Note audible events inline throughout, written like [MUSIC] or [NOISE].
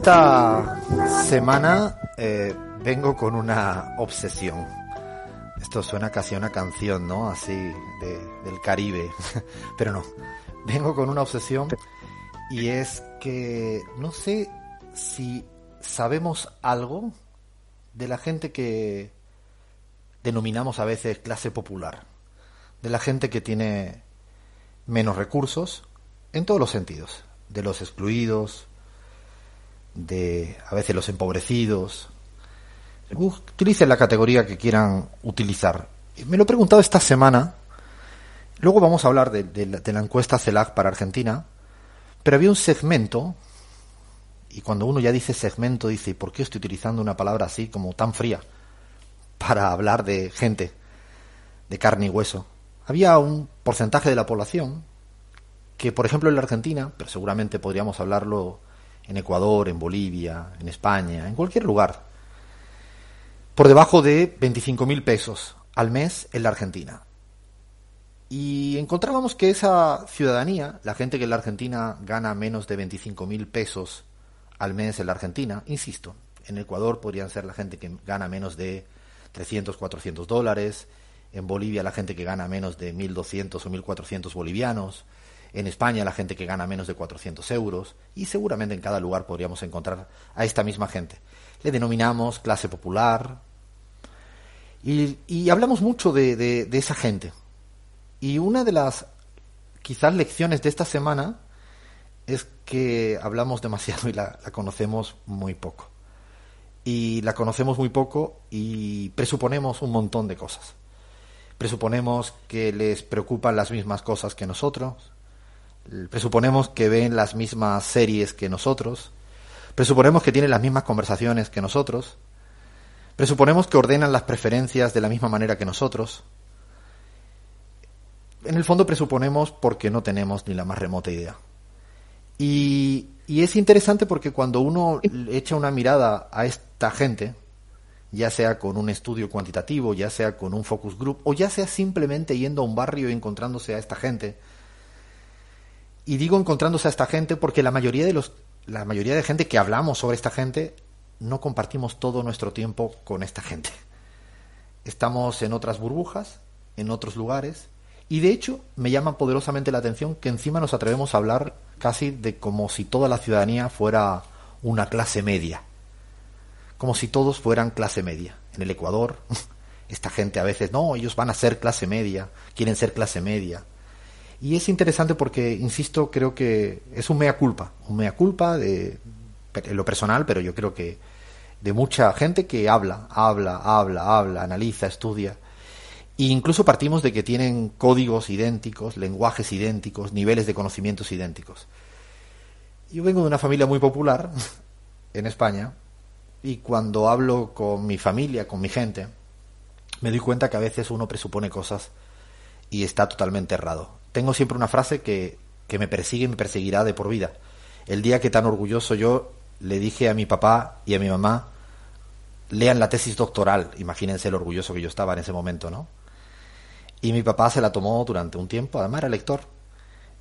Esta semana eh, vengo con una obsesión. Esto suena casi a una canción, ¿no? Así de, del Caribe. [LAUGHS] Pero no. Vengo con una obsesión y es que no sé si sabemos algo de la gente que denominamos a veces clase popular. De la gente que tiene menos recursos en todos los sentidos. De los excluidos, de a veces los empobrecidos. Utilicen la categoría que quieran utilizar. Me lo he preguntado esta semana. Luego vamos a hablar de, la encuesta CELAC para Argentina. Pero había un segmento, y cuando uno ya dice segmento, dice, ¿por qué estoy utilizando una palabra así como tan fría para hablar de gente de carne y hueso? Había un porcentaje de la población que, por ejemplo, en la Argentina, pero seguramente podríamos hablarlo en Ecuador, en Bolivia, en España, en cualquier lugar, por debajo de 25 mil pesos al mes en la Argentina. Y encontrábamos que esa ciudadanía, la gente que en la Argentina gana menos de 25 mil pesos al mes en la Argentina, insisto, en Ecuador podrían ser la gente que gana menos de 300, 400 dólares, en Bolivia la gente que gana menos de 1.200 o 1.400 bolivianos, en España la gente que gana menos de 400 euros y seguramente en cada lugar podríamos encontrar a esta misma gente. Le denominamos clase popular y, hablamos mucho de, esa gente. Y una de las quizás lecciones de esta semana es que hablamos demasiado y la, la conocemos muy poco. Y la conocemos muy poco y presuponemos un montón de cosas. Presuponemos que les preocupan las mismas cosas que nosotros, presuponemos que ven las mismas series que nosotros, presuponemos que tienen las mismas conversaciones que nosotros, presuponemos que ordenan las preferencias de la misma manera que nosotros. En el fondo presuponemos porque no tenemos ni la más remota idea. Y, y es interesante porque cuando uno echa una mirada a esta gente, ya sea con un estudio cuantitativo, ya sea con un focus group, o ya sea simplemente yendo a un barrio y encontrándose a esta gente, y digo encontrándose a esta gente porque la mayoría de los la mayoría de gente que hablamos sobre esta gente no compartimos todo nuestro tiempo con esta gente. Estamos en otras burbujas, en otros lugares, y de hecho me llama poderosamente la atención que encima nos atrevemos a hablar casi de como si toda la ciudadanía fuera una clase media. Como si todos fueran clase media. En el Ecuador, [LAUGHS] esta gente a veces, no, ellos van a ser clase media, quieren ser clase media. Y es interesante porque, insisto, creo que es un mea culpa, un mea culpa de en lo personal, pero yo creo que de mucha gente que habla, habla, habla, habla, analiza, estudia. E incluso partimos de que tienen códigos idénticos, lenguajes idénticos, niveles de conocimientos idénticos. Yo vengo de una familia muy popular [LAUGHS] en España y cuando hablo con mi familia, con mi gente, me doy cuenta que a veces uno presupone cosas y está totalmente errado tengo siempre una frase que, que me persigue y me perseguirá de por vida. El día que tan orgulloso yo le dije a mi papá y a mi mamá, lean la tesis doctoral, imagínense el orgulloso que yo estaba en ese momento, ¿no? Y mi papá se la tomó durante un tiempo, además era lector,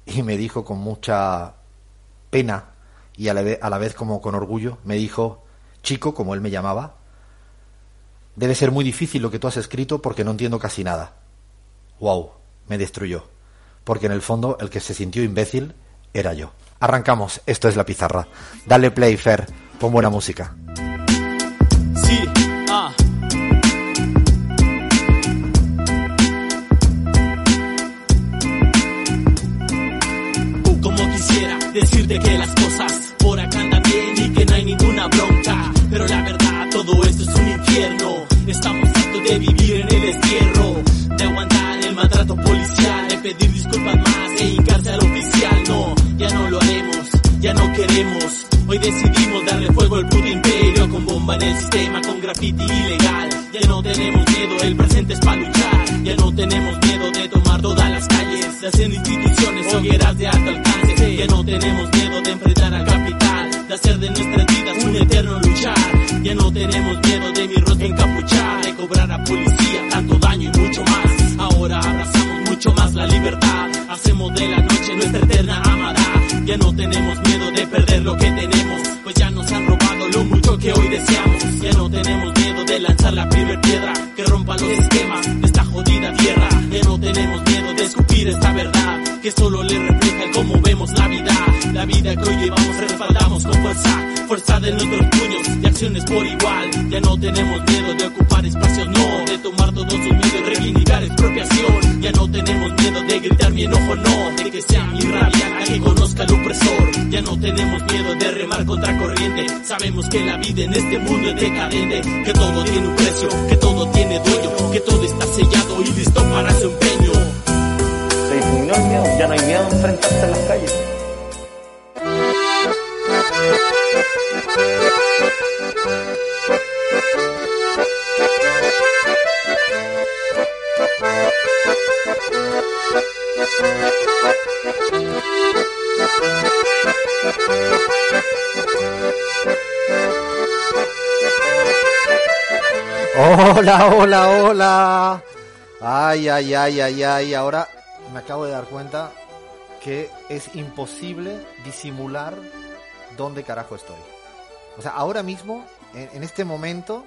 y me dijo con mucha pena y a la vez, a la vez como con orgullo, me dijo, chico, como él me llamaba, debe ser muy difícil lo que tú has escrito porque no entiendo casi nada. ¡Wow! Me destruyó porque en el fondo el que se sintió imbécil era yo. Arrancamos, esto es la pizarra. Dale play, Fer, pon buena música. Sí, ah. Como quisiera decirte que las cosas por acá andan bien y que no hay ninguna bronca, pero la verdad todo esto es un infierno. Estamos pedir disculpas más e hincarse al oficial. No, ya no lo haremos, ya no queremos. Hoy decidimos darle fuego al puto imperio con bomba en el sistema, con graffiti ilegal. Ya no tenemos miedo, el presente es para luchar. Ya no tenemos miedo de tomar todas las calles, hacer instituciones hogueras de alto alcance. Ya no tenemos miedo de enfrentar al capital, de hacer de nuestras vidas un eterno luchar. Ya no tenemos miedo de mi rostro encapuchar, de cobrar a policía mucho más la libertad, hacemos de la noche nuestra eterna amada. Ya no tenemos miedo de perder lo que tenemos, pues ya nos han robado lo mucho que hoy deseamos. Ya no tenemos miedo de lanzar la primera piedra que rompa los esquemas de esta jodida tierra. Ya no tenemos miedo de escupir esta verdad que solo le refleja el cómo vemos la vida. La vida que hoy llevamos respaldamos con fuerza, fuerza de nuestros puños y acciones por igual. Ya no tenemos miedo de ocupar espacios, no, de tomar todos sus medios, reivindicar expropiación. Ya no tenemos miedo de gritar mi enojo, no, de que sea mi rabia la que conozca al opresor. Ya no tenemos miedo de remar contra corriente. Sabemos que la vida en este mundo es decadente, que todo tiene un precio, que todo tiene dueño, que todo está sellado y listo para su empeño. Se difuminó el miedo, ya no hay miedo a enfrentarse en las calles. Hola, hola, hola. Ay, ay, ay, ay, ay. Ahora me acabo de dar cuenta que es imposible disimular dónde carajo estoy. O sea, ahora mismo, en, este momento,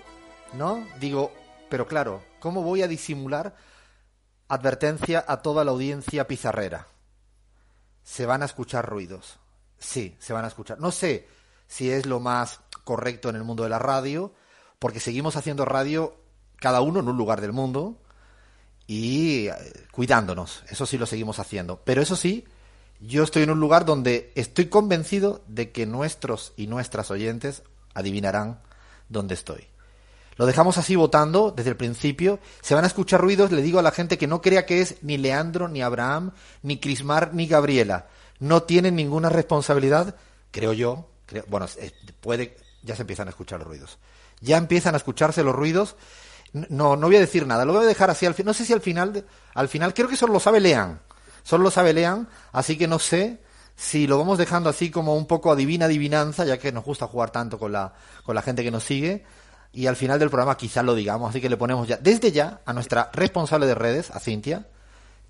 ¿no? Digo, pero claro, ¿cómo voy a disimular advertencia a toda la audiencia pizarrera? Se van a escuchar ruidos. Sí, se van a escuchar. No sé si es lo más correcto en el mundo de la radio, porque seguimos haciendo radio cada uno en un lugar del mundo y eh, cuidándonos. Eso sí lo seguimos haciendo. Pero eso sí, yo estoy en un lugar donde estoy convencido de que nuestros y nuestras oyentes adivinarán dónde estoy. Lo dejamos así votando desde el principio. Se van a escuchar ruidos, le digo a la gente que no crea que es ni Leandro, ni Abraham, ni Crismar, ni Gabriela. No tienen ninguna responsabilidad, creo yo. Creo, bueno, puede, ya se empiezan a escuchar los ruidos. Ya empiezan a escucharse los ruidos. No, no voy a decir nada, lo voy a dejar así al final. No sé si al final, al final, creo que solo lo sabe Lean. Solo lo sabe Lean, así que no sé si lo vamos dejando así como un poco adivina adivinanza, ya que nos gusta jugar tanto con la, con la gente que nos sigue. Y al final del programa quizás lo digamos, así que le ponemos ya, desde ya, a nuestra responsable de redes, a Cintia,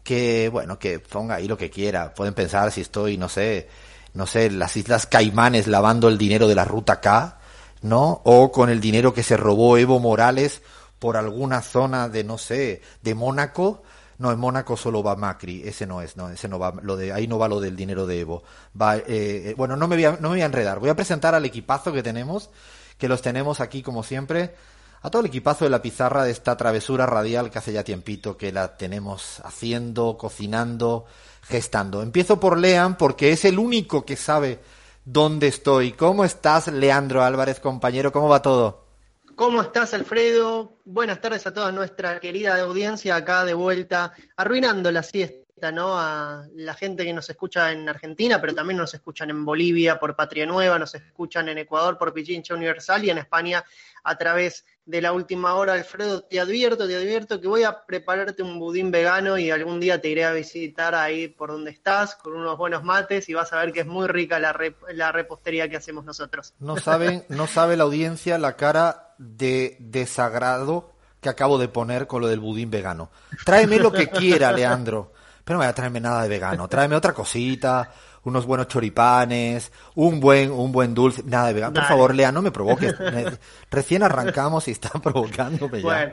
que bueno, que ponga ahí lo que quiera. Pueden pensar si estoy, no sé, no sé, las Islas Caimanes lavando el dinero de la ruta K, ¿no? O con el dinero que se robó Evo Morales por alguna zona de, no sé, de Mónaco. No, en Mónaco solo va Macri, ese no es, no, ese no va, lo de, ahí no va lo del dinero de Evo. Va, eh, eh, bueno, no me, voy a, no me voy a enredar, voy a presentar al equipazo que tenemos, que los tenemos aquí como siempre, a todo el equipazo de la pizarra de esta travesura radial que hace ya tiempito que la tenemos haciendo, cocinando, gestando. Empiezo por Lean porque es el único que sabe dónde estoy. ¿Cómo estás, Leandro Álvarez, compañero? ¿Cómo va todo? ¿Cómo estás, Alfredo? Buenas tardes a toda nuestra querida audiencia acá de vuelta, arruinando la siesta, ¿no? A la gente que nos escucha en Argentina, pero también nos escuchan en Bolivia por Patria Nueva, nos escuchan en Ecuador por Pichincha Universal y en España a través de la última hora, Alfredo. Te advierto, te advierto que voy a prepararte un budín vegano y algún día te iré a visitar ahí por donde estás con unos buenos mates y vas a ver que es muy rica la, rep- la repostería que hacemos nosotros. No saben, [LAUGHS] no sabe la audiencia la cara de desagrado que acabo de poner con lo del budín vegano. Tráeme lo que quiera, [LAUGHS] Leandro. Pero no me voy a traerme nada de vegano. Tráeme otra cosita, unos buenos choripanes, un buen, un buen dulce, nada de vegano. Por favor, Lea, no me provoques. Recién arrancamos y está [LAUGHS] provocándome ya. Bueno,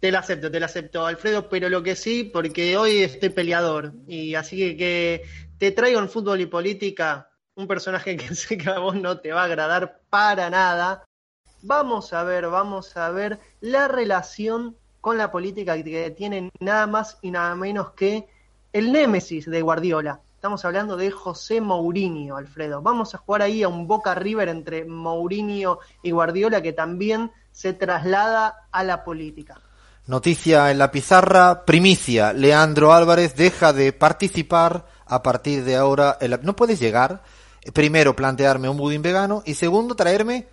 te la acepto, te la acepto, Alfredo, pero lo que sí, porque hoy estoy peleador, y así que, que te traigo en fútbol y política un personaje que [LAUGHS] sé que a vos no te va a agradar para nada. Vamos a ver, vamos a ver la relación con la política que tiene nada más y nada menos que el némesis de Guardiola. Estamos hablando de José Mourinho, Alfredo. Vamos a jugar ahí a un Boca River entre Mourinho y Guardiola que también se traslada a la política. Noticia en la pizarra, primicia, Leandro Álvarez deja de participar a partir de ahora. No puedes llegar, eh, primero plantearme un budín vegano y segundo traerme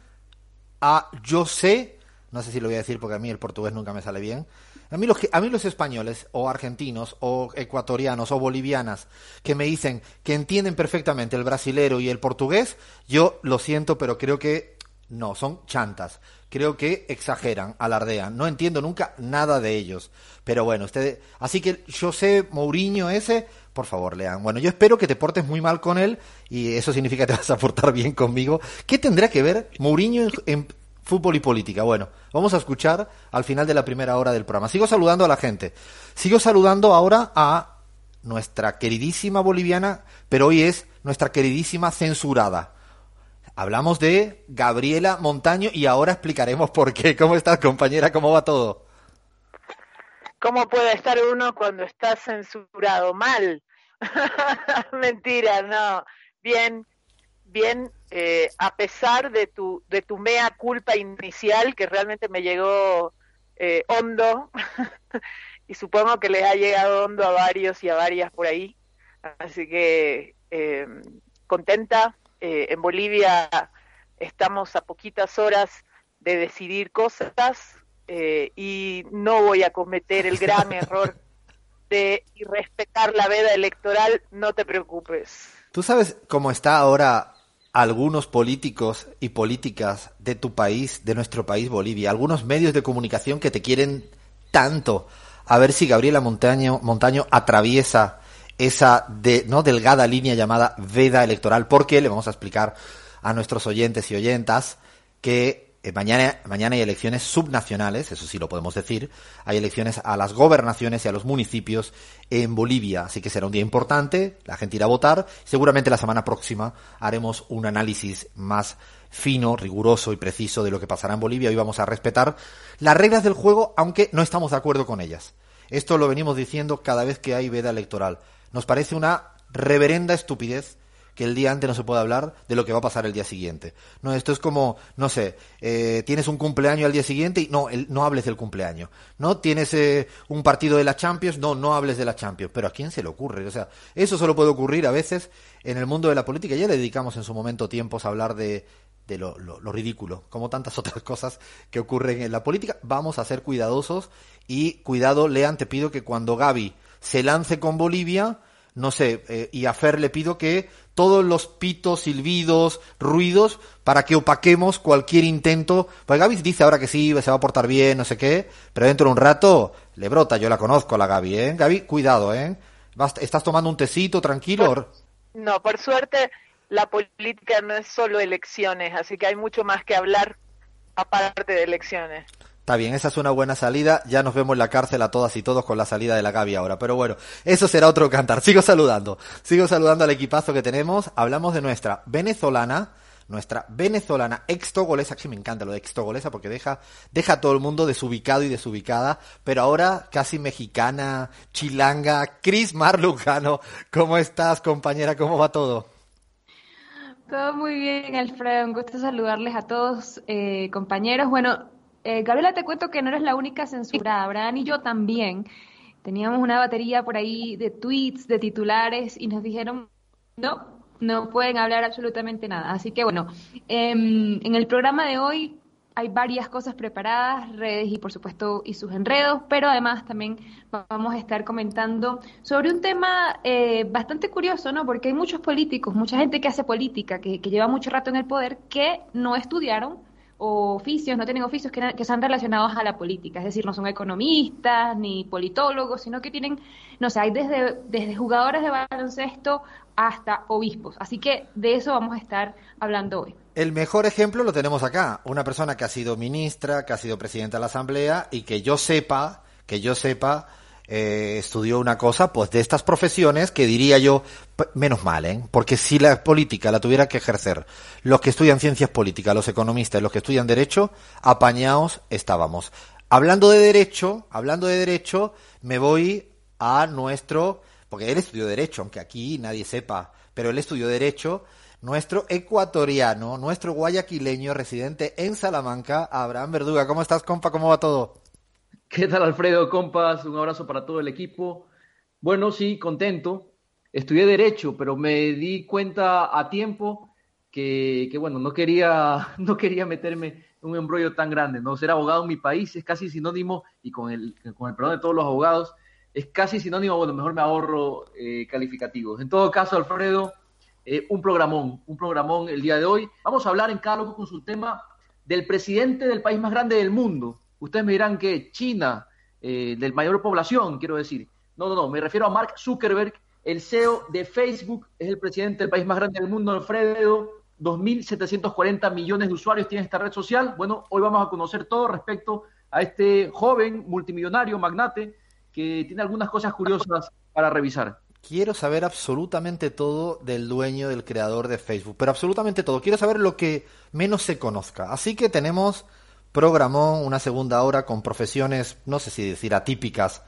a yo sé, no sé si lo voy a decir porque a mí el portugués nunca me sale bien. A mí los españoles o argentinos o ecuatorianos o bolivianas que me dicen que entienden perfectamente el brasilero y el portugués, yo lo siento, pero creo que no, son chantas. Creo que exageran, alardean. No entiendo nunca nada de ellos. Pero bueno, ustedes. Así que yo sé, Mourinho ese, por favor, lean. Bueno, yo espero que te portes muy mal con él y eso significa que te vas a portar bien conmigo. ¿Qué tendrá que ver Mourinho en fútbol y política? Bueno, vamos a escuchar al final de la primera hora del programa. Sigo saludando a la gente. Sigo saludando ahora a nuestra queridísima boliviana, pero hoy es nuestra queridísima censurada. Hablamos de Gabriela Montaño y ahora explicaremos por qué. ¿Cómo estás, compañera? ¿Cómo va todo? ¿Cómo puede estar uno cuando está censurado? Mal. [LAUGHS] Mentira, no. Bien, bien, eh, a pesar de tu, de tu mea culpa inicial, que realmente me llegó eh, hondo, [LAUGHS] y supongo que les ha llegado hondo a varios y a varias por ahí. Así que eh, contenta. Eh, en Bolivia estamos a poquitas horas de decidir cosas eh, y no voy a cometer el gran [LAUGHS] error de irrespetar la veda electoral, no te preocupes. ¿Tú sabes cómo está ahora algunos políticos y políticas de tu país, de nuestro país Bolivia, algunos medios de comunicación que te quieren tanto. A ver si Gabriela Montaño, Montaño atraviesa esa de, no delgada línea llamada veda electoral, porque le vamos a explicar a nuestros oyentes y oyentas que eh, mañana, mañana hay elecciones subnacionales, eso sí lo podemos decir, hay elecciones a las gobernaciones y a los municipios en Bolivia, así que será un día importante, la gente irá a votar, seguramente la semana próxima haremos un análisis más fino, riguroso y preciso de lo que pasará en Bolivia, hoy vamos a respetar las reglas del juego, aunque no estamos de acuerdo con ellas. Esto lo venimos diciendo cada vez que hay veda electoral. Nos parece una reverenda estupidez que el día antes no se pueda hablar de lo que va a pasar el día siguiente. No, esto es como, no sé, eh, tienes un cumpleaños al día siguiente y no, no hables del cumpleaños. No tienes eh, un partido de la Champions, no, no hables de la Champions. Pero ¿a quién se le ocurre? O sea, eso solo puede ocurrir a veces en el mundo de la política. Ya le dedicamos en su momento tiempos a hablar de, de lo, ridículo, como tantas [LAUGHS] otras cosas que ocurren en la política. Vamos a ser cuidadosos y cuidado, Lean, te pido que cuando Gaby se lance con Bolivia, no sé, eh, y a Fer le pido que todos los pitos, silbidos, ruidos, para que opaquemos cualquier intento. Pues Gaby dice ahora que sí, se va a portar bien, no sé qué, pero dentro de un rato le brota, yo la conozco a la Gaby, ¿eh? Gaby, cuidado, ¿eh? Vas, ¿Estás tomando un tecito tranquilo? No, por suerte la política no es solo elecciones, así que hay mucho más que hablar aparte de elecciones. Está bien, esa es una buena salida. Ya nos vemos en la cárcel a todas y todos con la salida de la Gaby ahora. Pero bueno, eso será otro cantar. Sigo saludando. Sigo saludando al equipazo que tenemos. Hablamos de nuestra venezolana, nuestra venezolana extogolesa, que me encanta lo de extogolesa porque deja, deja a todo el mundo desubicado y desubicada. Pero ahora casi mexicana, chilanga, Cris Marlujano. ¿Cómo estás, compañera? ¿Cómo va todo? Todo muy bien, Alfredo. Un gusto saludarles a todos, eh, compañeros. Bueno, eh, Gabriela, te cuento que no eres la única censurada. Abraham y yo también. Teníamos una batería por ahí de tweets, de titulares, y nos dijeron, no, no pueden hablar absolutamente nada. Así que bueno, eh, en el programa de hoy hay varias cosas preparadas, redes y por supuesto y sus enredos, pero además también vamos a estar comentando sobre un tema eh, bastante curioso, ¿no? Porque hay muchos políticos, mucha gente que hace política, que, que lleva mucho rato en el poder, que no estudiaron oficios, no tienen oficios que, que sean relacionados a la política, es decir, no son economistas ni politólogos, sino que tienen, no sé, hay desde, desde jugadores de baloncesto hasta obispos. Así que de eso vamos a estar hablando hoy. El mejor ejemplo lo tenemos acá, una persona que ha sido ministra, que ha sido presidenta de la Asamblea y que yo sepa, que yo sepa, eh, estudió una cosa, pues de estas profesiones que diría yo, menos mal, ¿eh? porque si la política la tuviera que ejercer los que estudian ciencias políticas, los economistas, los que estudian derecho, apañados estábamos. Hablando de derecho, hablando de derecho, me voy a nuestro, porque él estudió derecho, aunque aquí nadie sepa, pero él estudió derecho, nuestro ecuatoriano, nuestro guayaquileño residente en Salamanca, Abraham Verduga. ¿Cómo estás, compa? ¿Cómo va todo? ¿Qué tal, Alfredo? Compas, un abrazo para todo el equipo. Bueno, sí, contento. Estudié Derecho, pero me di cuenta a tiempo que, que, bueno, no quería, [LAUGHS] no quería meterme en un embrollo tan grande, ¿no? Ser abogado en mi país es casi sinónimo, y con el, con el perdón de todos los abogados, es casi sinónimo, bueno, mejor me ahorro eh, calificativos. En todo caso, Alfredo, eh, un programón, un programón el día de hoy. Vamos a hablar en cada loco con su tema del presidente del país más grande del mundo. Ustedes me dirán que China, eh, del mayor población, quiero decir. No, no, no, me refiero a Mark Zuckerberg, el CEO de Facebook, es el presidente del país más grande del mundo, Alfredo. 2.740 millones de usuarios tiene esta red social. Bueno, hoy vamos a conocer todo respecto a este joven multimillonario, magnate, que tiene algunas cosas curiosas para revisar. Quiero saber absolutamente todo del dueño, del creador de Facebook, pero absolutamente todo. Quiero saber lo que menos se conozca. Así que tenemos programón, una segunda hora con profesiones, no sé si decir atípicas,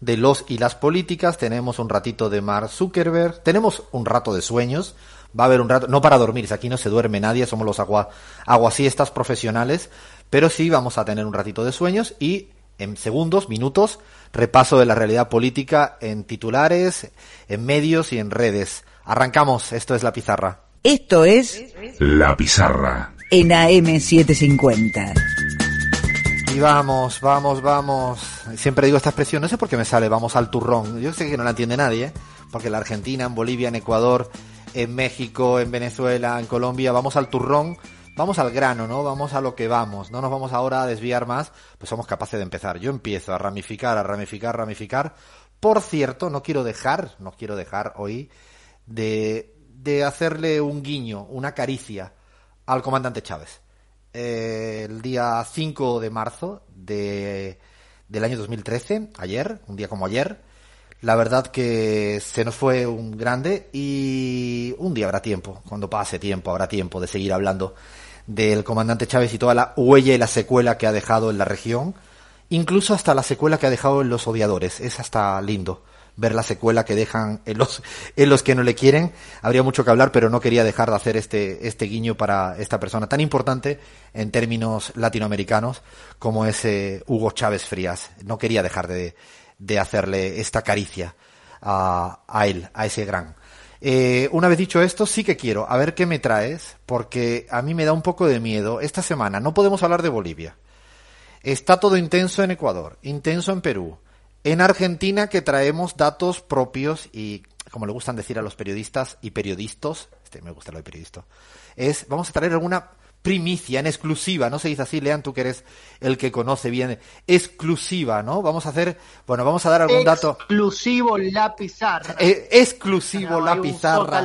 de los y las políticas. Tenemos un ratito de Mark Zuckerberg. Tenemos un rato de sueños. Va a haber un rato, no para dormirse, aquí no se duerme nadie, somos los agua, aguasiestas profesionales, pero sí vamos a tener un ratito de sueños y en segundos, minutos, repaso de la realidad política en titulares, en medios y en redes. Arrancamos, esto es La Pizarra. Esto es La Pizarra. En AM750. Y vamos, vamos, vamos. Siempre digo esta expresión, no sé por qué me sale, vamos al turrón. Yo sé que no la entiende nadie, ¿eh? porque en la Argentina, en Bolivia, en Ecuador, en México, en Venezuela, en Colombia, vamos al turrón vamos al grano, ¿no? Vamos a lo que vamos, no nos vamos ahora a desviar más, pues somos capaces de empezar. Yo empiezo a ramificar, a ramificar, ramificar. Por cierto, no quiero dejar, no quiero dejar hoy de, de hacerle un guiño, una caricia al comandante Chávez. Eh, el día 5 de marzo de, del año 2013, ayer, un día como ayer, la verdad que se nos fue un grande y un día habrá tiempo, cuando pase tiempo, habrá tiempo de seguir hablando del comandante Chávez y toda la huella y la secuela que ha dejado en la región, incluso hasta la secuela que ha dejado en los odiadores. Es hasta lindo ver la secuela que dejan en los, en los que no le quieren. Habría mucho que hablar, pero no quería dejar de hacer este, este guiño para esta persona tan importante en términos latinoamericanos como es Hugo Chávez Frías. No quería dejar de, de hacerle esta caricia a, a él, a ese gran eh, una vez dicho esto, sí que quiero, a ver qué me traes, porque a mí me da un poco de miedo. Esta semana no podemos hablar de Bolivia. Está todo intenso en Ecuador, intenso en Perú. En Argentina que traemos datos propios y, como le gustan decir a los periodistas y periodistas, este me gusta lo de periodista, es, vamos a traer alguna primicia, en exclusiva, no se dice así, Lean, tú que eres el que conoce bien, exclusiva, ¿no? Vamos a hacer, bueno, vamos a dar algún dato. Exclusivo la pizarra. Eh, exclusivo la pizarra.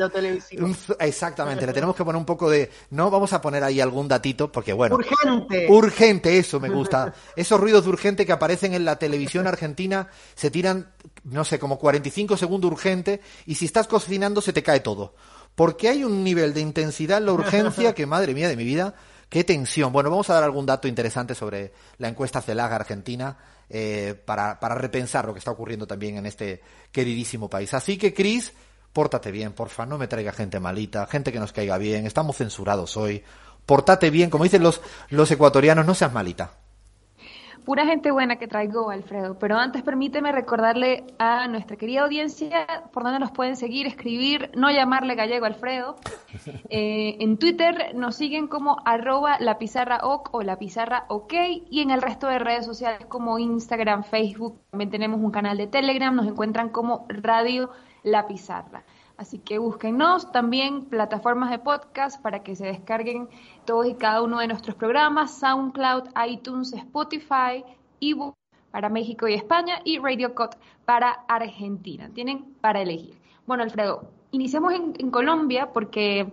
exactamente, le tenemos que poner un poco de, ¿no? Vamos a poner ahí algún datito, porque bueno. Urgente. Urgente, eso me gusta. Esos ruidos de urgente que aparecen en la televisión argentina se tiran, no sé, como 45 segundos urgente, y si estás cocinando se te cae todo porque hay un nivel de intensidad en la urgencia [LAUGHS] que, madre mía de mi vida, qué tensión. Bueno, vamos a dar algún dato interesante sobre la encuesta CELAG Argentina eh, para, para repensar lo que está ocurriendo también en este queridísimo país. Así que, Cris, pórtate bien, porfa, no me traiga gente malita, gente que nos caiga bien, estamos censurados hoy. Portate bien, como dicen los, los ecuatorianos, no seas malita pura gente buena que traigo, Alfredo. Pero antes permíteme recordarle a nuestra querida audiencia por dónde nos pueden seguir, escribir, no llamarle gallego Alfredo. [LAUGHS] Eh, en Twitter nos siguen como arroba la pizarra ok o la pizarra ok y en el resto de redes sociales como Instagram, Facebook. También tenemos un canal de Telegram, nos encuentran como Radio La Pizarra. Así que búsquennos también plataformas de podcast para que se descarguen todos y cada uno de nuestros programas, SoundCloud, iTunes, Spotify, ebook para México y España y Radio Cut para Argentina. Tienen para elegir. Bueno, Alfredo, iniciamos en, en Colombia porque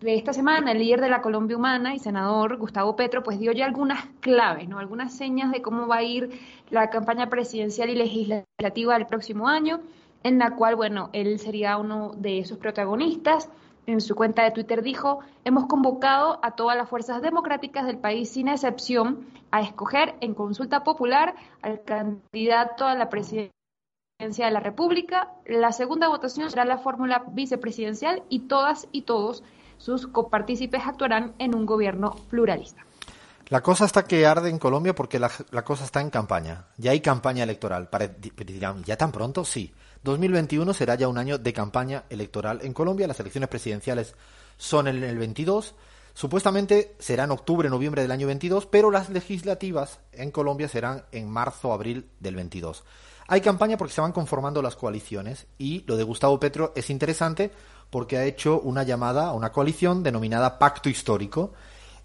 de esta semana el líder de la Colombia Humana y senador Gustavo Petro pues dio ya algunas claves, ¿no? Algunas señas de cómo va a ir la campaña presidencial y legislativa del próximo año en la cual, bueno, él sería uno de esos protagonistas. En su cuenta de Twitter dijo, hemos convocado a todas las fuerzas democráticas del país sin excepción a escoger en consulta popular al candidato a la presidencia de la República. La segunda votación será la fórmula vicepresidencial y todas y todos sus copartícipes actuarán en un gobierno pluralista. La cosa está que arde en Colombia porque la, cosa está en campaña. Ya hay campaña electoral. Dirán, ¿ya tan pronto? Sí. 2021 será ya un año de campaña electoral en Colombia. Las elecciones presidenciales son en el 22. Supuestamente será en octubre, noviembre del año 22, pero las legislativas en Colombia serán en marzo, abril del 22. Hay campaña porque se van conformando las coaliciones y lo de Gustavo Petro es interesante porque ha hecho una llamada a una coalición denominada Pacto Histórico.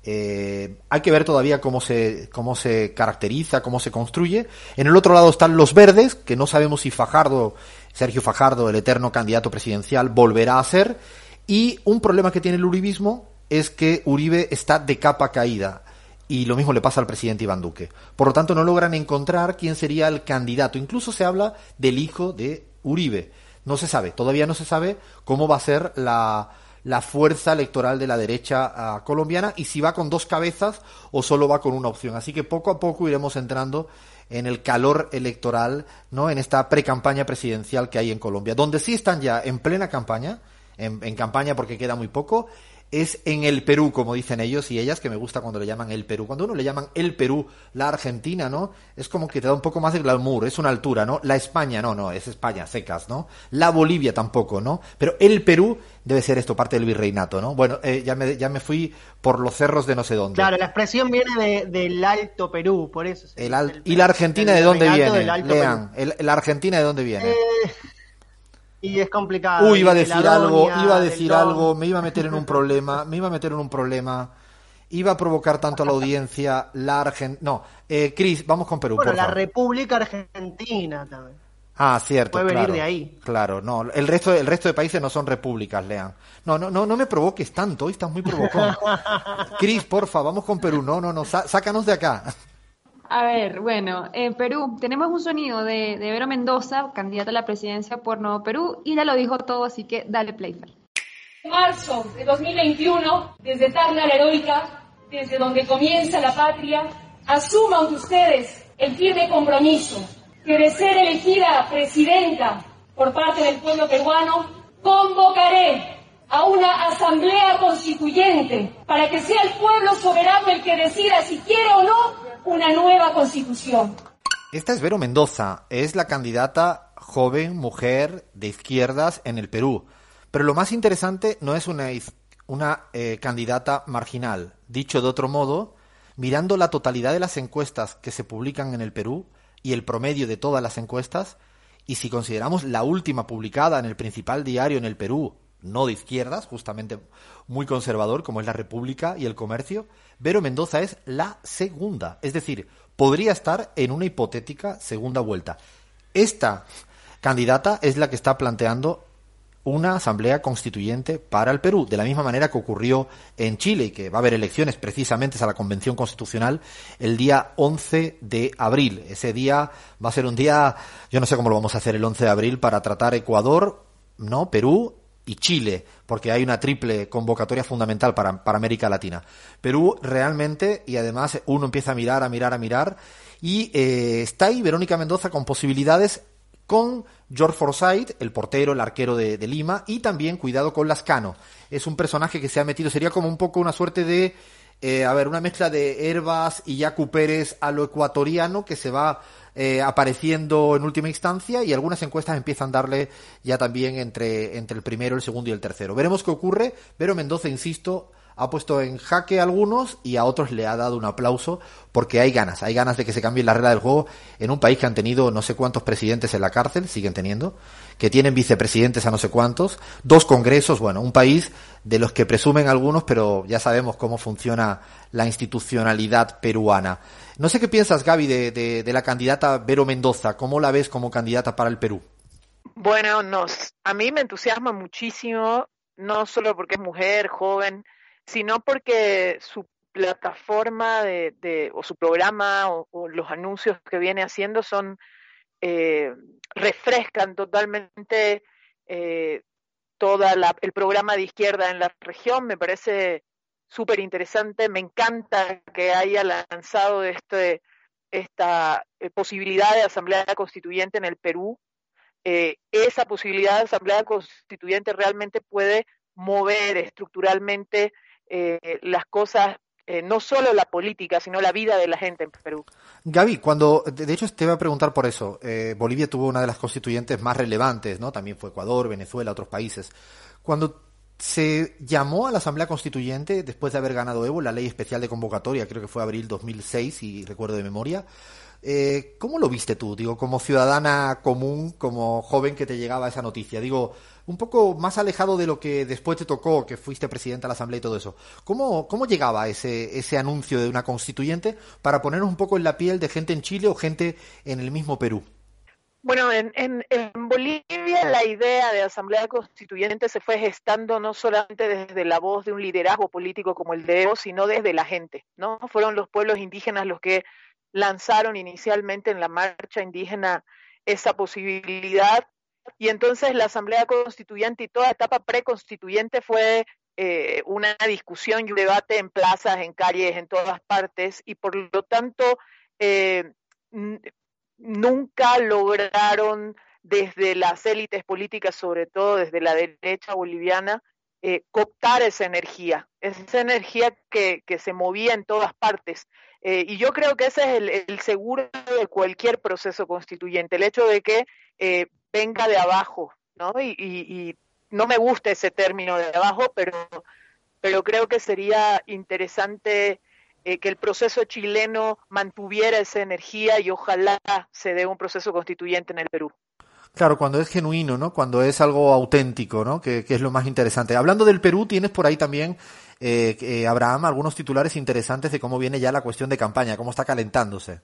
Eh, hay que ver todavía cómo se, cómo se caracteriza, cómo se construye. En el otro lado están los verdes, que no sabemos si Fajardo, Sergio Fajardo, el eterno candidato presidencial, volverá a ser. Y un problema que tiene el uribismo es que Uribe está de capa caída. Y lo mismo le pasa al presidente Iván Duque. Por lo tanto, no logran encontrar quién sería el candidato. Incluso se habla del hijo de Uribe. No se sabe, todavía no se sabe cómo va a ser la, la fuerza electoral de la derecha ah, colombiana y si va con dos cabezas o solo va con una opción. Así que poco a poco iremos entrando en el calor electoral, ¿no? En esta pre-campaña presidencial que hay en Colombia, donde sí están ya en plena campaña, en, en campaña porque queda muy poco, es en el Perú, como dicen ellos y ellas, que me gusta cuando le llaman el Perú. Cuando uno le llaman el Perú, la Argentina, ¿no? Es como que te da un poco más de glamour, es una altura, ¿no? La España, no, no, es España, secas, ¿no? La Bolivia tampoco, ¿no? Pero el Perú debe ser esto, parte del virreinato, ¿no? Bueno, eh, ya, me, ya me fui por los cerros de no sé dónde. Claro, la expresión viene de- del Alto Perú, por eso. El al- el ¿Y la Argentina el de dónde viene? Lean, el- ¿la Argentina de dónde viene? Eh, y es complicado. Uy, iba a de decir algo, iba a decir algo, me iba a meter en un problema, me iba a meter en un problema, iba a provocar tanto a la audiencia la Argentina. No, eh, Cris, vamos con Perú, Bueno, por la favor. República Argentina también. Ah, cierto, puede venir claro. de ahí. Claro, no, el resto, el resto de países no son repúblicas, lean. No, no, no, no me provoques tanto, hoy estás muy provocón. [LAUGHS] Cris, porfa, vamos con Perú. No, no, no, sá- sácanos de acá. A ver, bueno, en Perú tenemos un sonido de, de Vero Mendoza, candidata a la presidencia por Nuevo Perú, y ya lo dijo todo, así que dale play. Marzo de 2021, desde Tarna la Heroica, desde donde comienza la patria, asuman ustedes el firme compromiso que de ser elegida presidenta por parte del pueblo peruano, convocaré a una asamblea constituyente para que sea el pueblo soberano el que decida si quiere o no una nueva constitución. Esta es Vero Mendoza, es la candidata joven, mujer, de izquierdas en el Perú. Pero lo más interesante no es una, una eh, candidata marginal. Dicho de otro modo, mirando la totalidad de las encuestas que se publican en el Perú y el promedio de todas las encuestas, y si consideramos la última publicada en el principal diario en el Perú, no de izquierdas, justamente muy conservador, como es la República y el Comercio, Vero Mendoza es la segunda. Es decir, podría estar en una hipotética segunda vuelta. Esta candidata es la que está planteando una asamblea constituyente para el Perú, de la misma manera que ocurrió en Chile y que va a haber elecciones precisamente a la Convención Constitucional el día 11 de abril. Ese día va a ser un día, yo no sé cómo lo vamos a hacer el 11 de abril para tratar Ecuador, no, Perú y Chile, porque hay una triple convocatoria fundamental para, para América Latina. Perú realmente, y además uno empieza a mirar, a mirar, a mirar, y eh, está ahí Verónica Mendoza con posibilidades con George Forsyth, el portero, el arquero de, de Lima, y también cuidado con Lascano. Es un personaje que se ha metido, sería como un poco una suerte de, eh, a ver, una mezcla de Herbas y Yacu Pérez a lo ecuatoriano que se va eh, apareciendo en última instancia y algunas encuestas empiezan a darle ya también entre, entre el primero, el segundo y el tercero. Veremos qué ocurre. Vero Mendoza, insisto, ha puesto en jaque a algunos y a otros le ha dado un aplauso porque hay ganas, hay ganas de que se cambie la regla del juego en un país que han tenido no sé cuántos presidentes en la cárcel, siguen teniendo, que tienen vicepresidentes a no sé cuántos, dos congresos, bueno, un país de los que presumen algunos, pero ya sabemos cómo funciona la institucionalidad peruana. No sé qué piensas, Gaby, de, de, de la candidata Vero Mendoza, ¿cómo la ves como candidata para el Perú? Bueno, nos, a mí me entusiasma muchísimo, no solo porque es mujer, joven, sino porque su plataforma de, de o su programa o, los anuncios que viene haciendo son eh, refrescan totalmente eh, toda la, el programa de izquierda en la región. Me parece súper interesante. Me encanta que haya lanzado este, esta eh, posibilidad de asamblea constituyente en el Perú. Eh, esa posibilidad de asamblea constituyente realmente puede mover estructuralmente eh, las cosas eh, no solo la política, sino la vida de la gente en Perú. Gaby, cuando, de hecho te iba a preguntar por eso, eh, Bolivia tuvo una de las constituyentes más relevantes, ¿no? También fue Ecuador, Venezuela, otros países. Cuando se llamó a la Asamblea Constituyente, después de haber ganado Evo, la ley especial de convocatoria, creo que fue abril 2006, si recuerdo de memoria, ¿cómo lo viste tú? Digo, como ciudadana común, como joven que te llegaba esa noticia. Digo, un poco más alejado de lo que después te tocó, que fuiste presidenta de la Asamblea y todo eso. ¿Cómo, cómo llegaba ese, ese anuncio de una constituyente para ponernos un poco en la piel de gente en Chile o gente en el mismo Perú? Bueno, en, en, en, Bolivia la idea de asamblea constituyente se fue gestando no solamente desde la voz de un liderazgo político como el de Evo, sino desde la gente, ¿no? Fueron los pueblos indígenas los que lanzaron inicialmente en la marcha indígena esa posibilidad y entonces la Asamblea Constituyente y toda etapa preconstituyente fue eh, una discusión y un debate en plazas, en calles, en todas partes, y por lo tanto eh, nunca lograron desde las élites políticas, sobre todo desde la derecha boliviana, eh, cooptar esa energía, esa energía que, que, se movía en todas partes. Eh, y yo creo que ese es el, seguro de cualquier proceso constituyente, el hecho de que venga de abajo, ¿no? Y, y, y, no me gusta ese término de abajo, pero, pero creo que sería interesante eh, que el proceso chileno mantuviera esa energía y ojalá se dé un proceso constituyente en el Perú. Claro, cuando es genuino, ¿no? Cuando es algo auténtico, ¿no? Que, que es lo más interesante. Hablando del Perú, tienes por ahí también, eh, eh, Abraham, algunos titulares interesantes de cómo viene ya la cuestión de campaña, cómo está calentándose.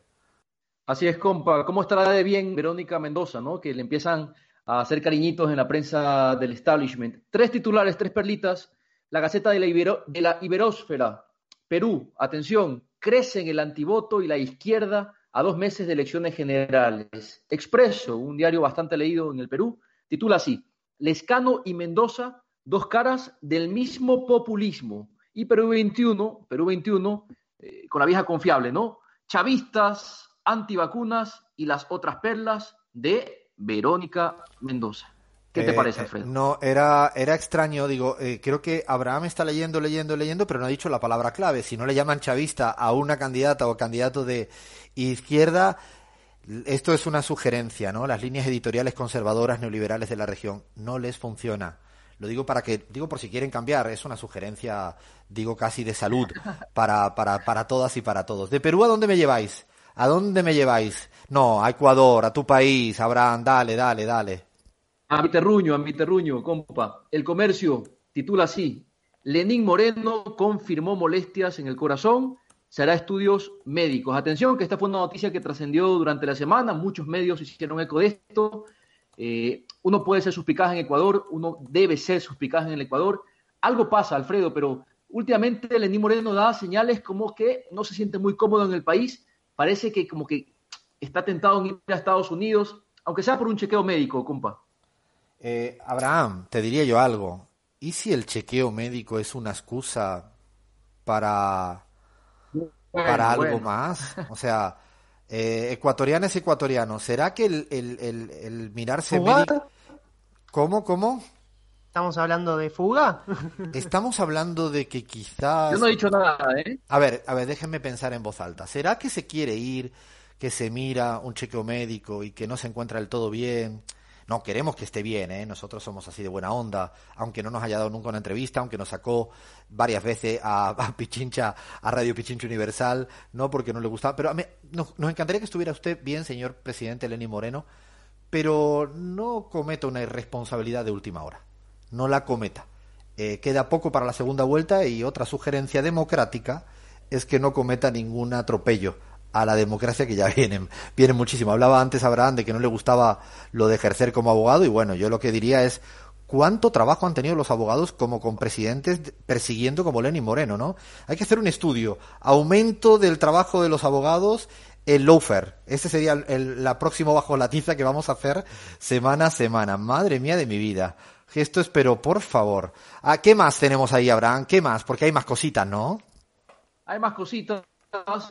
Así es, compa. ¿Cómo estará de bien Verónica Mendoza, ¿no? Que le empiezan a hacer cariñitos en la prensa del establishment. Tres titulares, tres perlitas. La Gaceta de la, Ibero, de la Iberósfera. Perú, atención, crece en el antivoto y la izquierda a dos meses de elecciones generales. Expreso, un diario bastante leído en el Perú, titula así, Lescano y Mendoza, dos caras del mismo populismo. Y Perú 21, Perú 21, eh, con la vieja confiable, ¿no? Chavistas, antivacunas y las otras perlas de Verónica Mendoza. ¿Qué te Eh, parece, eh, Alfredo? no, era, era extraño, digo, eh, creo que Abraham está leyendo, leyendo, leyendo, pero no ha dicho la palabra clave. Si no le llaman chavista a una candidata o candidato de izquierda, esto es una sugerencia, ¿no? Las líneas editoriales conservadoras neoliberales de la región no les funciona. Lo digo para que, digo por si quieren cambiar, es una sugerencia, digo casi de salud para, para, para todas y para todos. ¿De Perú a dónde me lleváis? ¿A dónde me lleváis? No, a Ecuador, a tu país, Abraham, dale, dale, dale. A mi terruño, a mi terruño, compa. El comercio titula así. Lenín Moreno confirmó molestias en el corazón, se hará estudios médicos. Atención, que esta fue una noticia que trascendió durante la semana, muchos medios hicieron eco de esto. Eh, uno puede ser suspicaz en Ecuador, uno debe ser suspicaz en el Ecuador. Algo pasa, Alfredo, pero últimamente Lenín Moreno da señales como que no se siente muy cómodo en el país. Parece que como que está tentado en ir a Estados Unidos, aunque sea por un chequeo médico, compa. Eh, Abraham, te diría yo algo. ¿Y si el chequeo médico es una excusa para, para algo bueno. más? [LAUGHS] O sea, eh, ecuatorianos ecuatorianos, ¿será que el, el, el, el mirarse médico... ¿Cómo, cómo? ¿Estamos hablando de fuga? [LAUGHS] Estamos hablando de que quizás... Yo no he dicho nada, ¿eh? A ver, a ver, déjenme pensar en voz alta. ¿Será que se quiere ir, que se mira un chequeo médico y que no se encuentra del todo bien? No, queremos que esté bien, ¿eh? Nosotros somos así de buena onda, aunque no nos haya dado nunca una entrevista, aunque nos sacó varias veces a, a Pichincha, a Radio Pichincha Universal, no porque no le gustaba, pero a mí, nos, nos encantaría que estuviera usted bien, señor presidente Lenín Moreno, pero no cometa una irresponsabilidad de última hora. No la cometa. Eh, queda poco para la segunda vuelta y otra sugerencia democrática es que no cometa ningún atropello a la democracia que ya [LAUGHS] vienen, vienen muchísimo. Hablaba antes Abraham de que no le gustaba lo de ejercer como abogado y bueno, yo lo que diría es cuánto trabajo han tenido los abogados como con presidentes persiguiendo como Lenin Moreno, ¿no? Hay que hacer un estudio. Aumento del trabajo de los abogados el loafer. Este sería el, la próxima bajo la tiza que vamos a hacer semana a semana. Madre mía de mi vida. Esto es, pero por favor. ¿A qué más tenemos ahí, Abraham? ¿Qué más? Porque hay más cositas, ¿no? Hay más cositas.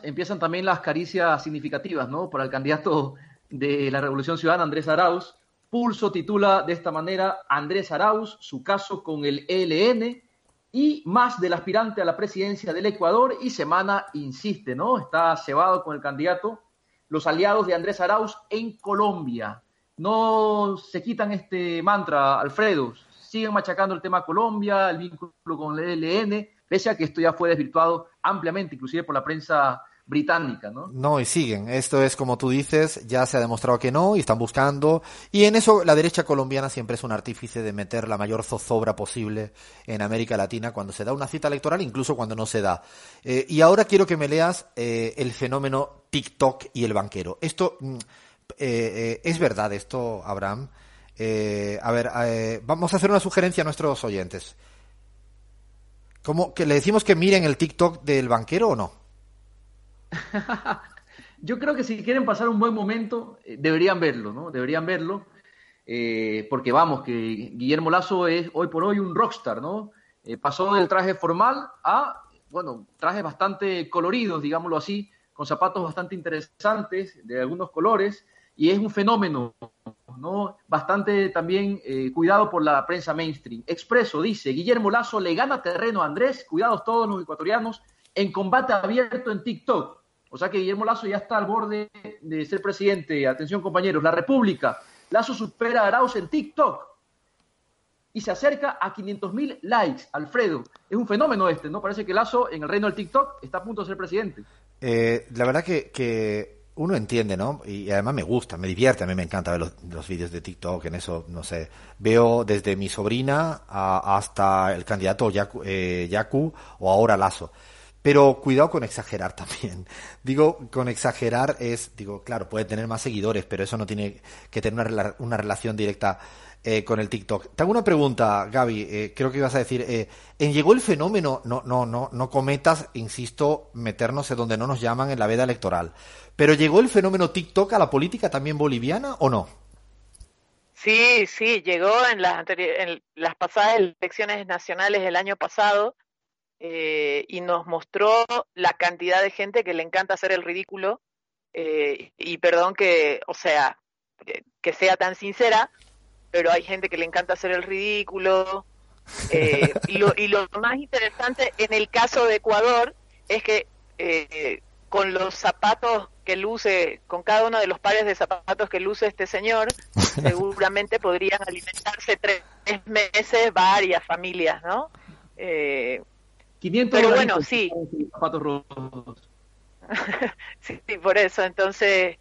Empiezan también las caricias significativas, ¿no? Para el candidato de la Revolución Ciudadana, Andrés Arauz. Pulso titula de esta manera Andrés Arauz, su caso con el ELN. y más del aspirante a la presidencia del Ecuador y Semana insiste, ¿no? Está cebado con el candidato, los aliados de Andrés Arauz en Colombia. No se quitan este mantra, Alfredo, siguen machacando el tema Colombia, el vínculo con el ELN, pese a que esto ya fue desvirtuado ampliamente, inclusive por la prensa británica, ¿no? No, y siguen. Esto es como tú dices, ya se ha demostrado que no y están buscando. Y en eso la derecha colombiana siempre es un artífice de meter la mayor zozobra posible en América Latina cuando se da una cita electoral, incluso cuando no se da. Eh, y ahora quiero que me leas eh, el fenómeno TikTok y el banquero. Esto mm, eh, es verdad, esto, Abraham. a ver, vamos a hacer una sugerencia a nuestros oyentes. ¿Cómo, que le decimos que miren el TikTok del banquero o no? [LAUGHS] Yo creo que si quieren pasar un buen momento, eh, deberían verlo, ¿no? Deberían verlo, eh, porque vamos, que Guillermo Lazo es hoy por hoy un rockstar, ¿no? Eh, pasó del traje formal a, bueno, trajes bastante coloridos, digámoslo así, con zapatos bastante interesantes, de algunos colores, y es un fenómeno, ¿no? Bastante también cuidado por la prensa mainstream. Expreso dice, Guillermo Lazo le gana terreno a Andrés, cuidados todos los ecuatorianos, en combate abierto en TikTok. O sea que Guillermo Lazo ya está al borde de ser presidente. Atención, compañeros, la República. Lazo supera a Arauz en TikTok y se acerca a 500 mil likes. Alfredo, es un fenómeno este, ¿no? Parece que Lazo en el reino del TikTok está a punto de ser presidente. Eh, la verdad que, uno entiende, ¿no? Y además me gusta, me divierte, a mí me encanta ver los, vídeos de TikTok, en eso, no sé, veo desde mi sobrina hasta el candidato Yaku, eh, Yaku o ahora Lazo. Pero cuidado con exagerar [LAUGHS] también. Digo, con exagerar es, digo, claro, puede tener más seguidores, pero eso no tiene que tener una, relación directa eh, con el TikTok. Te hago una pregunta, Gaby, eh, creo que ibas a decir, eh, en llegó el fenómeno, no, no, no, no cometas, insisto, meternos en donde no nos llaman en la veda electoral, pero llegó el fenómeno TikTok a la política también boliviana o no? Sí, sí, llegó en las, en las pasadas elecciones nacionales del año pasado eh, y nos mostró la cantidad de gente que le encanta hacer el ridículo. Eh, y perdón que, o sea, que, sea tan sincera, pero hay gente que le encanta hacer el ridículo. Eh, y, lo, y lo más interesante en el caso de Ecuador es que con los zapatos que luce, con cada uno de los pares de zapatos que luce este señor, [LAUGHS] seguramente podrían alimentarse tres meses varias familias, ¿no? Eh, 500 Pero bueno, sí. Zapatos rojos. [LAUGHS] sí, por eso. Entonces,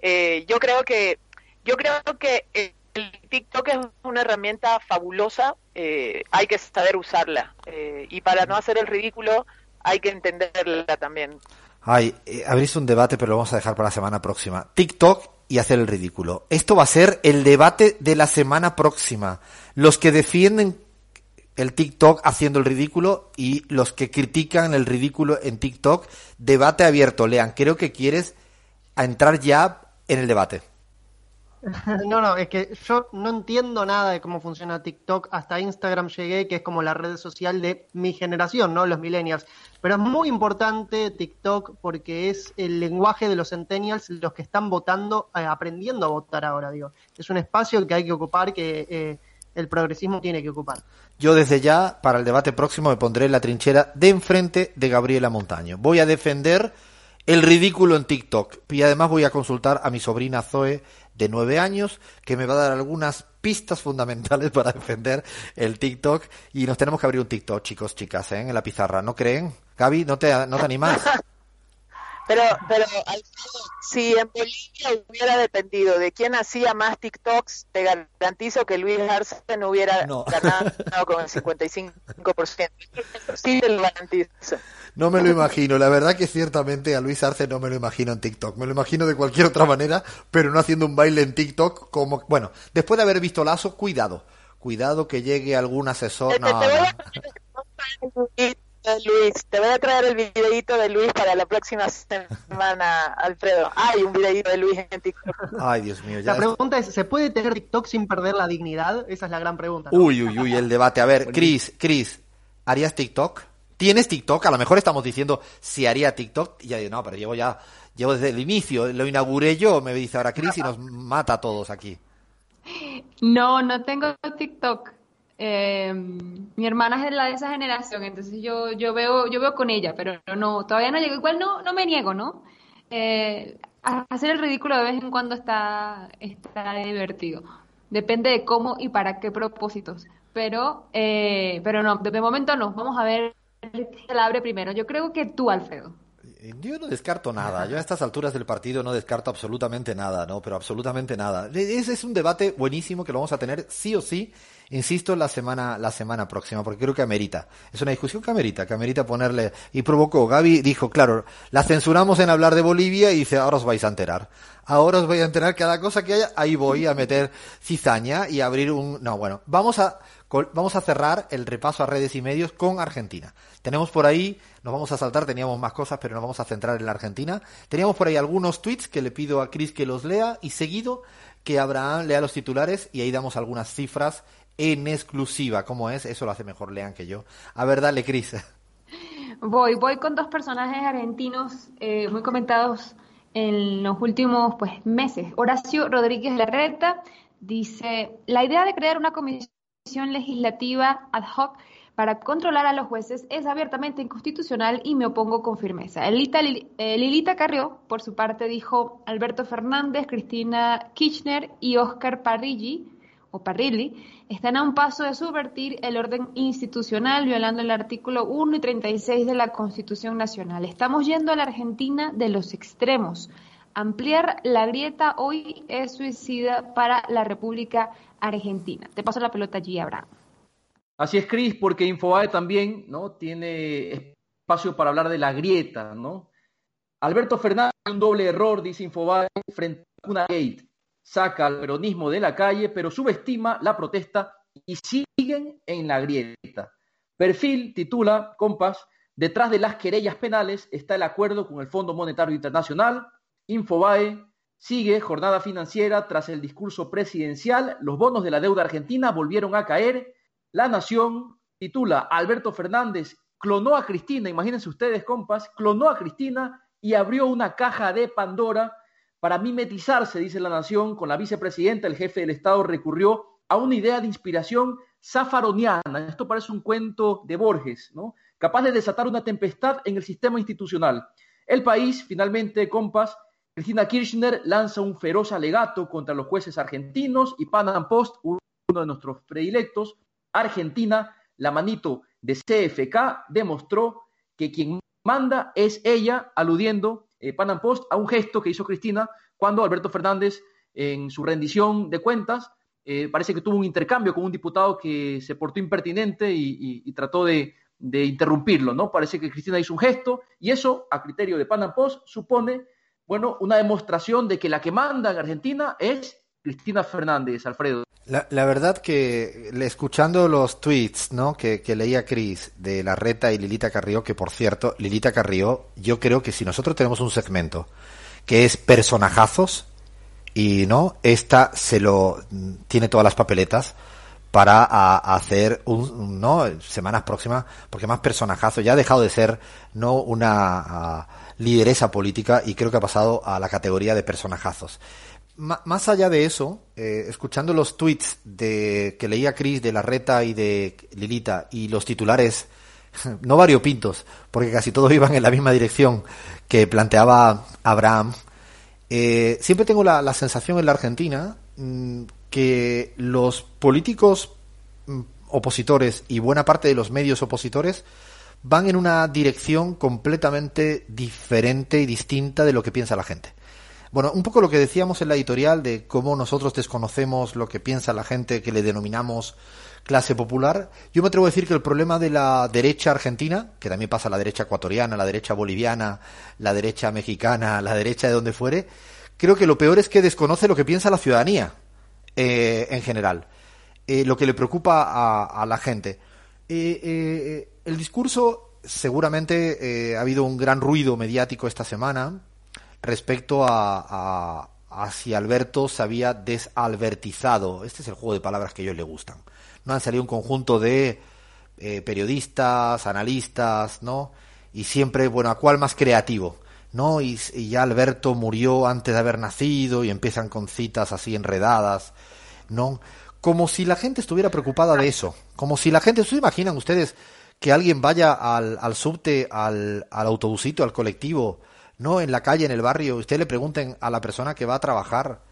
eh, yo creo que yo creo que el TikTok es una herramienta fabulosa. Eh, hay que saber usarla eh, y para no hacer el ridículo hay que entenderla también. Ay, abrís un debate, pero lo vamos a dejar para la semana próxima. TikTok y hacer el ridículo. Esto va a ser el debate de la semana próxima. Los que defienden el TikTok haciendo el ridículo y los que critican el ridículo en TikTok, debate abierto. Lean, creo que quieres entrar ya en el debate. [LAUGHS] No, no, es que yo no entiendo nada de cómo funciona TikTok. Hasta Instagram llegué, que es como la red social de mi generación, ¿no? Los millennials. Pero es muy importante TikTok porque es el lenguaje de los centennials, los que están votando, eh, aprendiendo a votar ahora, digo. Es un espacio que hay que ocupar, que eh, el progresismo tiene que ocupar. Yo desde ya, para el debate próximo, me pondré en la trinchera de enfrente de Gabriela Montaño. Voy a defender el ridículo en TikTok y además voy a consultar a mi sobrina Zoe de nueve años que me va a dar algunas pistas fundamentales [LAUGHS] para defender el TikTok y nos tenemos que abrir un TikTok, chicos, chicas, ¿eh? en la pizarra, ¿no creen? Gaby, ¿no te, no te animas? [LAUGHS] Pero, pero si en Bolivia hubiera dependido de quién hacía más TikToks, te garantizo que Luis Arce no hubiera ganado con el 55%. Sí, te lo garantizo. No me lo imagino. La verdad que ciertamente a Luis Arce no me lo imagino en TikTok. Me lo imagino de cualquier otra manera, pero no haciendo un baile en TikTok como... Bueno, después de haber visto Lazo, cuidado. Cuidado que llegue algún asesor. No, Luis, te voy a traer el videito de Luis para la próxima semana, Alfredo. Hay un videito de Luis en TikTok. Ay, Dios mío. la pregunta es, ¿se puede tener TikTok sin perder la dignidad? Esa es la gran pregunta. Uy, uy, uy, el debate. A ver, Chris, Chris, ¿harías TikTok? ¿Tienes TikTok? A lo mejor estamos diciendo si haría TikTok. Y ya digo, no, pero llevo ya, llevo desde el inicio, lo inauguré yo, me dice ahora Chris y nos mata a todos aquí. No, no tengo TikTok. Eh, mi hermana es la de esa generación, entonces yo, yo veo, yo veo con ella, pero no, todavía no llego. Igual no, no me niego, ¿no? Eh, hacer el ridículo de vez en cuando está, está divertido. Depende de cómo y para qué propósitos. Pero, eh, pero no, de momento no. Vamos a ver qué la abre primero. Yo creo que tú, Alfredo. Yo no descarto nada. Yo a estas alturas del partido no descarto absolutamente nada, ¿no? Pero absolutamente nada. Ese es un debate buenísimo que lo vamos a tener sí o sí, insisto, la semana, la semana próxima, porque creo que amerita. Es una discusión que amerita, que amerita ponerle. Y provocó. Gaby dijo, claro, la censuramos en hablar de Bolivia y dice, ahora os vais a enterar. Ahora os voy a enterar cada cosa que haya, ahí voy a meter cizaña y abrir un. No, bueno, vamos a Vamos a cerrar el repaso a redes y medios con Argentina. Tenemos por ahí, nos vamos a saltar, teníamos más cosas, pero nos vamos a centrar en la Argentina. Teníamos por ahí algunos tweets que le pido a Chris que los lea y seguido que Abraham lea los titulares y ahí damos algunas cifras en exclusiva. ¿Cómo es? Eso lo hace mejor Lean que yo. A ver, dale, Chris. Voy, voy con dos personajes argentinos eh, muy comentados en los últimos pues, meses. Horacio Rodríguez Larreta dice, la idea de crear una comisión legislativa ad hoc para controlar a los jueces es abiertamente inconstitucional y me opongo con firmeza. Eh, Lilita Carrió, por su parte, dijo Alberto Fernández, Cristina Kirchner y Oscar Parrilli, o Parrilli, están a un paso de subvertir el orden institucional violando el artículo 1 y 36 de la Constitución Nacional. Estamos yendo a la Argentina de los extremos. Ampliar la grieta hoy es suicida para la República Argentina. Te paso la pelota allí, Abraham. Así es, Cris, porque Infobae también ¿no? tiene espacio para hablar de la grieta, ¿no? Alberto Fernández, un doble error, dice Infobae, frente a una gate. Saca al peronismo de la calle, pero subestima la protesta y siguen en la grieta. Perfil titula, compas, detrás de las querellas penales está el acuerdo con el Fondo Monetario Internacional. Infobae, Sigue jornada financiera tras el discurso presidencial. Los bonos de la deuda argentina volvieron a caer. La Nación titula Alberto Fernández clonó a Cristina, imagínense ustedes, compas, clonó a Cristina y abrió una caja de Pandora para mimetizarse, dice la Nación, con la vicepresidenta. El jefe del Estado recurrió a una idea de inspiración zafaroniana. Esto parece un cuento de Borges, ¿no? Capaz de desatar una tempestad en el sistema institucional. El país, finalmente, compas, Cristina Kirchner lanza un feroz alegato contra los jueces argentinos y Panam Post, uno de nuestros predilectos, Argentina, la manito de CFK, demostró que quien manda es ella, aludiendo eh, Post a un gesto que hizo Cristina cuando Alberto Fernández, en su rendición de cuentas, eh, parece que tuvo un intercambio con un diputado que se portó impertinente y, trató de, interrumpirlo, ¿no? Parece que Cristina hizo un gesto y eso, a criterio de Panam Post, supone bueno, una demostración de que la que manda en Argentina es Cristina Fernández, Alfredo. La, verdad que escuchando los tweets ¿no? que, leía Cris de La Reta y Lilita Carrió, que por cierto, Lilita Carrió, yo creo que si nosotros tenemos un segmento que es personajazos y no, esta se lo tiene todas las papeletas para hacer un, no semanas próximas porque más personajazo ya ha dejado de ser no una lideresa política y creo que ha pasado a la categoría de personajazos. Más allá de eso, eh, escuchando los tweets de que leía Chris de Larreta y de Lilita y los titulares, [LAUGHS] no variopintos, porque casi todos [LAUGHS] iban en la misma dirección que planteaba Abraham, eh, siempre tengo la, la, sensación en la Argentina mm, que los políticos mm, opositores y buena parte de los medios opositores van en una dirección completamente diferente y distinta de lo que piensa la gente. Bueno, un poco lo que decíamos en la editorial de cómo nosotros desconocemos lo que piensa la gente que le denominamos clase popular. Yo me atrevo a decir que el problema de la derecha argentina, que también pasa la derecha ecuatoriana, la derecha boliviana, la derecha mexicana, la derecha de donde fuere, creo que lo peor es que desconoce lo que piensa la ciudadanía eh, en general, eh, lo que le preocupa a, la gente. Eh, el discurso, seguramente eh, ha habido un gran ruido mediático esta semana respecto a, si Alberto se había desalbertizado. Este es el juego de palabras que a ellos le gustan. No han salido un conjunto de eh, periodistas, analistas, ¿no? Y siempre, bueno, ¿a cuál más creativo? ¿No? Y, y, ya Alberto murió antes de haber nacido y empiezan con citas así enredadas, ¿no? como si la gente estuviera preocupada de eso. Como si la gente, ¿se imaginan ustedes que alguien vaya al, al subte, al, al autobusito, al colectivo, no en la calle, en el barrio, usted le pregunten a la persona que va a trabajar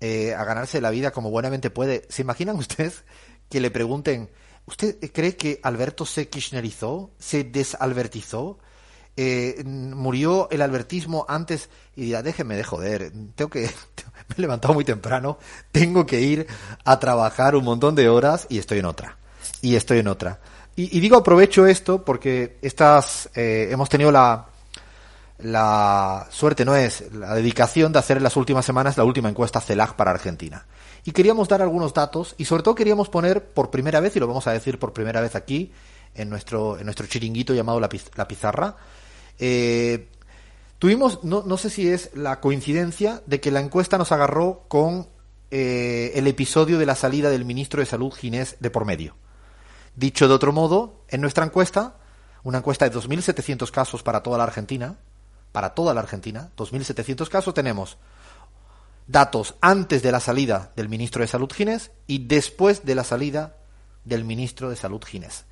eh, a ganarse la vida como buenamente puede, ¿se imaginan [LAUGHS] ustedes que le pregunten, ¿usted cree que Alberto se kirchnerizó, se desalbertizó? Eh, murió el albertismo antes y dirá, déjeme de joder, tengo que, [LAUGHS] me he levantado muy temprano, tengo que ir a trabajar un montón de horas y estoy en otra. Y estoy en otra. Y, y digo aprovecho esto porque estas, eh, hemos tenido la, la suerte, no es, la dedicación de hacer en las últimas semanas la última encuesta CELAG para Argentina. Y queríamos dar algunos datos y sobre todo queríamos poner por primera vez, y lo vamos a decir por primera vez aquí, en nuestro, en nuestro chiringuito llamado La, la Pizarra, eh, tuvimos, no, no sé si es la coincidencia de que la encuesta nos agarró con eh, el episodio de la salida del ministro de Salud Ginés de por medio. Dicho de otro modo, en nuestra encuesta, una encuesta de 2.700 casos para toda la Argentina, para toda la Argentina, 2.700 casos, tenemos datos antes de la salida del ministro de Salud Ginés y después de la salida del ministro de Salud Ginés.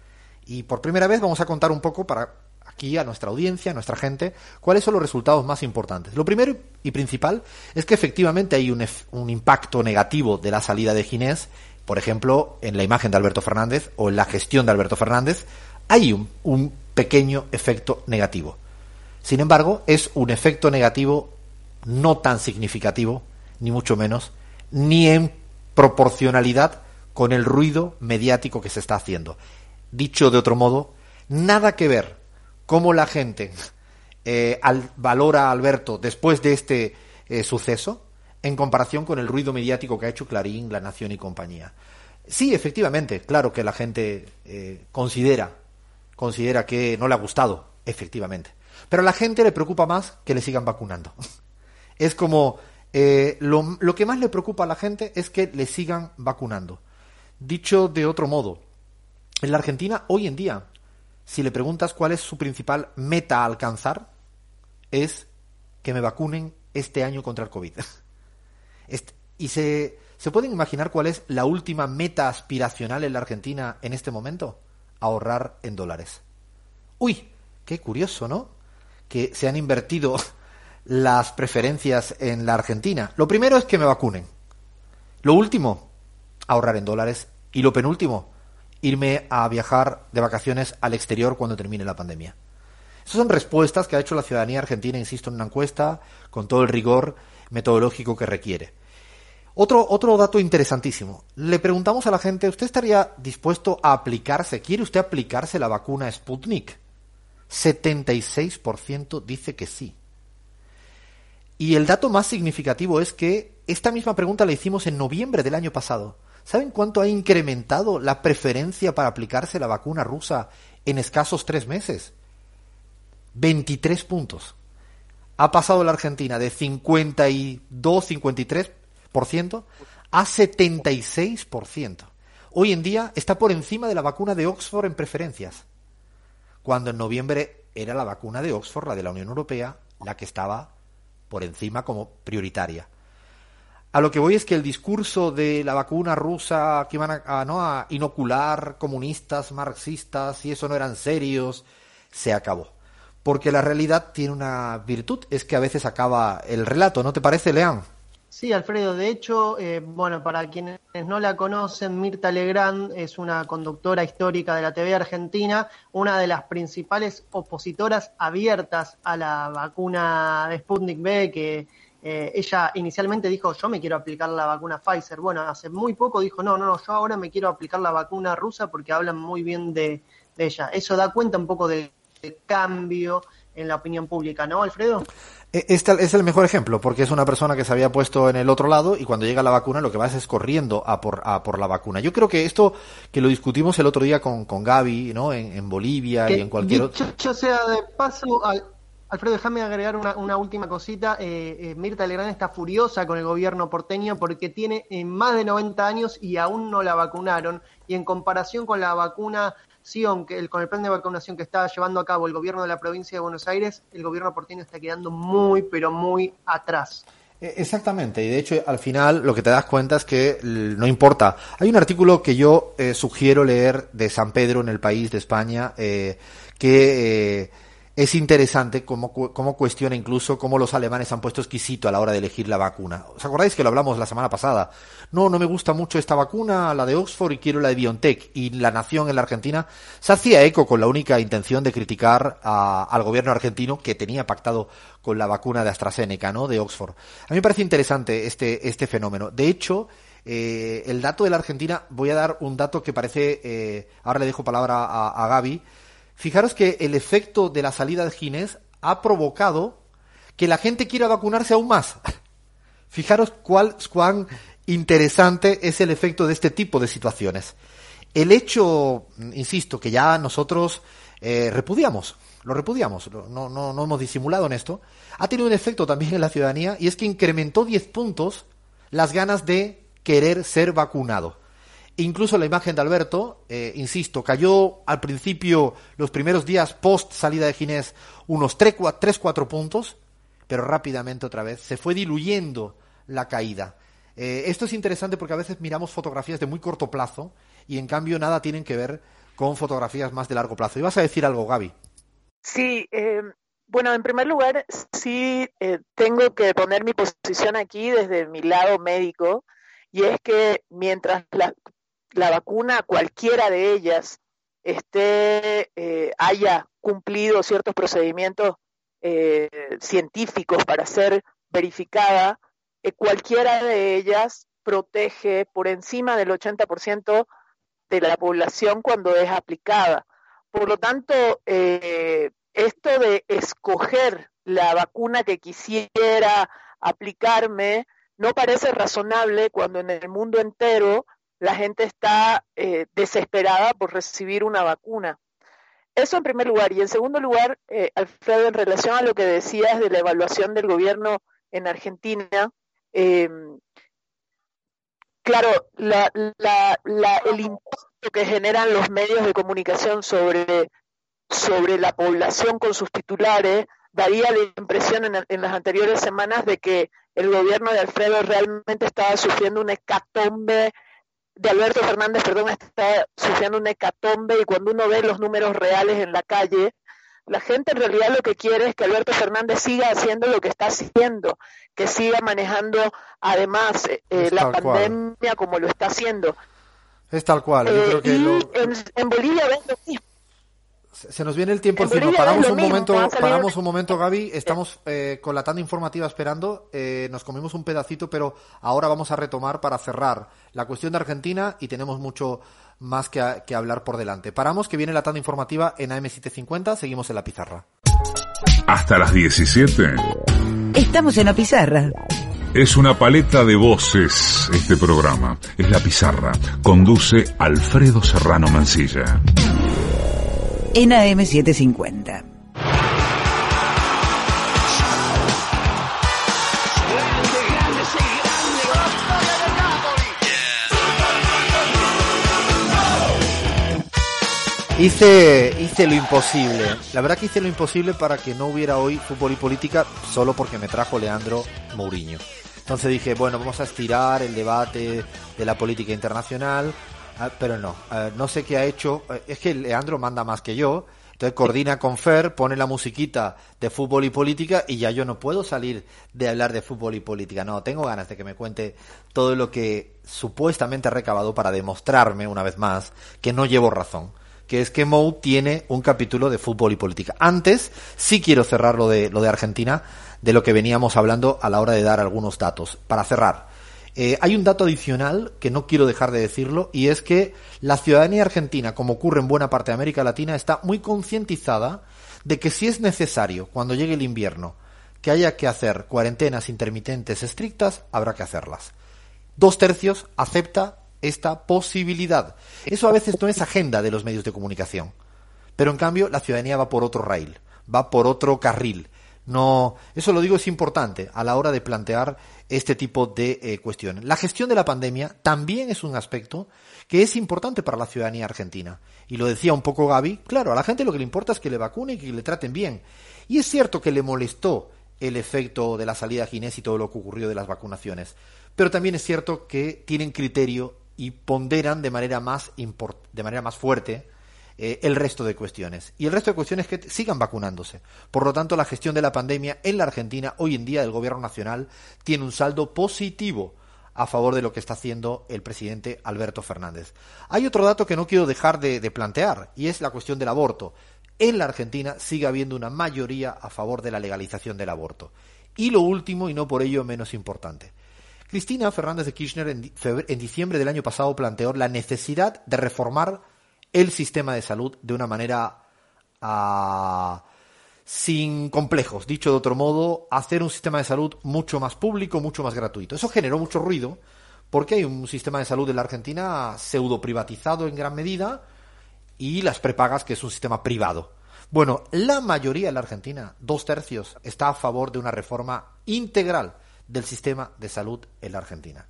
Y por primera vez vamos a contar un poco para aquí a nuestra audiencia, a nuestra gente, cuáles son los resultados más importantes. Lo primero y principal es que efectivamente hay un, impacto negativo de la salida de Ginés, por ejemplo, en la imagen de Alberto Fernández o en la gestión de Alberto Fernández, hay un pequeño efecto negativo. Sin embargo, es un efecto negativo no tan significativo, ni mucho menos, ni en proporcionalidad con el ruido mediático que se está haciendo. Dicho de otro modo, nada que ver cómo la gente eh, al- valora a Alberto después de este eh, suceso en comparación con el ruido mediático que ha hecho Clarín, La Nación y compañía. Sí, efectivamente, claro que la gente eh, considera, considera que no le ha gustado, efectivamente. Pero a la gente le preocupa más que le sigan vacunando. [LAUGHS] Es como eh, lo, que más le preocupa a la gente es que le sigan vacunando. Dicho de otro modo, en la Argentina hoy en día, si le preguntas cuál es su principal meta a alcanzar, es que me vacunen este año contra el COVID. [LAUGHS] Este- y se, se pueden imaginar cuál es la última meta aspiracional en la Argentina en este momento? Ahorrar en dólares. Uy, qué curioso, ¿no? Que se han invertido las preferencias en la Argentina. Lo primero es que me vacunen. Lo último, ahorrar en dólares. Y lo penúltimo, irme a viajar de vacaciones al exterior cuando termine la pandemia. Esas son respuestas que ha hecho la ciudadanía argentina, insisto, en una encuesta, con todo el rigor metodológico que requiere. Otro, otro dato interesantísimo. Le preguntamos a la gente, ¿usted estaría dispuesto a aplicarse? ¿Quiere usted aplicarse la vacuna Sputnik? 76% dice que sí. Y el dato más significativo es que esta misma pregunta la hicimos en noviembre del año pasado. ¿Saben cuánto ha incrementado la preferencia para aplicarse la vacuna rusa en escasos tres meses? 23 puntos. Ha pasado la Argentina de 52-53% a 76%. Hoy en día está por encima de la vacuna de Oxford en preferencias, cuando en noviembre era la vacuna de Oxford, la de la Unión Europea, la que estaba por encima como prioritaria. A lo que voy es que el discurso de la vacuna rusa que iban a, ¿no? a inocular comunistas, marxistas, y eso no eran serios, se acabó. Porque la realidad tiene una virtud, es que a veces acaba el relato, ¿no te parece, Leán? Sí, Alfredo, de hecho, eh, bueno, para quienes no la conocen, Mirta Legrand es una conductora histórica de la TV argentina, una de las principales opositoras abiertas a la vacuna de Sputnik B, que eh, ella inicialmente dijo, yo me quiero aplicar la vacuna Pfizer. Bueno, hace muy poco dijo, no, no, no, yo ahora me quiero aplicar la vacuna rusa porque hablan muy bien de, de ella. Eso da cuenta un poco del de cambio en la opinión pública, ¿no, Alfredo? Este es el mejor ejemplo, porque es una persona que se había puesto en el otro lado y cuando llega la vacuna lo que vas es corriendo a por, a por la vacuna. Yo creo que esto, que lo discutimos el otro día con, con Gaby, ¿no? En, en Bolivia que, y en cualquier otro. Dicho sea de paso, al, Alfredo, déjame agregar una, una, última cosita. Eh, eh, Mirta Legrand está furiosa con el gobierno porteño porque tiene eh, más de 90 años y aún no la vacunaron. Y en comparación con la vacuna que el, con el plan de vacunación que está llevando a cabo el gobierno de la provincia de Buenos Aires, el gobierno porteño está quedando muy, pero muy atrás. Eh, Exactamente, y de hecho al final lo que te das cuenta es que no importa. Hay un artículo que yo eh, sugiero leer de San Pedro en el país de España eh, que es interesante cómo, cómo cuestiona incluso cómo los alemanes han puesto exquisito a la hora de elegir la vacuna. ¿Os acordáis que lo hablamos la semana pasada? No, no me gusta mucho esta vacuna, la de Oxford, y quiero la de BioNTech. Y la nación en la Argentina se hacía eco con la única intención de criticar a- al gobierno argentino que tenía pactado con la vacuna de AstraZeneca, ¿no? De Oxford. A mí me parece interesante este, este fenómeno. De hecho, eh, el dato de la Argentina, voy a dar un dato que parece, eh, ahora le dejo palabra a, a Gaby. Fijaros que el efecto de la salida de Ginés ha provocado que la gente quiera vacunarse aún más. [LAUGHS] Fijaros cuál, cuán interesante es el efecto de este tipo de situaciones. El hecho, insisto, que ya nosotros eh, repudiamos, lo repudiamos, no, no, no hemos disimulado en esto, ha tenido un efecto también en la ciudadanía y es que incrementó 10 puntos las ganas de querer ser vacunado. Incluso la imagen de Alberto, eh, insisto, cayó al principio, los primeros días post salida de Ginés, unos 3-4 puntos, pero rápidamente otra vez se fue diluyendo la caída. Eh, esto es interesante porque a veces miramos fotografías de muy corto plazo y en cambio nada tienen que ver con fotografías más de largo plazo. ¿Y vas a decir algo, Gaby? Sí, eh, bueno, en primer lugar, sí tengo que poner mi posición aquí desde mi lado médico, y es que mientras la, la vacuna, cualquiera de ellas, esté, eh, haya cumplido ciertos procedimientos eh, científicos para ser verificada, eh, cualquiera de ellas protege por encima del 80% de la población cuando es aplicada. Por lo tanto, esto de escoger la vacuna que quisiera aplicarme no parece razonable cuando en el mundo entero la gente está eh, desesperada por recibir una vacuna. Eso en primer lugar. Y en segundo lugar, eh, Alfredo, en relación a lo que decías de la evaluación del gobierno en Argentina, eh, claro, la, la, la, el impacto que generan los medios de comunicación sobre, sobre la población con sus titulares daría la impresión en, en, las anteriores semanas de que el gobierno de Alfredo realmente estaba sufriendo una hecatombe, de Alberto Fernández, perdón, está sufriendo una hecatombe y cuando uno ve los números reales en la calle, la gente en realidad lo que quiere es que Alberto Fernández siga haciendo lo que está haciendo, que siga manejando además eh, la pandemia cual. como lo está haciendo. Es tal cual. Yo Eh, creo que y lo... en, en, Bolivia ves lo mismo. Se nos viene el tiempo En encima. Paramos un mismo, momento, paramos un momento, Gaby. Estamos eh, con la tanda informativa esperando. Eh, nos comimos un pedacito, pero ahora vamos a retomar para cerrar la cuestión de Argentina y tenemos mucho más que, a- que hablar por delante. Paramos, que viene la tanda informativa en AM750. Seguimos en la pizarra. Hasta las 17. Estamos en la pizarra. Es una paleta de voces este programa. Es la pizarra. Conduce Alfredo Serrano Mancilla. En AM750. Hice, hice lo imposible. La verdad que hice lo imposible para que no hubiera hoy fútbol y política solo porque me trajo Leandro Mourinho. Entonces dije, bueno, vamos a estirar el debate de la política internacional, ah, pero no, ah, no sé qué ha hecho. eh, Es que Leandro manda más que yo. Entonces coordina con Fer, pone la musiquita de fútbol y política y ya yo no puedo salir de hablar de fútbol y política. No, tengo ganas de que me cuente todo lo que supuestamente ha recabado para demostrarme una vez más que no llevo razón que es que Mou tiene un capítulo de fútbol y política. Antes, sí quiero cerrar lo de, lo de Argentina, de lo que veníamos hablando a la hora de dar algunos datos. Para cerrar, eh, hay un dato adicional que no quiero dejar de decirlo, y es que la ciudadanía argentina, como ocurre en buena parte de América Latina, está muy concientizada de que si es necesario, cuando llegue el invierno, que haya que hacer cuarentenas intermitentes estrictas, habrá que hacerlas. Dos tercios acepta esta posibilidad. Eso a veces no es agenda de los medios de comunicación. Pero en cambio la ciudadanía va por otro rail, va por otro carril. No, eso lo digo es importante a la hora de plantear este tipo de eh, cuestiones. La gestión de la pandemia también es un aspecto que es importante para la ciudadanía argentina. Y lo decía un poco Gaby, claro, a la gente lo que le importa es que le vacunen y que le traten bien. Y es cierto que le molestó el efecto de la salida a Ginés y todo lo que ocurrió de las vacunaciones. Pero también es cierto que tienen criterio y ponderan de manera más, de manera más fuerte eh, el resto de cuestiones. Y el resto de cuestiones es que sigan vacunándose. Por lo tanto, la gestión de la pandemia en la Argentina, hoy en día, del Gobierno Nacional, tiene un saldo positivo a favor de lo que está haciendo el presidente Alberto Fernández. Hay otro dato que no quiero dejar de, de plantear, y es la cuestión del aborto. En la Argentina sigue habiendo una mayoría a favor de la legalización del aborto. Y lo último, y no por ello menos importante, Cristina Fernández de Kirchner en, en, diciembre del año pasado planteó la necesidad de reformar el sistema de salud de una manera uh, sin complejos. Dicho de otro modo, hacer un sistema de salud mucho más público, mucho más gratuito. Eso generó mucho ruido porque hay un sistema de salud en la Argentina pseudo privatizado en gran medida y las prepagas, que es un sistema privado. Bueno, la mayoría en la Argentina, dos tercios, está a favor de una reforma integral del sistema de salud en la Argentina.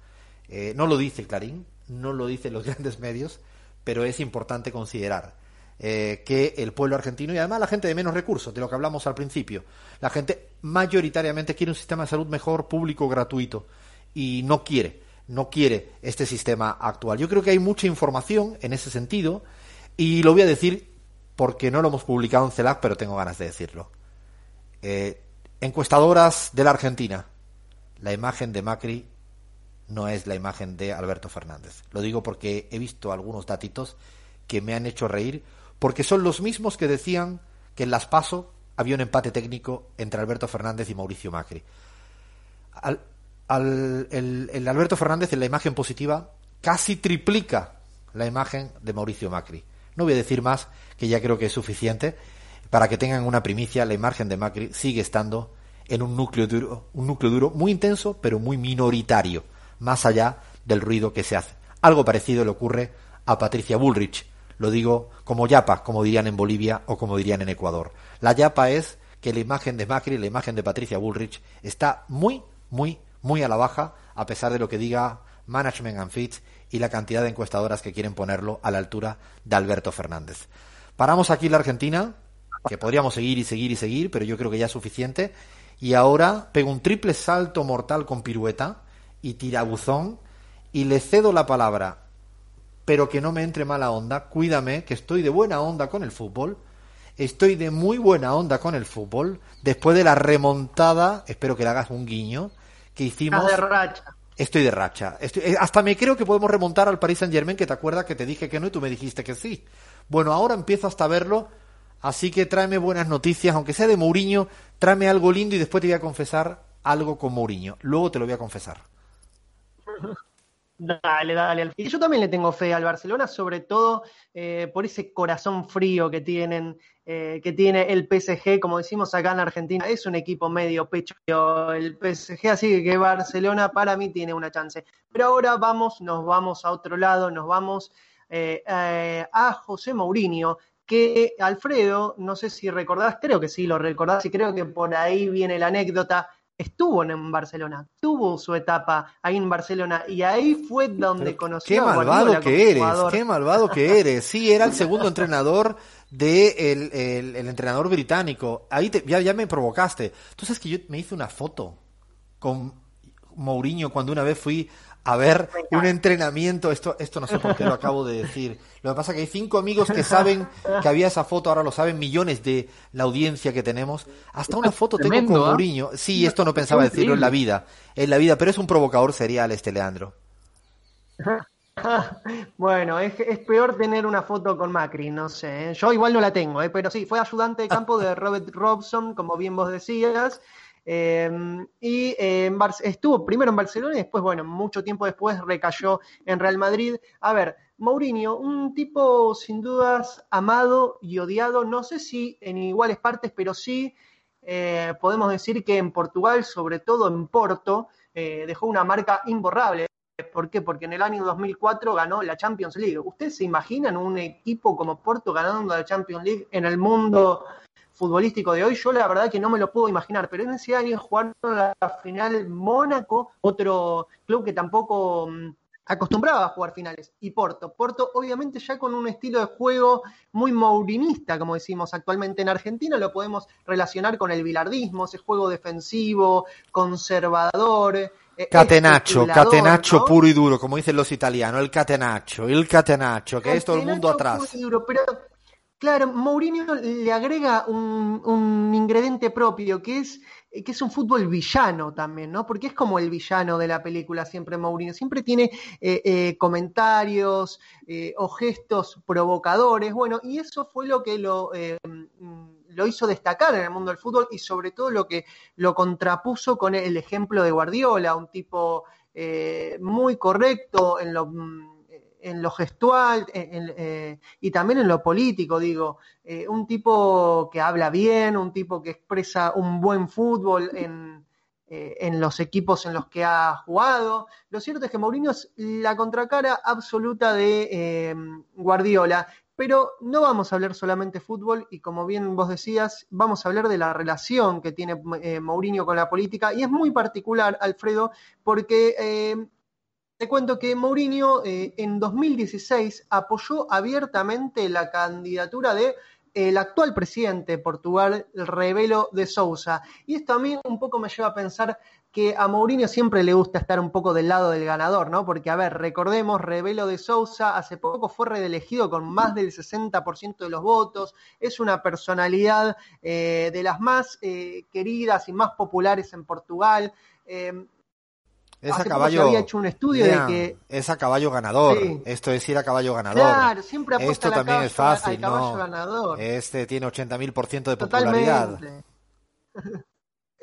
Eh, no lo dice Clarín, no lo dicen los [LAUGHS] grandes medios, pero es importante considerar eh, que el pueblo argentino y además la gente de menos recursos, de lo que hablamos al principio, la gente mayoritariamente quiere un sistema de salud mejor, público, gratuito y no quiere, no quiere este sistema actual. Yo creo que hay mucha información en ese sentido y lo voy a decir porque no lo hemos publicado en CELAC, pero tengo ganas de decirlo. Eh, encuestadoras de la Argentina, la imagen de Macri no es la imagen de Alberto Fernández. Lo digo porque he visto algunos datitos que me han hecho reír, porque son los mismos que decían que en Las Paso había un empate técnico entre Alberto Fernández y Mauricio Macri. Al, Alberto Fernández en la imagen positiva casi triplica la imagen de Mauricio Macri. No voy a decir más, que ya creo que es suficiente. Para que tengan una primicia, la imagen de Macri sigue estando en un núcleo duro, un núcleo duro muy intenso, pero muy minoritario, más allá del ruido que se hace. Algo parecido le ocurre a Patricia Bullrich. Lo digo como yapa, como dirían en Bolivia o como dirían en Ecuador. La yapa es que la imagen de Macri, la imagen de Patricia Bullrich, está muy, muy, muy a la baja, a pesar de lo que diga Management and Fitch y la cantidad de encuestadoras que quieren ponerlo a la altura de Alberto Fernández. Paramos aquí la Argentina, que podríamos seguir y seguir y seguir, pero yo creo que ya es suficiente. Y ahora pego un triple salto mortal con pirueta y tirabuzón y le cedo la palabra, pero que no me entre mala onda, cuídame, que estoy de buena onda con el fútbol, estoy de muy buena onda con el fútbol, después de la remontada, espero que le hagas un guiño, que hicimos... Estoy de racha. Eh, hasta me creo que podemos remontar al Paris Saint Germain, que te acuerdas que te dije que no y tú me dijiste que sí. Bueno, ahora empiezo hasta a verlo, así que tráeme buenas noticias, aunque sea de Mourinho, tráeme algo lindo y después te voy a confesar algo con Mourinho. Luego te lo voy a confesar. Dale, dale. Y yo también le tengo fe al Barcelona, sobre todo eh, por ese corazón frío que tienen, eh, que tiene el PSG, como decimos acá en Argentina, es un equipo medio pecho el PSG, así que Barcelona para mí tiene una chance. Pero ahora vamos, nos vamos a otro lado, nos vamos eh, a José Mourinho, que Alfredo, no sé si recordás, creo que sí lo recordás y creo que por ahí viene la anécdota estuvo en Barcelona, tuvo su etapa ahí en Barcelona y ahí fue donde conoció qué malvado que eres, qué malvado que eres. Sí, era el segundo entrenador de el, entrenador británico. Ahí ya, ya me provocaste. Tú sabes que yo me hice una foto con Mourinho cuando una vez fui a ver un entrenamiento. Esto, esto no sé por qué lo acabo de decir. Lo que pasa es que hay cinco amigos que saben que había esa foto, ahora lo saben millones de la audiencia que tenemos. Hasta una foto tengo con ¿ah? Mourinho. Sí, esto no pensaba decirlo en la vida, en la vida, pero es un provocador serial este Leandro. [LAUGHS] Bueno, es, es, peor tener una foto con Macri, no sé. ¿eh? Yo igual no la tengo, ¿eh? pero sí, fue ayudante de campo de [LAUGHS] Robert Robson, como bien vos decías, Em, y eh, estuvo primero en Barcelona y después, bueno, mucho tiempo después recayó en Real Madrid. A ver, Mourinho, un tipo sin dudas amado y odiado, no sé si en iguales partes, pero sí eh, podemos decir que en Portugal, sobre todo en Porto, eh, dejó una marca imborrable. ¿Por qué? Porque en el año 2004 ganó la Champions League. ¿Ustedes se imaginan un equipo como Porto ganando la Champions League en el mundo futbolístico de hoy, yo la verdad que no me lo puedo imaginar, pero en ese año jugaron la final Mónaco, otro club que tampoco mm, acostumbraba a jugar finales. Y Porto, Porto obviamente ya con un estilo de juego muy mourinista, como decimos actualmente en Argentina, lo podemos relacionar con el bilardismo, ese juego defensivo, conservador. eh, Catenaccio, especulador, catenaccio ¿no? puro y duro, como dicen los italianos, el catenaccio, el catenaccio, que es todo el mundo Catenaccio atrás. puro y duro, pero claro, Mourinho le agrega un, ingrediente propio que es que es un fútbol villano también, ¿no? Porque es como el villano de la película siempre Mourinho, siempre tiene eh, eh, comentarios eh, o gestos provocadores, bueno, y eso fue lo que lo, lo hizo destacar en el mundo del fútbol y sobre todo lo que lo contrapuso con el ejemplo de Guardiola, un tipo muy correcto en lo en lo gestual eh, y también en lo político, digo, eh, un tipo que habla bien, un tipo que expresa un buen fútbol en, eh, en los equipos en los que ha jugado. Lo cierto es que Mourinho es la contracara absoluta de Guardiola, pero no vamos a hablar solamente fútbol y como bien vos decías, vamos a hablar de la relación que tiene Mourinho con la política y es muy particular, Alfredo, porque te cuento que Mourinho eh, en 2016 apoyó abiertamente la candidatura de el actual presidente de Portugal, Rebelo de Sousa. Y esto a mí un poco me lleva a pensar que a Mourinho siempre le gusta estar un poco del lado del ganador, ¿no? Porque, a ver, recordemos, Rebelo de Sousa hace poco fue reelegido con más del 60% de los votos, es una personalidad eh, de las más eh, queridas y más populares en Portugal. Es a poco caballo. se había hecho un estudio de que- Es a caballo ganador. Sí. Esto es ir a caballo ganador. Claro, siempre apuesta Esto la también caballo- es fácil, al caballo ¿no? ganador. Este tiene 80.000% de popularidad. Totalmente. [LAUGHS]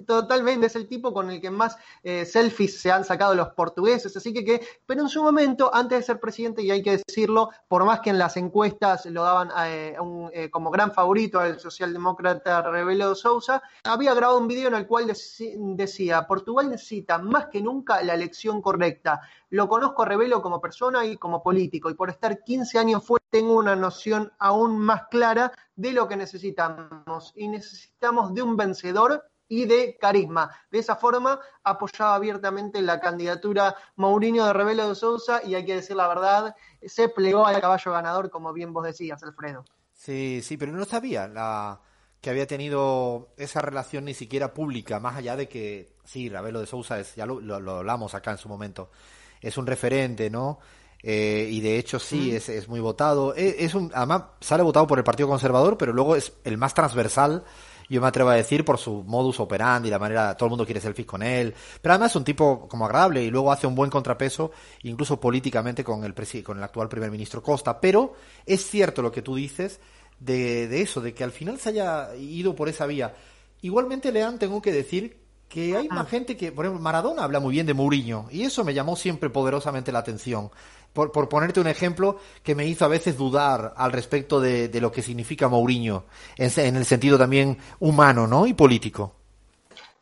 Totalmente, es el tipo con el que más eh, selfies se han sacado los portugueses, así que, que, pero en su momento, antes de ser presidente, y hay que decirlo, por más que en las encuestas lo daban eh, un, eh, como gran favorito al socialdemócrata Rebelo Sousa, había grabado un video en el cual decía, Portugal necesita más que nunca la elección correcta. Lo conozco a Rebelo como persona y como político, y por estar 15 años fuera tengo una noción aún más clara de lo que necesitamos, y necesitamos de un vencedor y de carisma. De esa forma apoyaba abiertamente la candidatura Mourinho de Rebelo de Sousa y hay que decir la verdad, se plegó al caballo ganador, como bien vos decías, Alfredo. Sí, sí, pero no sabía la que había tenido esa relación ni siquiera pública, más allá de que, sí, Ravelo de Sousa es, ya lo, lo- lo hablamos acá en su momento, es un referente, ¿no? Eh, y de hecho sí, Mm. es, es muy votado. Es, es un, además sale votado por el Partido Conservador, pero luego es el más transversal, yo me atrevo a decir, por su modus operandi, la manera, todo el mundo quiere selfies con él. Pero además es un tipo como agradable y luego hace un buen contrapeso, incluso políticamente, con el, con el actual primer ministro Costa. Pero es cierto lo que tú dices de, de eso, de que al final se haya ido por esa vía. Igualmente, Leán, tengo que decir que hay una gente que, por ejemplo, Maradona habla muy bien de Mourinho y eso me llamó siempre poderosamente la atención. Por, por ponerte un ejemplo que me hizo a veces dudar al respecto de, de lo que significa Mourinho, en, el sentido también humano, ¿no? Y político.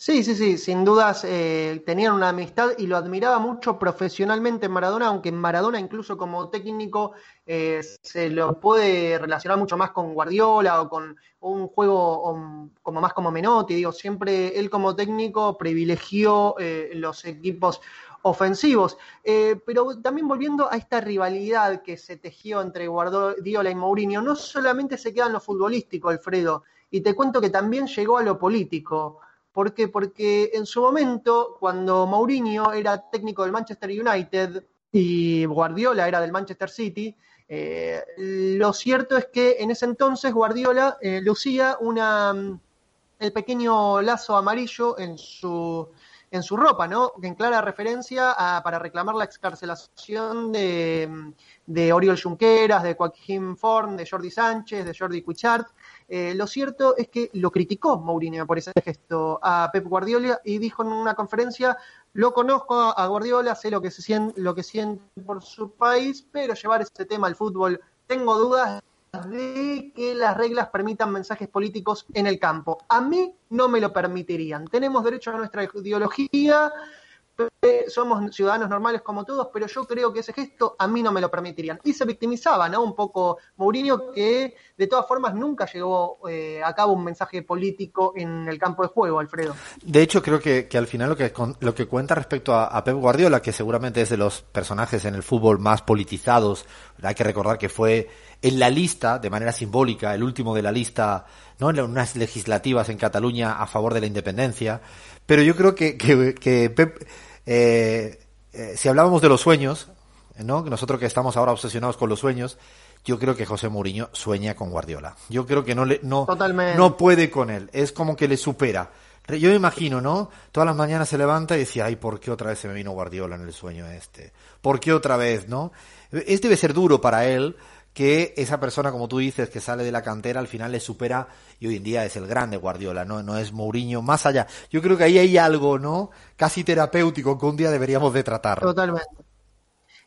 Sí, sí, sí, sin dudas eh, tenían una amistad y lo admiraba mucho profesionalmente en Maradona, aunque en Maradona incluso como técnico eh, se lo puede relacionar mucho más con Guardiola o con un juego como más como Menotti, digo, siempre él como técnico privilegió eh, los equipos ofensivos, Eh, pero también volviendo a esta rivalidad que se tejió entre Guardiola y Mourinho, no solamente se queda en lo futbolístico, Alfredo, y te cuento que también llegó a lo político. ¿Por qué? Porque en su momento, cuando Mourinho era técnico del Manchester United y Guardiola era del Manchester City, eh, lo cierto es que en ese entonces Guardiola eh, lucía una, mm, el pequeño lazo amarillo en su, en su ropa, ¿no? En clara referencia a, para reclamar la excarcelación de, de Oriol Junqueras, de Joaquín Forn, de Jordi Sánchez, de Jordi Cuichart. Eh, lo cierto es que lo criticó Mourinho por ese gesto a Pep Guardiola y dijo en una conferencia, lo conozco a Guardiola, sé lo que, se siente, lo que siente por su país, pero llevar ese tema al fútbol, tengo dudas de que las reglas permitan mensajes políticos en el campo. A mí no me lo permitirían. Tenemos derecho a nuestra ideología, somos ciudadanos normales como todos, pero yo creo que ese gesto a mí no me lo permitirían. Y se victimizaba, ¿no? Un poco Mourinho, que de todas formas nunca llegó eh, a cabo un mensaje político en el campo de juego, Alfredo. De hecho, creo que, que al final lo que, lo que cuenta respecto a Pep Guardiola, que seguramente es de los personajes en el fútbol más politizados, hay que recordar que fue en la lista, de manera simbólica, el último de la lista, ¿no? En unas legislativas en Cataluña a favor de la independencia. Pero yo creo que, que, que Pep, eh, eh, si hablábamos de los sueños, ¿no? Nosotros que estamos ahora obsesionados con los sueños, yo creo que José Mourinho sueña con Guardiola. Yo creo que no le, no, no puede con él. Es como que le supera. Yo me imagino, ¿no? Todas las mañanas se levanta y decía, ay, ¿por qué otra vez se me vino Guardiola en el sueño este? ¿Por qué otra vez, no? Es debe ser duro para él que esa persona, como tú dices, que sale de la cantera, al final le supera y hoy en día es el grande Guardiola, no, no es Mourinho, más allá. Yo creo que ahí hay algo, ¿no? Casi terapéutico que un día deberíamos de tratar. Totalmente.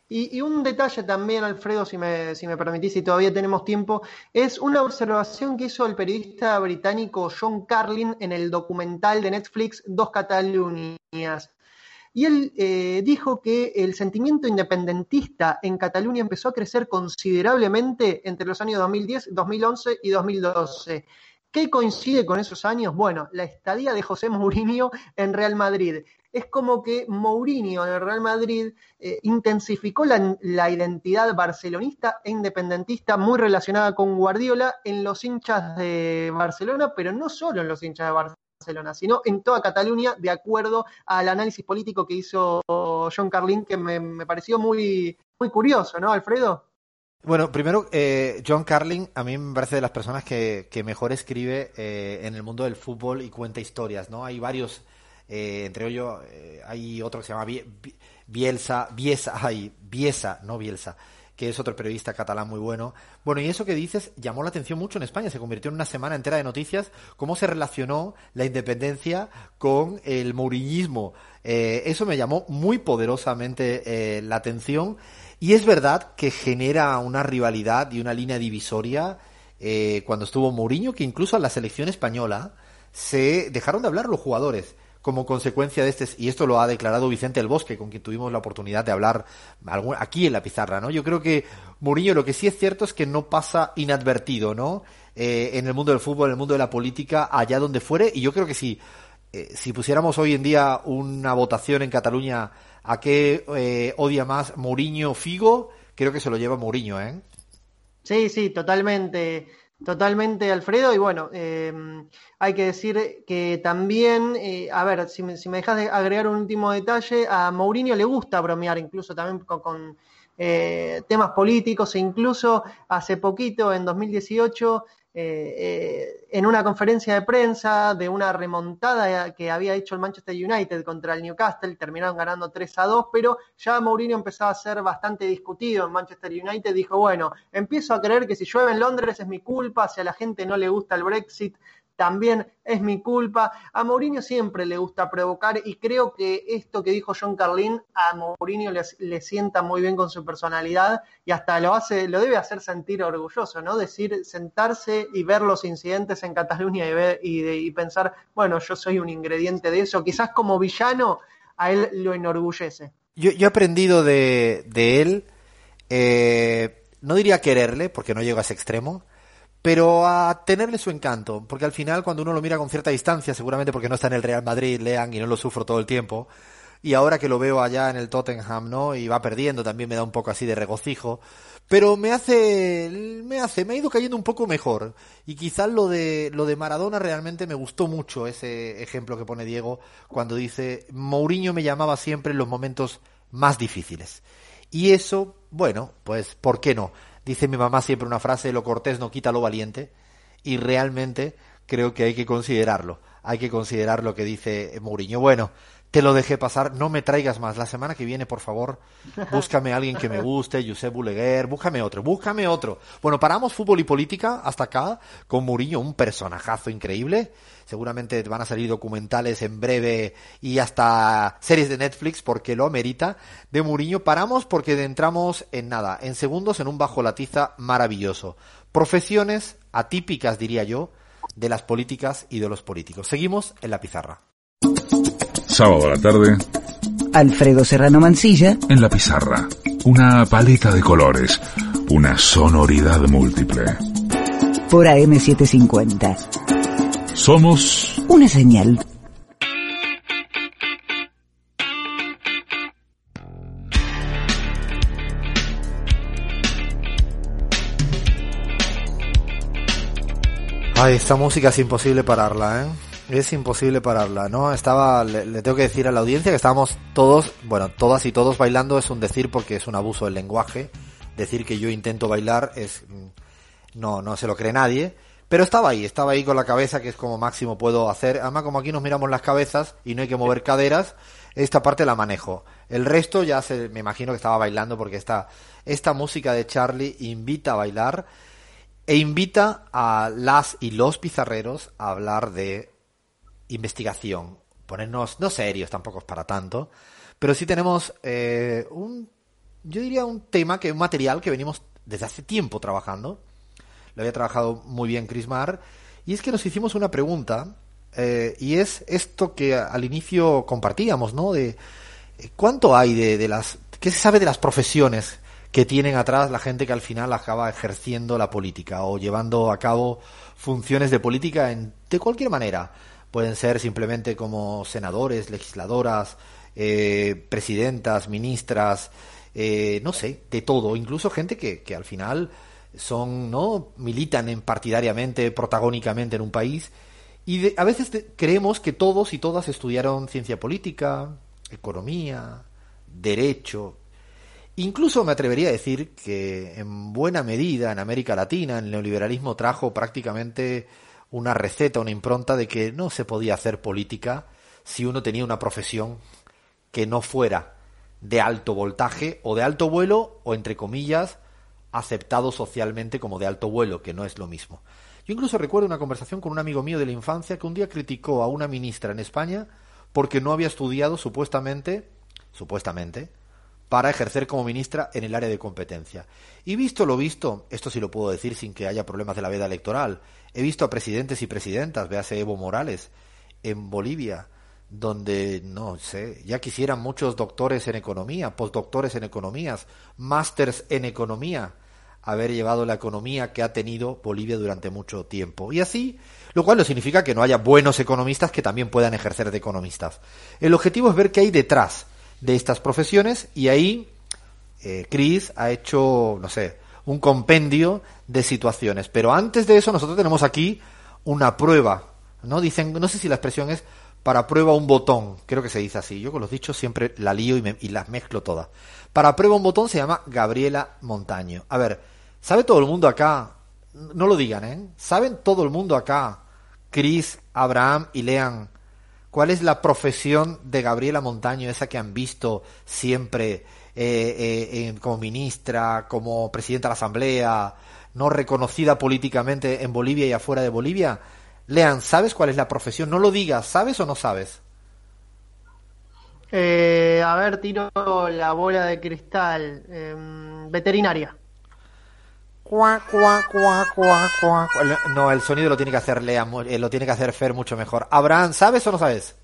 Y, y, un detalle también, Alfredo, si me, si me permitís, si todavía tenemos tiempo, es una observación que hizo el periodista británico John Carlin en el documental de Netflix Dos Cataluñas. Y él eh, dijo que el sentimiento independentista en Cataluña empezó a crecer considerablemente entre los años 2010, 2011 y 2012. ¿Qué coincide con esos años? Bueno, la estadía de José Mourinho en Real Madrid. Es como que Mourinho en el Real Madrid eh, intensificó la, la, identidad barcelonista e independentista muy relacionada con Guardiola en los hinchas de Barcelona, pero no solo en los hinchas de Barcelona Barcelona, sino en toda Cataluña, de acuerdo al análisis político que hizo John Carlin, que me, pareció muy, muy curioso, ¿no, Alfredo? Bueno, primero, eh, John Carlin a mí me parece de las personas que, mejor escribe eh, en el mundo del fútbol y cuenta historias, ¿no? Hay varios, eh, entre ellos hay otro que se llama Bielsa, Biesa, hay Biesa, no Bielsa, que es otro periodista catalán muy bueno. Bueno, y eso que dices llamó la atención mucho en España, se convirtió en una semana entera de noticias, cómo se relacionó la independencia con el mouriñismo. Eh, eso me llamó muy poderosamente eh, la atención y es verdad que genera una rivalidad y una línea divisoria eh, cuando estuvo Mourinho, que incluso en la selección española se dejaron de hablar los jugadores como consecuencia de este, y esto lo ha declarado Vicente El Bosque, con quien tuvimos la oportunidad de hablar aquí en la pizarra, ¿no? Yo creo que Murillo lo que sí es cierto es que no pasa inadvertido, ¿no? Eh, en el mundo del fútbol, en el mundo de la política, allá donde fuere, y yo creo que si, eh, si pusiéramos hoy en día una votación en Cataluña a qué eh, odia más Mourinho Figo, creo que se lo lleva Mourinho, ¿eh? Sí, sí, totalmente. Totalmente, Alfredo. Y bueno, eh, hay que decir que también, eh, a ver, si me, si me dejas de agregar un último detalle, a Mourinho le gusta bromear incluso también con, con eh, temas políticos e incluso hace poquito, en 2018, eh, eh, en una conferencia de prensa de una remontada que había hecho el Manchester United contra el Newcastle, terminaron ganando 3 a 2, pero ya Mourinho empezaba a ser bastante discutido en Manchester United, dijo, bueno, empiezo a creer que si llueve en Londres es mi culpa, si a la gente no le gusta el Brexit, también es mi culpa. A Mourinho siempre le gusta provocar y creo que esto que dijo John Carlin a Mourinho le, sienta muy bien con su personalidad y hasta lo hace, lo debe hacer sentir orgulloso, ¿no? Decir, sentarse y ver los incidentes en Cataluña y, ver, y, pensar, bueno, yo soy un ingrediente de eso. Quizás como villano a él lo enorgullece. Yo, he aprendido de, él, eh, no diría quererle, porque no llego a ese extremo, pero a tenerle su encanto, porque al final cuando uno lo mira con cierta distancia, seguramente porque no está en el Real Madrid, lean y no lo sufro todo el tiempo, y ahora que lo veo allá en el Tottenham, ¿no? Y va perdiendo, también me da un poco así de regocijo, pero me hace, me hace, me ha ido cayendo un poco mejor, y quizás lo de, lo de Maradona realmente me gustó mucho ese ejemplo que pone Diego cuando dice, Mourinho me llamaba siempre en los momentos más difíciles. Y eso, bueno, pues, ¿por qué no? Dice mi mamá siempre una frase, lo cortés no quita lo valiente, y realmente creo que hay que considerarlo. Hay que considerar lo que dice Mourinho. Bueno, te lo dejé pasar, no me traigas más. La semana que viene, por favor, [LAUGHS] búscame a alguien que me guste, Josep Buleguer, búscame otro, búscame otro. Bueno, paramos fútbol y política hasta acá con Mourinho, un personajazo increíble. Seguramente van a salir documentales en breve y hasta series de Netflix porque lo amerita. De Mourinho paramos porque entramos en nada, en segundos en un bajo la tiza maravilloso. Profesiones atípicas, diría yo, de las políticas y de los políticos. Seguimos en la pizarra. Sábado a la tarde, Alfredo Serrano Mancilla. En la pizarra, una paleta de colores, una sonoridad múltiple. Por AM750. Somos Una señal. Ay, esta música es imposible pararla, ¿eh? Es imposible pararla, ¿no? Estaba, le, tengo que decir a la audiencia que estábamos todos, bueno, todas y todos bailando es un decir porque es un abuso del lenguaje. Decir que yo intento bailar es, mm, no, no se lo cree nadie. Pero estaba ahí, estaba ahí con la cabeza, que es como máximo puedo hacer. Además, como aquí nos miramos las cabezas y no hay que mover caderas, esta parte la manejo. El resto ya se, me imagino que estaba bailando porque esta, esta música de Charlie invita a bailar e invita a las y los pizarreros a hablar de investigación. Ponernos, no serios, tampoco es para tanto, pero sí tenemos eh, un, yo diría un tema, que un material que venimos desde hace tiempo trabajando. Lo había trabajado muy bien Chris Mar. Y es que nos hicimos una pregunta, eh, y es esto que al inicio compartíamos, ¿no? De eh, cuánto hay de, de las, qué se sabe de las profesiones que tienen atrás la gente que al final acaba ejerciendo la política o llevando a cabo funciones de política en, de cualquier manera. Pueden ser simplemente como senadores, legisladoras, eh, presidentas, ministras, eh, no sé, de todo, incluso gente que, que al final son, ¿no? militan en partidariamente, protagónicamente en un país. Y de- a veces creemos que todos y todas estudiaron ciencia política, economía, derecho. Incluso me atrevería a decir que en buena medida en América Latina el neoliberalismo trajo prácticamente una receta, una impronta de que no se podía hacer política si uno tenía una profesión que no fuera de alto voltaje o de alto vuelo o entre comillas aceptado socialmente como de alto vuelo, que no es lo mismo. Yo incluso recuerdo una conversación con un amigo mío de la infancia que un día criticó a una ministra en España porque no había estudiado supuestamente, supuestamente, para ejercer como ministra en el área de competencia. Y visto lo visto, esto sí lo puedo decir sin que haya problemas de la veda electoral, he visto a presidentes y presidentas, véase Evo Morales, en Bolivia, donde, no sé, ya quisieran muchos doctores en economía, postdoctores en economías, másters en economía, haber llevado la economía que ha tenido Bolivia durante mucho tiempo. Y así, lo cual no significa que no haya buenos economistas que también puedan ejercer de economistas. El objetivo es ver qué hay detrás de estas profesiones y ahí eh, Chris ha hecho, no sé, un compendio de situaciones. Pero antes de eso nosotros tenemos aquí una prueba, ¿no? Dicen, no sé si la expresión es para prueba un botón, creo que se dice así. Yo con los dichos siempre la lío y, las mezclo todas. Para prueba un botón se llama Gabriela Montaño. A ver, ¿sabe todo el mundo acá? No lo digan, ¿eh? ¿Saben todo el mundo acá? Chris, Abraham y Lean, ¿cuál es la profesión de Gabriela Montaño, esa que han visto siempre eh, eh, como ministra, como presidenta de la Asamblea, no reconocida políticamente en Bolivia y afuera de Bolivia? Lean, ¿sabes cuál es la profesión? No lo digas, ¿sabes o no sabes? Eh, a ver, tiro la bola de cristal. Em, veterinaria. Cuá, cuá, cuá, cuá, cuá. No, el sonido lo tiene que hacer Lean, mu- eh, lo tiene que hacer Fer mucho mejor. Abraham, ¿sabes o no sabes?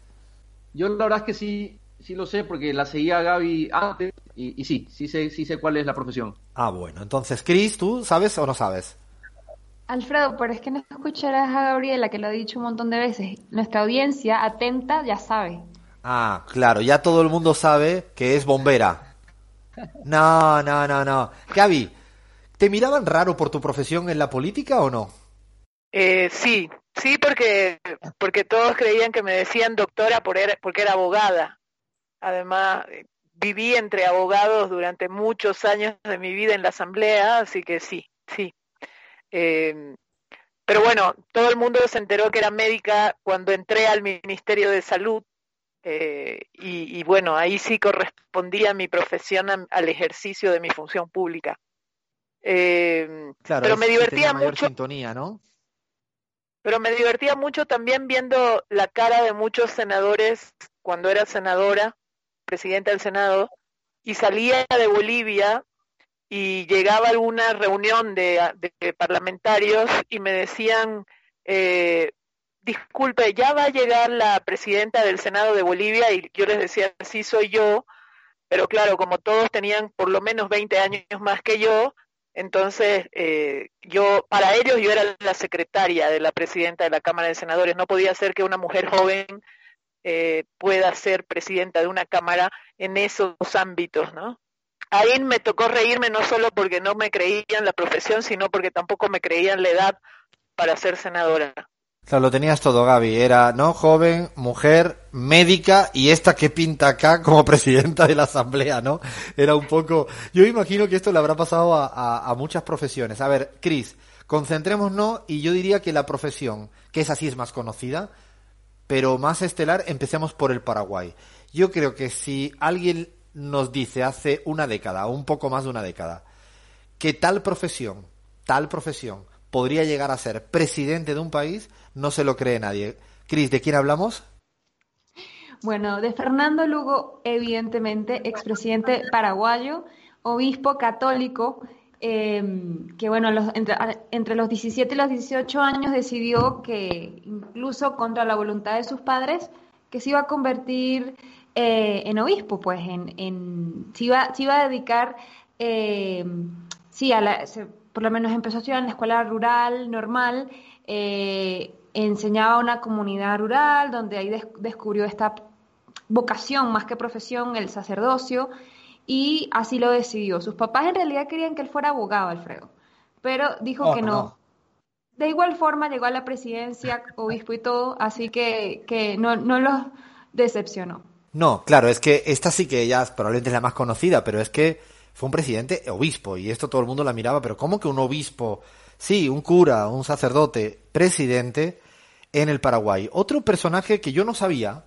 Yo la verdad es que sí, sí lo sé porque la seguía a Gaby antes y, y sí, sí sé, sí sé cuál es la profesión. Ah, bueno. Entonces, Chris, ¿tú sabes o no sabes? Alfredo, pero es que no escucharás a Gabriela, que lo ha dicho un montón de veces. Nuestra audiencia atenta ya sabe. Ah, claro, ya todo el mundo sabe que es bombera. No, no, no, no. Gaby, ¿te miraban raro por tu profesión en la política o no? Eh, sí, sí, porque, porque todos creían que me decían doctora por porque era abogada. Además, viví entre abogados durante muchos años de mi vida en la asamblea, así que sí, sí. Eh, pero bueno, todo el mundo se enteró que era médica cuando entré al Ministerio de Salud eh, y, bueno, ahí sí correspondía mi profesión al ejercicio de mi función pública. Eh, Claro, pero me divertía mayor mucho. sintonía, ¿no? Pero me divertía mucho también viendo la cara de muchos senadores cuando era senadora, presidenta del Senado, y salía de Bolivia y llegaba a alguna reunión de, de parlamentarios y me decían, eh, disculpe, ya va a llegar la presidenta del Senado de Bolivia y yo les decía, sí soy yo, pero claro, como todos tenían por lo menos 20 años más que yo, entonces eh, yo, para ellos yo era la secretaria de la presidenta de la Cámara de Senadores, no podía ser que una mujer [LAUGHS] joven eh, pueda ser presidenta de una Cámara en esos ámbitos, ¿no? Ahí me tocó reírme no solo porque no me creían la profesión, sino porque tampoco me creían la edad para ser senadora. Claro, lo tenías todo, Gaby. Era, ¿no? Joven, mujer, médica y esta que pinta acá como [LAUGHS] presidenta de la asamblea, ¿no? Era un poco... Yo imagino que esto le habrá pasado a, muchas profesiones. A ver, Cris, concentrémonos y yo diría que la profesión, que esa sí es más conocida, pero más estelar, empecemos por el Paraguay. Yo creo que si alguien nos dice hace una década, o un poco más de una década, que tal profesión, tal profesión, podría llegar a ser presidente de un país, no se lo cree nadie. Cris, ¿de quién hablamos? Bueno, de Fernando Lugo, evidentemente, expresidente paraguayo, obispo católico, em, que bueno, entre, los 17 y los 18 años decidió que, incluso contra la voluntad de sus padres, que se iba a convertir eh, en obispo, pues, en, en, se, iba, se iba a dedicar, em, sí, a la, por lo menos empezó a estudiar en la escuela rural normal, eh, enseñaba a una comunidad rural donde ahí descubrió esta vocación más que profesión, el sacerdocio, y así lo decidió. Sus papás en realidad querían que él fuera abogado, Alfredo, pero dijo oh, que no. De igual forma llegó a la presidencia, [LAUGHS] obispo y todo, así que, que no, no los decepcionó. No, claro, es que esta sí que ya probablemente es la más conocida, pero es que fue un presidente obispo y esto todo el mundo la miraba, pero ¿cómo que un obispo? Sí, un cura, un sacerdote, presidente en el Paraguay. Otro personaje que yo no sabía,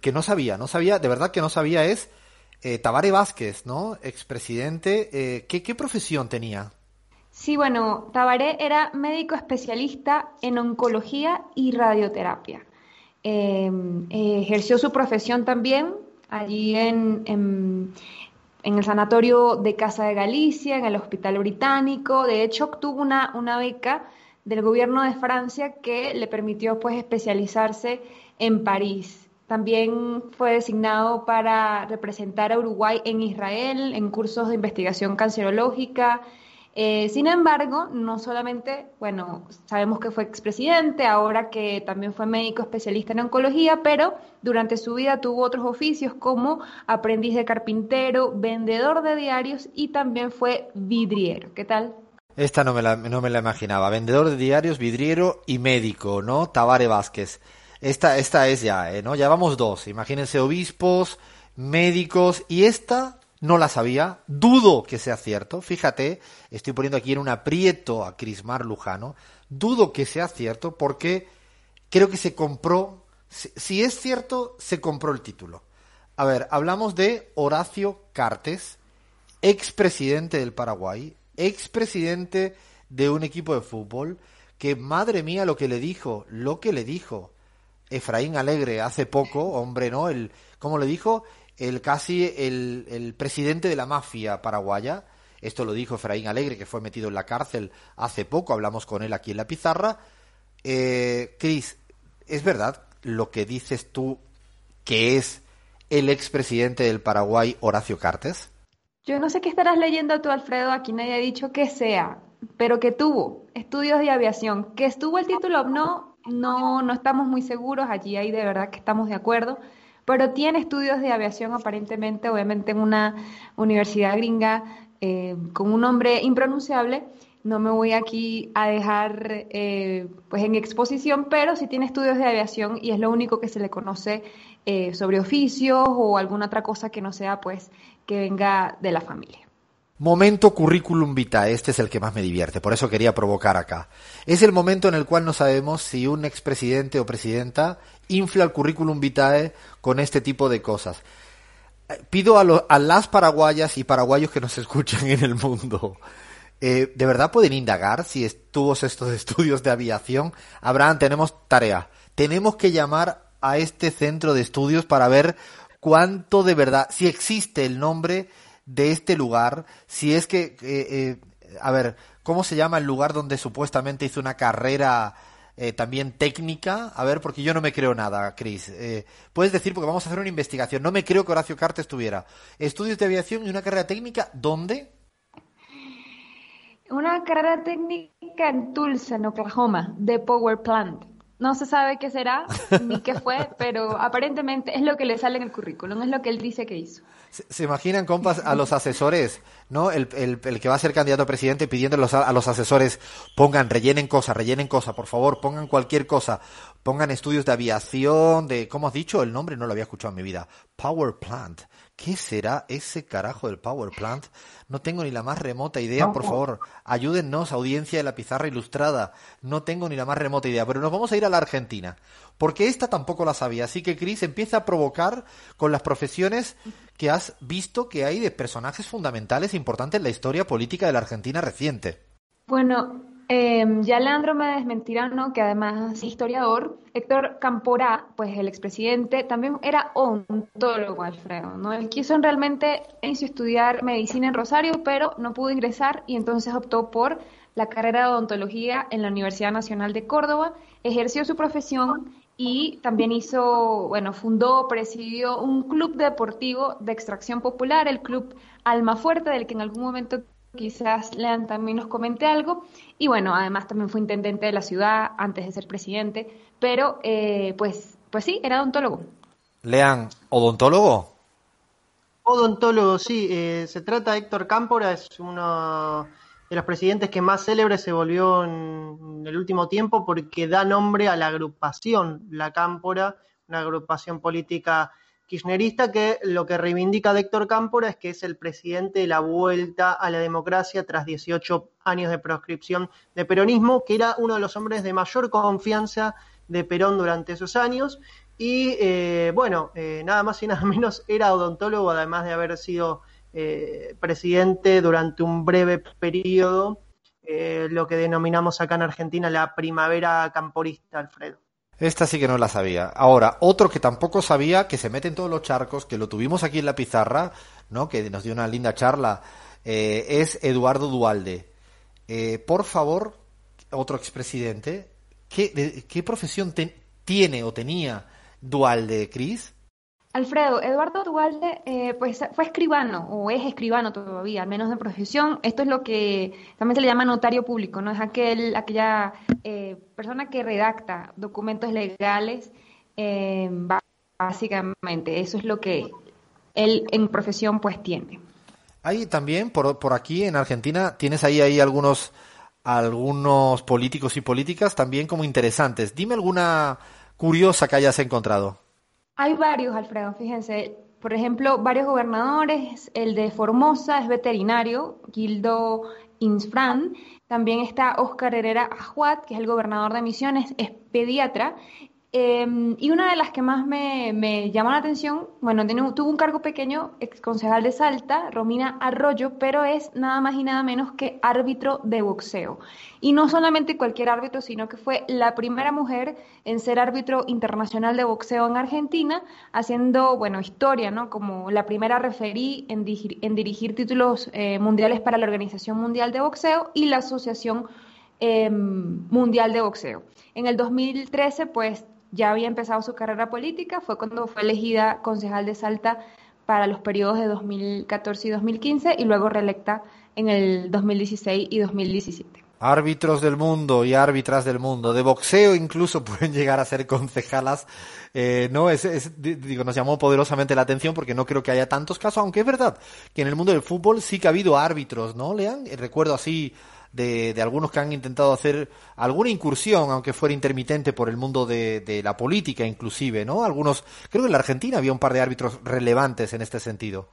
que no sabía, no sabía, de verdad que no sabía es eh, Tabare Vázquez, ¿no? Expresidente. Eh, ¿qué, ¿Qué profesión tenía? Sí, bueno, Tabaré era médico especialista en oncología y radioterapia. Em, eh, ejerció su profesión también allí en el Sanatorio de Casa de Galicia, en el Hospital Británico. De hecho, obtuvo una, una beca del gobierno de Francia que le permitió pues especializarse en París. También fue designado para representar a Uruguay en Israel en cursos de investigación cancerológica, eh, sin embargo, no solamente, bueno, sabemos que fue expresidente, ahora que también fue médico especialista en oncología, pero durante su vida tuvo otros oficios como aprendiz de carpintero, vendedor de diarios y también fue vidriero. ¿Qué tal? Esta no me la, no me la imaginaba. Vendedor de diarios, vidriero y médico, ¿no? Tabare Vázquez. Esta, esta es ya, ¿eh? ¿no? Ya vamos dos. Imagínense obispos, médicos y esta no la sabía, dudo que sea cierto, fíjate, estoy poniendo aquí en un aprieto a Crismar Lujano, dudo que sea cierto porque creo que se compró, si, es cierto, se compró el título. A ver, hablamos de Horacio Cartes, expresidente del Paraguay, expresidente de un equipo de fútbol, que madre mía lo que le dijo, lo que le dijo Efraín Alegre hace poco, hombre, ¿no? El, ¿Cómo le dijo? El casi el, presidente de la mafia paraguaya. Esto lo dijo Efraín Alegre, que fue metido en la cárcel hace poco, hablamos con él aquí en la pizarra. Eh, Cris, ¿es verdad lo que dices tú que es el expresidente del Paraguay, Horacio Cartes? Yo no sé qué estarás leyendo tú, Alfredo, aquí nadie ha dicho que sea, pero que tuvo estudios de aviación, que estuvo el título, no, no, no estamos muy seguros, allí ahí de verdad que estamos de acuerdo, pero tiene estudios de aviación aparentemente, obviamente en una universidad gringa eh, con un nombre impronunciable. No me voy aquí a dejar eh, pues en exposición, pero sí tiene estudios de aviación y es lo único que se le conoce eh, sobre oficios o alguna otra cosa que no sea pues que venga de la familia. Momento currículum vitae, este es el que más me divierte, por eso quería provocar acá. Es el momento en el cual no sabemos si un expresidente o presidenta infla el currículum vitae con este tipo de cosas. Eh, pido a, a las paraguayas y paraguayos que nos [LAUGHS] escuchan en el mundo, eh, ¿de verdad pueden indagar si estuvo estos [LAUGHS] estudios de aviación? Abraham, tenemos tarea. Tenemos que llamar a este centro de estudios para ver cuánto de verdad, si existe el nombre de este lugar, si es que, eh, eh, a ver, ¿cómo se llama el lugar donde supuestamente hizo una carrera eh, también técnica. A ver, porque yo no me creo nada, Cris. Eh, puedes decir, porque vamos a hacer una investigación. No me creo que Horacio Cartes tuviera estudios de aviación y una carrera técnica. ¿Dónde? Una carrera técnica en Tulsa, en Oklahoma, de Power Plant. No se sabe qué será ni qué fue, [LAUGHS] pero aparentemente es lo que le sale en el currículum, es lo que él dice que hizo. ¿Se, se imaginan, compas, a los asesores, ¿no? El, el, el que va a ser candidato a presidente pidiendo a los, a los asesores, pongan, rellenen cosa, rellenen cosa, por favor, pongan cualquier cosa, pongan estudios de aviación, de, ¿cómo has dicho? El nombre no lo había escuchado en mi vida. Power Plant. ¿Qué será ese carajo del Power Plant? No tengo ni la más remota idea, por favor. Ayúdennos, audiencia de la pizarra ilustrada. No tengo ni la más remota idea, pero nos vamos a ir a la Argentina. Porque esta tampoco la sabía. Así que, Cris, empieza a provocar con las profesiones que has visto que hay de personajes fundamentales e importantes en la historia política de la Argentina reciente. Bueno, eh, ya Leandro me desmentirá, ¿no? Que además es historiador. Héctor Camporá, pues el expresidente, también era odontólogo, Alfredo, ¿no? Él quiso realmente estudiar medicina en Rosario, pero no pudo ingresar y entonces optó por la carrera de odontología en la Universidad Nacional de Córdoba, ejerció su profesión y también hizo, bueno, fundó, presidió un club deportivo de extracción popular, el Club Almafuerte, del que en algún momento quizás Lean también nos comente algo. Y bueno, además también fue intendente de la ciudad antes de ser presidente, pero eh, pues, pues sí, era odontólogo. Lean, ¿odontólogo? Odontólogo, sí. Eh, se trata de Héctor Cámpora, es uno de los presidentes que más célebre se volvió en el último tiempo porque da nombre a la agrupación La Cámpora, una agrupación política kirchnerista que lo que reivindica Héctor Cámpora es que es el presidente de la vuelta a la democracia tras 18 años de proscripción de peronismo, que era uno de los hombres de mayor confianza de Perón durante esos años. Y eh, bueno, eh, nada más y nada menos era odontólogo, además de haber sido eh, presidente durante un breve periodo, lo que denominamos acá en Argentina la primavera camporista, Alfredo. Esta sí que no la sabía. Ahora, otro que tampoco sabía, que se mete en todos los charcos, que lo tuvimos aquí en la pizarra, ¿no? Que nos dio una linda charla, eh, es Eduardo Dualde. Eh, por favor, otro expresidente, ¿qué, de, ¿qué profesión tiene o tenía Dualde, Cris? Alfredo, Eduardo Dualde eh, pues fue escribano o es escribano todavía, al menos de profesión. Esto es lo que también se le llama notario público, ¿no? Es aquel, aquella eh, persona que redacta documentos legales, eh, básicamente. Eso es lo que él en profesión pues tiene. Hay también por, por aquí en Argentina, tienes ahí, ahí algunos, algunos políticos y políticas también como interesantes. Dime alguna curiosa que hayas encontrado. Hay varios, Alfredo, fíjense. Por ejemplo, varios gobernadores. El de Formosa es veterinario, Gildo Insfran. También está Óscar Herrera Ajuat, que es el gobernador de Misiones, es pediatra. Eh, y una de las que más me, me llamó la atención, bueno, tuvo un cargo pequeño, ex concejal de Salta, Romina Arroyo, pero es nada más y nada menos que árbitro de boxeo. Y no solamente cualquier árbitro, sino que fue la primera mujer en ser árbitro internacional de boxeo en Argentina, haciendo, bueno, historia, ¿no? Como la primera referí en, dirigir, títulos eh, mundiales para la Organización Mundial de Boxeo y la Asociación eh, Mundial de Boxeo. En el 2013, pues ya había empezado su carrera política, fue cuando fue elegida concejal de Salta para los periodos de 2014 y 2015 y luego reelecta en el 2016 y 2017. Árbitros del mundo y árbitras del mundo, de boxeo incluso [LAUGHS] pueden llegar a ser concejalas. Eh, no, es, es, digo, nos llamó poderosamente la atención porque no creo que haya tantos casos, aunque es verdad que en el mundo del fútbol sí que ha habido árbitros, ¿no, Lean? Recuerdo así de, de, algunos que han intentado hacer alguna incursión, aunque fuera intermitente, por el mundo de, de, la política inclusive, ¿no? Algunos, creo que en la Argentina había un par de árbitros relevantes en este sentido.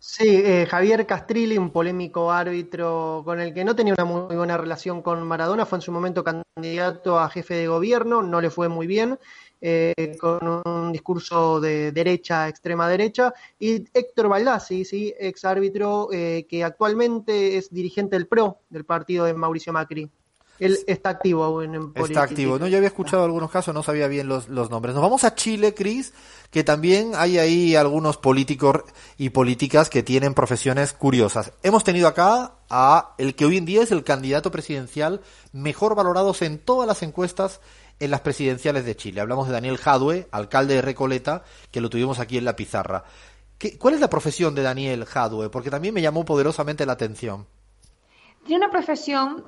Sí, eh, Javier Castrilli, un polémico árbitro con el que no tenía una muy buena relación con Maradona, fue en su momento candidato a jefe de gobierno, no le fue muy bien. Eh, con un discurso de derecha, extrema derecha, y Héctor Baldassi, ¿sí? ex árbitro eh, que actualmente es dirigente del PRO, del partido de Mauricio Macri. Él está activo en política. Está activo. No, yo había escuchado algunos casos, no sabía bien los, los nombres. Nos vamos a Chile, Cris, que también hay ahí algunos políticos y políticas que tienen profesiones curiosas. Hemos tenido acá a el que hoy en día es el candidato presidencial mejor valorado en todas las encuestas en las presidenciales de Chile. Hablamos de Daniel Jadue, alcalde de Recoleta, que lo tuvimos aquí en la pizarra. ¿Qué, ¿Cuál es la profesión de Daniel Jadue? Porque también me llamó poderosamente la atención. Tiene una profesión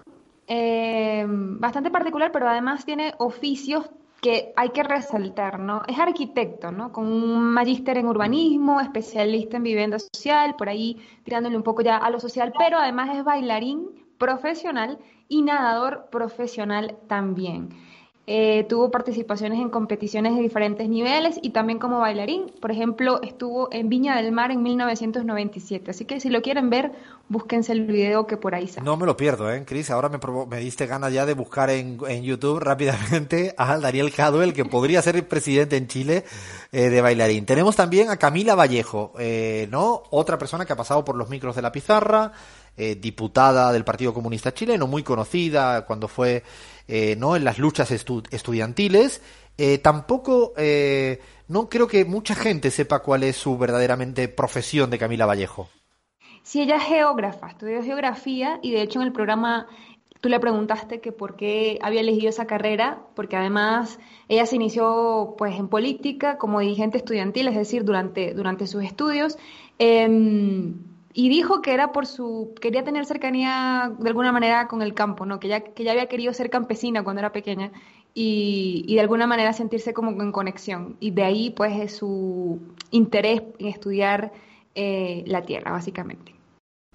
eh, bastante particular, pero además tiene oficios que hay que resaltar, ¿no? Es arquitecto, ¿no? Con un magíster en urbanismo, especialista en vivienda social, por ahí tirándole un poco ya a lo social, pero además es bailarín profesional y nadador profesional también. Eh, tuvo participaciones en competiciones de diferentes niveles y también como bailarín. Por ejemplo, estuvo en Viña del Mar en 1997. Así que si lo quieren ver, búsquense el video que por ahí sale. No me lo pierdo, ¿eh, Cris? Ahora me, me diste ganas ya de buscar en, en YouTube rápidamente a Daniel Jadwell, que podría ser el presidente en Chile eh, de bailarín. Tenemos también a Camila Vallejo, eh, ¿no? Otra persona que ha pasado por los micros de la pizarra, eh, diputada del Partido Comunista Chileno, muy conocida cuando fue eh, no en las luchas estudiantiles. Eh, tampoco eh, no creo que mucha gente sepa cuál es su verdaderamente profesión de Camila Vallejo. Sí, ella es geógrafa, estudió geografía y de hecho en el programa tú le preguntaste que por qué había elegido esa carrera, porque además ella se inició pues en política como dirigente estudiantil, es decir, durante, durante sus estudios. Eh, y dijo que era por su quería tener cercanía de alguna manera con el campo, ¿no? Que ya que ya había querido ser campesina cuando era pequeña y, y de alguna manera sentirse como en conexión y de ahí pues es su interés en estudiar eh, la tierra básicamente.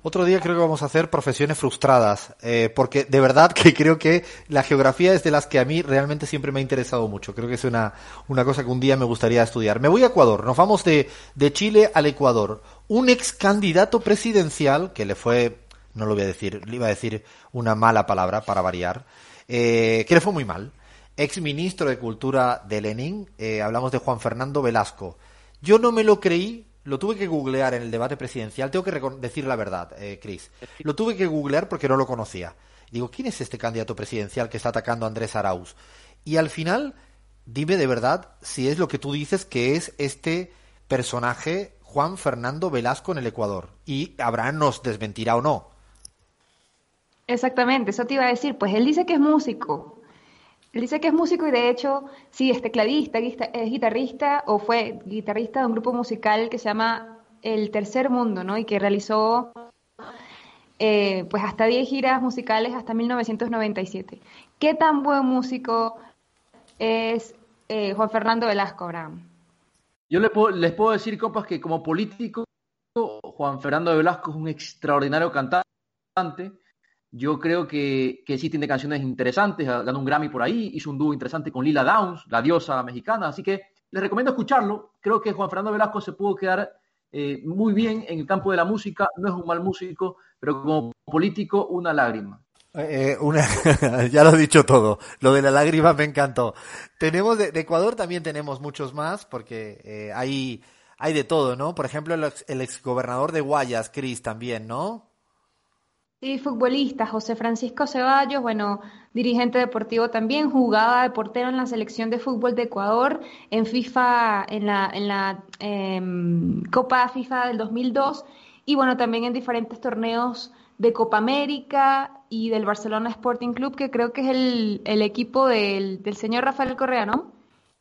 Otro día creo que vamos a hacer profesiones frustradas, eh, porque de verdad que [LAUGHS] creo que la geografía es de las que a mí realmente siempre me ha interesado mucho. Creo que es una, una cosa que un día me gustaría estudiar. Me voy a Ecuador, nos vamos de, de Chile al Ecuador. Un ex candidato presidencial, que le fue, no lo voy a decir, le iba a decir una mala palabra para variar, eh, que le fue muy mal. Ex ministro de Cultura de Lenin, eh, hablamos de Juan Fernando Velasco. Yo no me lo creí lo tuve que googlear en el debate presidencial. Tengo que decir la verdad, eh, Chris. Lo tuve que googlear porque no lo conocía. Digo, ¿quién es este candidato presidencial que está atacando a Andrés Arauz? Y al final, dime de verdad si es lo que tú dices que es este personaje Juan Fernando Velasco en el Ecuador. Y Abraham nos desmentirá o no. Exactamente, eso te iba a decir. Pues él dice que es músico, él dice que es músico y de hecho sí es tecladista, es guitarrista o fue guitarrista de un grupo musical que se llama El Tercer Mundo, ¿no? Y que realizó eh, pues hasta 10 giras musicales hasta 1997. ¿Qué tan buen músico es eh, Juan Fernando Velasco, Abraham? Yo les puedo, les puedo decir, compas, que como político, Juan Fernando Velasco es un extraordinario cantante yo creo que, que sí tiene canciones interesantes, ganó un Grammy por ahí, hizo un dúo interesante con Lila Downs, la diosa mexicana, así que les recomiendo escucharlo. Creo que Juan Fernando Velasco se pudo quedar eh, muy bien en el campo de la música, no es un mal músico, pero como político, una lágrima. Eh, una, [LAUGHS] ya lo he dicho todo. Lo de la lágrima me encantó. Tenemos de, Ecuador también tenemos muchos más porque eh, hay hay de todo, ¿no? Por ejemplo, el, el exgobernador de Guayas, Cris, también, ¿no? Sí, futbolista, José Francisco Ceballos, bueno, dirigente deportivo también, jugaba de portero en la selección de fútbol de Ecuador, en FIFA, en la, en la eh, Copa FIFA del 2002, y bueno, también en diferentes torneos de Copa América y del Barcelona Sporting Club, que creo que es el, el equipo del, del, señor Rafael Correa, ¿no?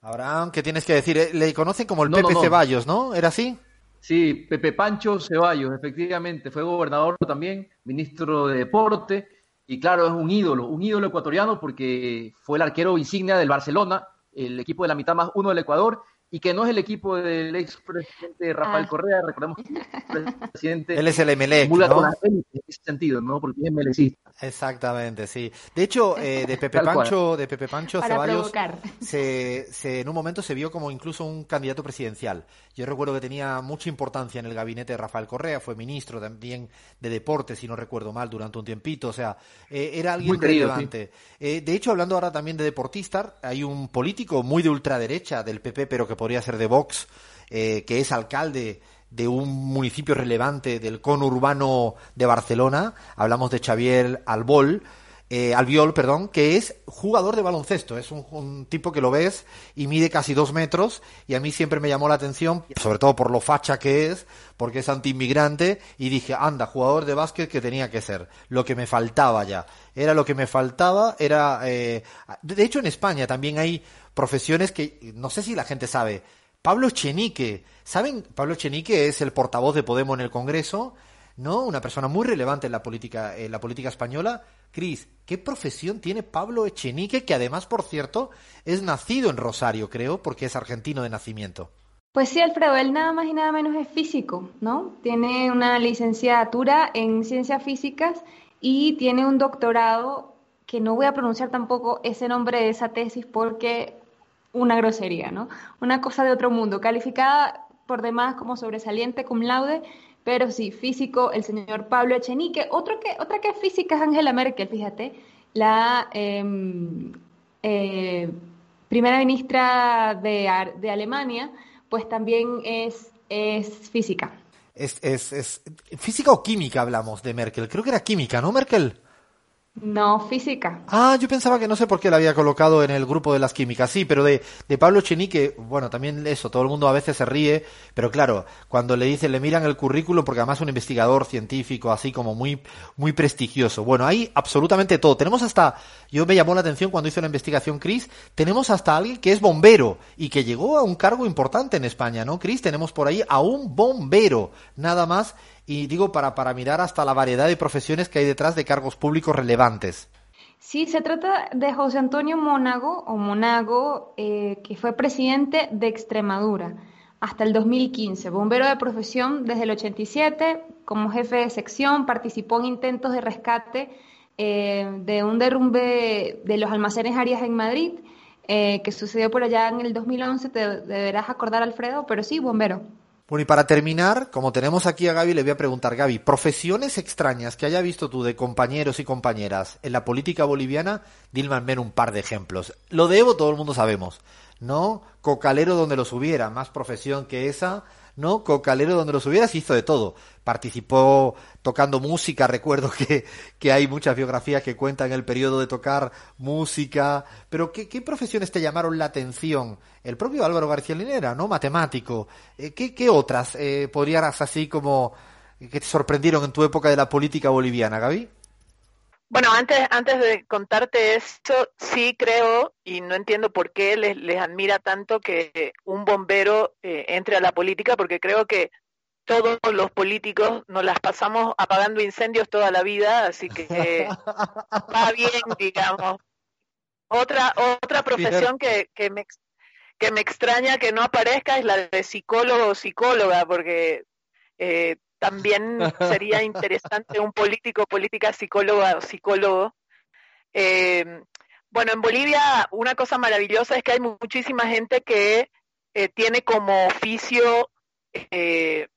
Abraham, ¿qué tienes que decir? Le conocen como el no, Pepe no, no. Ceballos, ¿no? ¿Era así? Sí, Pepe Pancho Ceballos, efectivamente, fue gobernador también, ministro de Deporte, y claro, es un ídolo, un ídolo ecuatoriano porque fue el arquero insignia del Barcelona, el equipo de la mitad más uno del Ecuador, y que no es el equipo del expresidente Rafael ah. Correa, recordemos que el presidente [LAUGHS] Él es el MLE, ¿no? en ese sentido, ¿no? Porque es MLCista. Exactamente, sí. De hecho, eh, [LAUGHS] de Pepe Pancho, de Pepe Pancho Ceballos se, se, en un momento se vio como incluso un candidato presidencial. Yo recuerdo que tenía mucha importancia en el gabinete de Rafael Correa, fue ministro también de deportes, si no recuerdo mal, durante un tiempito, o sea, eh, era alguien muy querido, relevante. Sí. Eh, de hecho, hablando ahora también de deportistas, hay un político muy de ultraderecha del PP, pero que podría ser de Vox, eh, que es alcalde de un municipio relevante del conurbano de Barcelona, hablamos de Xavier Albol, eh, Albiol, perdón, que es jugador de baloncesto. Es un, un, tipo que lo ves y mide casi dos metros y a mí siempre me llamó la atención, sobre todo por lo facha que es, porque es antiinmigrante y dije, anda, jugador de básquet que tenía que ser, lo que me faltaba ya. Era lo que me faltaba, era... Eh, de hecho, en España también hay profesiones que no sé si la gente sabe. Pablo Chenique, ¿saben? Pablo Chenique es el portavoz de Podemos en el Congreso, ¿no? Una persona muy relevante en la política, en la política española. Cris, ¿qué profesión tiene Pablo Echenique, que además, por cierto, es nacido en Rosario, creo, porque es argentino de nacimiento? Pues sí, Alfredo, él nada más y nada menos es físico, ¿no? Tiene una licenciatura en ciencias físicas y tiene un doctorado que no voy a pronunciar tampoco ese nombre de esa tesis porque una grosería, ¿no? Una cosa de otro mundo, calificada por demás como sobresaliente cum laude, pero sí, físico, el señor Pablo Echenique. Otro que, otra que es física es Angela Merkel, fíjate, la eh, eh, primera ministra de, de, Alemania, pues también es, es física. Es, es, es, física o química hablamos de Merkel. Creo que era química, ¿no, Merkel? No, física. Ah, yo pensaba que no sé por qué la había colocado en el grupo de las químicas. Sí, pero de, de Pablo Chenique, bueno, también eso, todo el mundo a veces se ríe, pero claro, cuando le dicen, le miran el currículum, porque además es un investigador científico así como muy, muy prestigioso. Bueno, hay absolutamente todo. Tenemos hasta, yo me llamó la atención cuando hizo la investigación Chris, tenemos hasta alguien que es bombero y que llegó a un cargo importante en España, ¿no, Chris? Tenemos por ahí a un bombero, nada más y digo para, para mirar hasta la variedad de profesiones que hay detrás de cargos públicos relevantes. Sí, se trata de José Antonio Monago, o Monago, eh, que fue presidente de Extremadura hasta el 2015, bombero de profesión desde el 87, como jefe de sección, participó en intentos de rescate eh, de un derrumbe de los almacenes Arias en Madrid, eh, que sucedió por allá en el 2011, te deberás acordar, Alfredo, pero sí, bombero. Bueno, y para terminar, como tenemos aquí a Gaby, le voy a preguntar, Gaby, profesiones extrañas que haya visto tú de compañeros y compañeras en la política boliviana, al menos un par de ejemplos. Lo de Evo todo el mundo sabemos, ¿no? Cocalero donde los hubiera, más profesión que esa, ¿no? Cocalero donde los hubiera, se hizo de todo. Participó tocando música, [LAUGHS] recuerdo que, que hay muchas biografías que cuentan el periodo de tocar música, pero ¿qué, qué profesiones te llamaron la atención? El propio Álvaro García Linera, ¿no? Matemático. Eh, ¿qué, ¿Qué otras eh, podrías así como que te sorprendieron en tu época de la política boliviana, Gaby? Bueno, antes, antes de contarte esto, sí creo, y no entiendo por qué les, les admira tanto que un bombero eh, entre a la política, porque creo que todos los políticos nos las pasamos apagando incendios toda la vida, así que va bien, [LAUGHS] digamos. Otra, otra profesión que, que, me, que me extraña que no aparezca es la de psicólogo o psicóloga, porque eh, también sería interesante un político, política, psicóloga o psicólogo. Eh, bueno, en Bolivia una cosa maravillosa es que hay muchísima gente que eh, tiene como oficio, eh,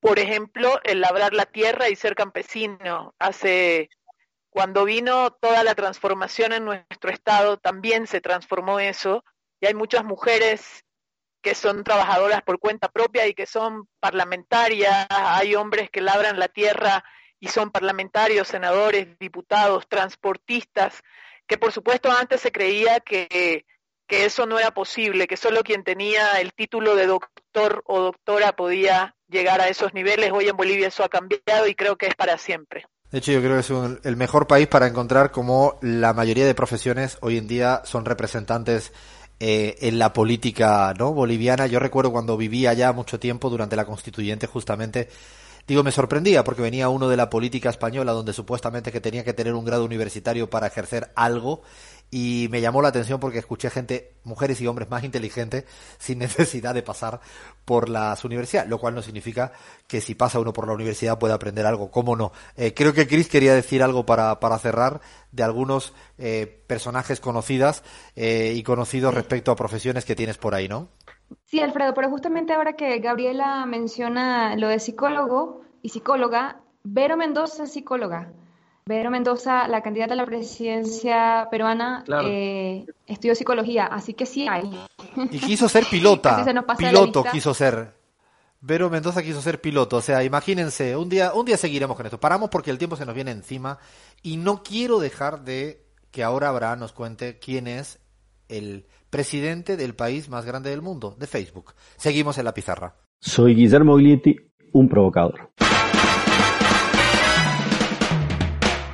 por ejemplo, el labrar la tierra y ser campesino. Hace cuando vino toda la transformación en nuestro estado, también se transformó eso y hay muchas mujeres que son trabajadoras por cuenta propia y que son parlamentarias, hay hombres que labran la tierra y son parlamentarios, senadores, diputados, transportistas, que por supuesto antes se creía que, que eso no era posible, que solo quien tenía el título de doctor o doctora podía llegar a esos niveles. Hoy en Bolivia eso ha cambiado y creo que es para siempre. De hecho, yo creo que es un, el mejor país para encontrar cómo la mayoría de profesiones hoy en día son representantes eh, en la política no boliviana. Yo recuerdo cuando vivía allá mucho tiempo durante la constituyente justamente digo me sorprendía porque venía uno de la política española donde supuestamente que tenía que tener un grado universitario para ejercer algo y me llamó la atención porque escuché gente, mujeres y hombres más inteligentes [LAUGHS] sin necesidad de pasar por las universidades, lo cual no significa que si pasa uno por la universidad pueda aprender algo, cómo no. Eh, creo que Chris quería decir algo para, para cerrar de algunos eh, personajes conocidas eh, y conocidos respecto a profesiones que tienes por ahí, ¿no? Sí, Alfredo, pero justamente ahora que Gabriela menciona lo de psicólogo y psicóloga, Vero Mendoza es psicóloga. Vero Mendoza, la candidata a la presidencia peruana, eh, estudió psicología, así que sí hay. Y quiso ser pilota. [LAUGHS] piloto quiso ser. Vero Mendoza quiso ser piloto, o sea, imagínense, un día, un día seguiremos con esto. Paramos porque el tiempo se nos viene encima y no quiero dejar de que ahora Abraham nos cuente quién es el presidente del país más grande del mundo, de Facebook. Seguimos en la pizarra. Soy Guillermo Glietti, un provocador.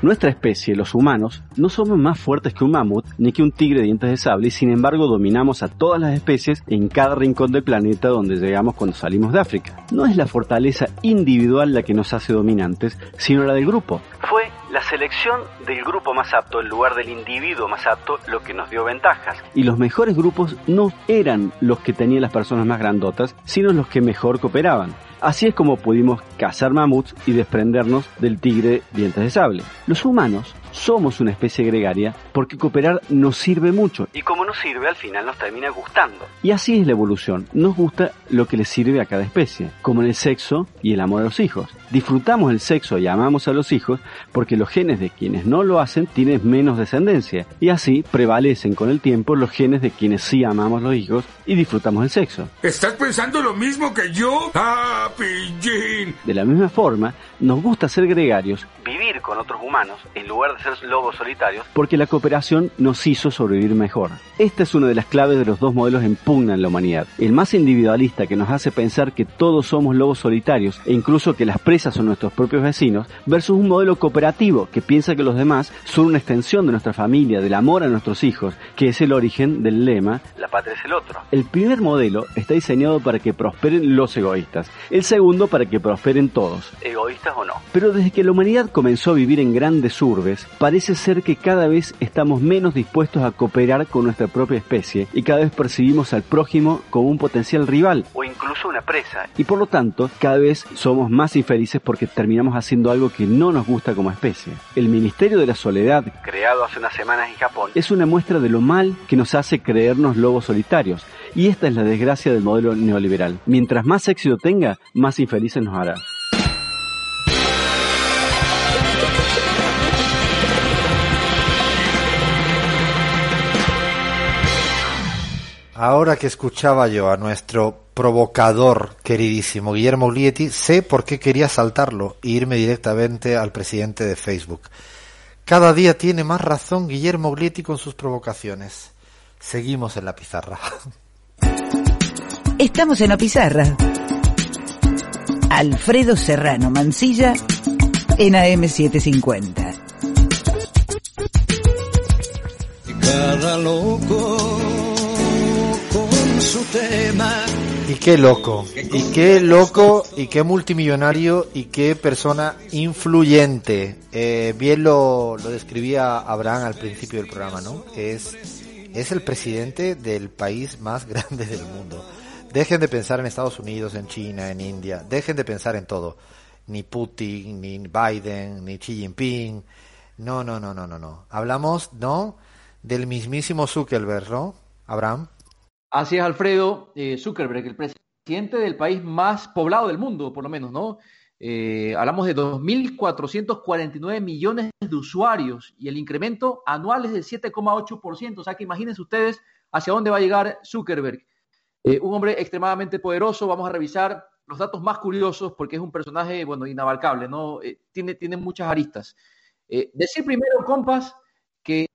Nuestra especie, los humanos, no somos más fuertes que un mamut ni que un tigre de dientes de sable y sin embargo dominamos a todas las especies en cada rincón del planeta donde llegamos cuando salimos de África. No es la fortaleza individual la que nos hace dominantes, sino la del grupo. Fue la selección del grupo más apto en lugar del individuo más apto lo que nos dio ventajas. Y los mejores grupos no eran los que tenían las personas más grandotas, sino los que mejor cooperaban. Así es como pudimos cazar mamuts y desprendernos del tigre dientes de sable. Los humanos somos una especie gregaria porque cooperar nos sirve mucho. Y como nos sirve, al final nos termina gustando. Y así es la evolución. Nos gusta lo que le sirve a cada especie, como en el sexo y el amor a los hijos. Disfrutamos el sexo y amamos a los hijos porque los genes de quienes no lo hacen tienen menos descendencia. Y así prevalecen con el tiempo los genes de quienes sí amamos los hijos y disfrutamos el sexo. ¿Estás pensando lo mismo que yo? ¡Ah, pillín! De la misma forma, nos gusta ser gregarios, vivir con otros humanos en lugar de ser lobos solitarios, porque la cooperación nos hizo sobrevivir mejor. Esta es una de las claves de los dos modelos en pugna en la humanidad. El más individualista que nos hace pensar que todos somos lobos solitarios e incluso que las presas son nuestros propios vecinos, versus un modelo cooperativo que piensa que los demás son una extensión de nuestra familia, del amor a nuestros hijos, que es el origen del lema La patria es el otro. El primer modelo está diseñado para que prosperen los egoístas, el segundo para que prosperen todos, egoístas o no. Pero desde que la humanidad comenzó a vivir en grandes urbes, parece ser que cada vez estamos menos dispuestos a cooperar con nuestra propia especie y cada vez percibimos al prójimo como un potencial rival o incluso una presa. Y por lo tanto, cada vez somos más infelices porque terminamos haciendo algo que no nos gusta como especie. El Ministerio de la Soledad, creado hace unas semanas en Japón, es una muestra de lo mal que nos hace creernos lobos solitarios. Y esta es la desgracia del modelo neoliberal. Mientras más éxito tenga, más infelices nos hará. Ahora que escuchaba yo a nuestro provocador queridísimo Guillermo Uglietti, sé por qué quería saltarlo e irme directamente al presidente de Facebook. Cada día tiene más razón Guillermo Uglietti con sus provocaciones. Seguimos en la pizarra. [LAUGHS] Estamos en la pizarra. Alfredo Serrano Mancilla en AM750. Cada loco con Y qué loco, y qué loco, y qué multimillonario, y qué persona influyente. Eh, bien lo, lo describía Abraham al principio del programa, ¿no? Es, es el presidente del país más [LAUGHS] grande del mundo. Dejen de pensar en Estados Unidos, en China, en India. Dejen de pensar en todo. Ni Putin, ni Biden, ni Xi Jinping. No, no, no, no, no, no. Hablamos, ¿no? Del mismísimo Zuckerberg, ¿no? Abraham. Así es, Alfredo. Eh, Zuckerberg, el presidente del país más poblado del mundo, por lo menos, ¿no? Eh, hablamos de 2.449 millones de usuarios y el incremento anual es del 7,8%. O sea que imagínense ustedes hacia dónde va a llegar Zuckerberg. Eh, un hombre extremadamente poderoso. Vamos a revisar los datos más curiosos porque es un personaje, bueno, inabarcable, ¿no? Tiene, tiene muchas aristas. Decir primero, compas, que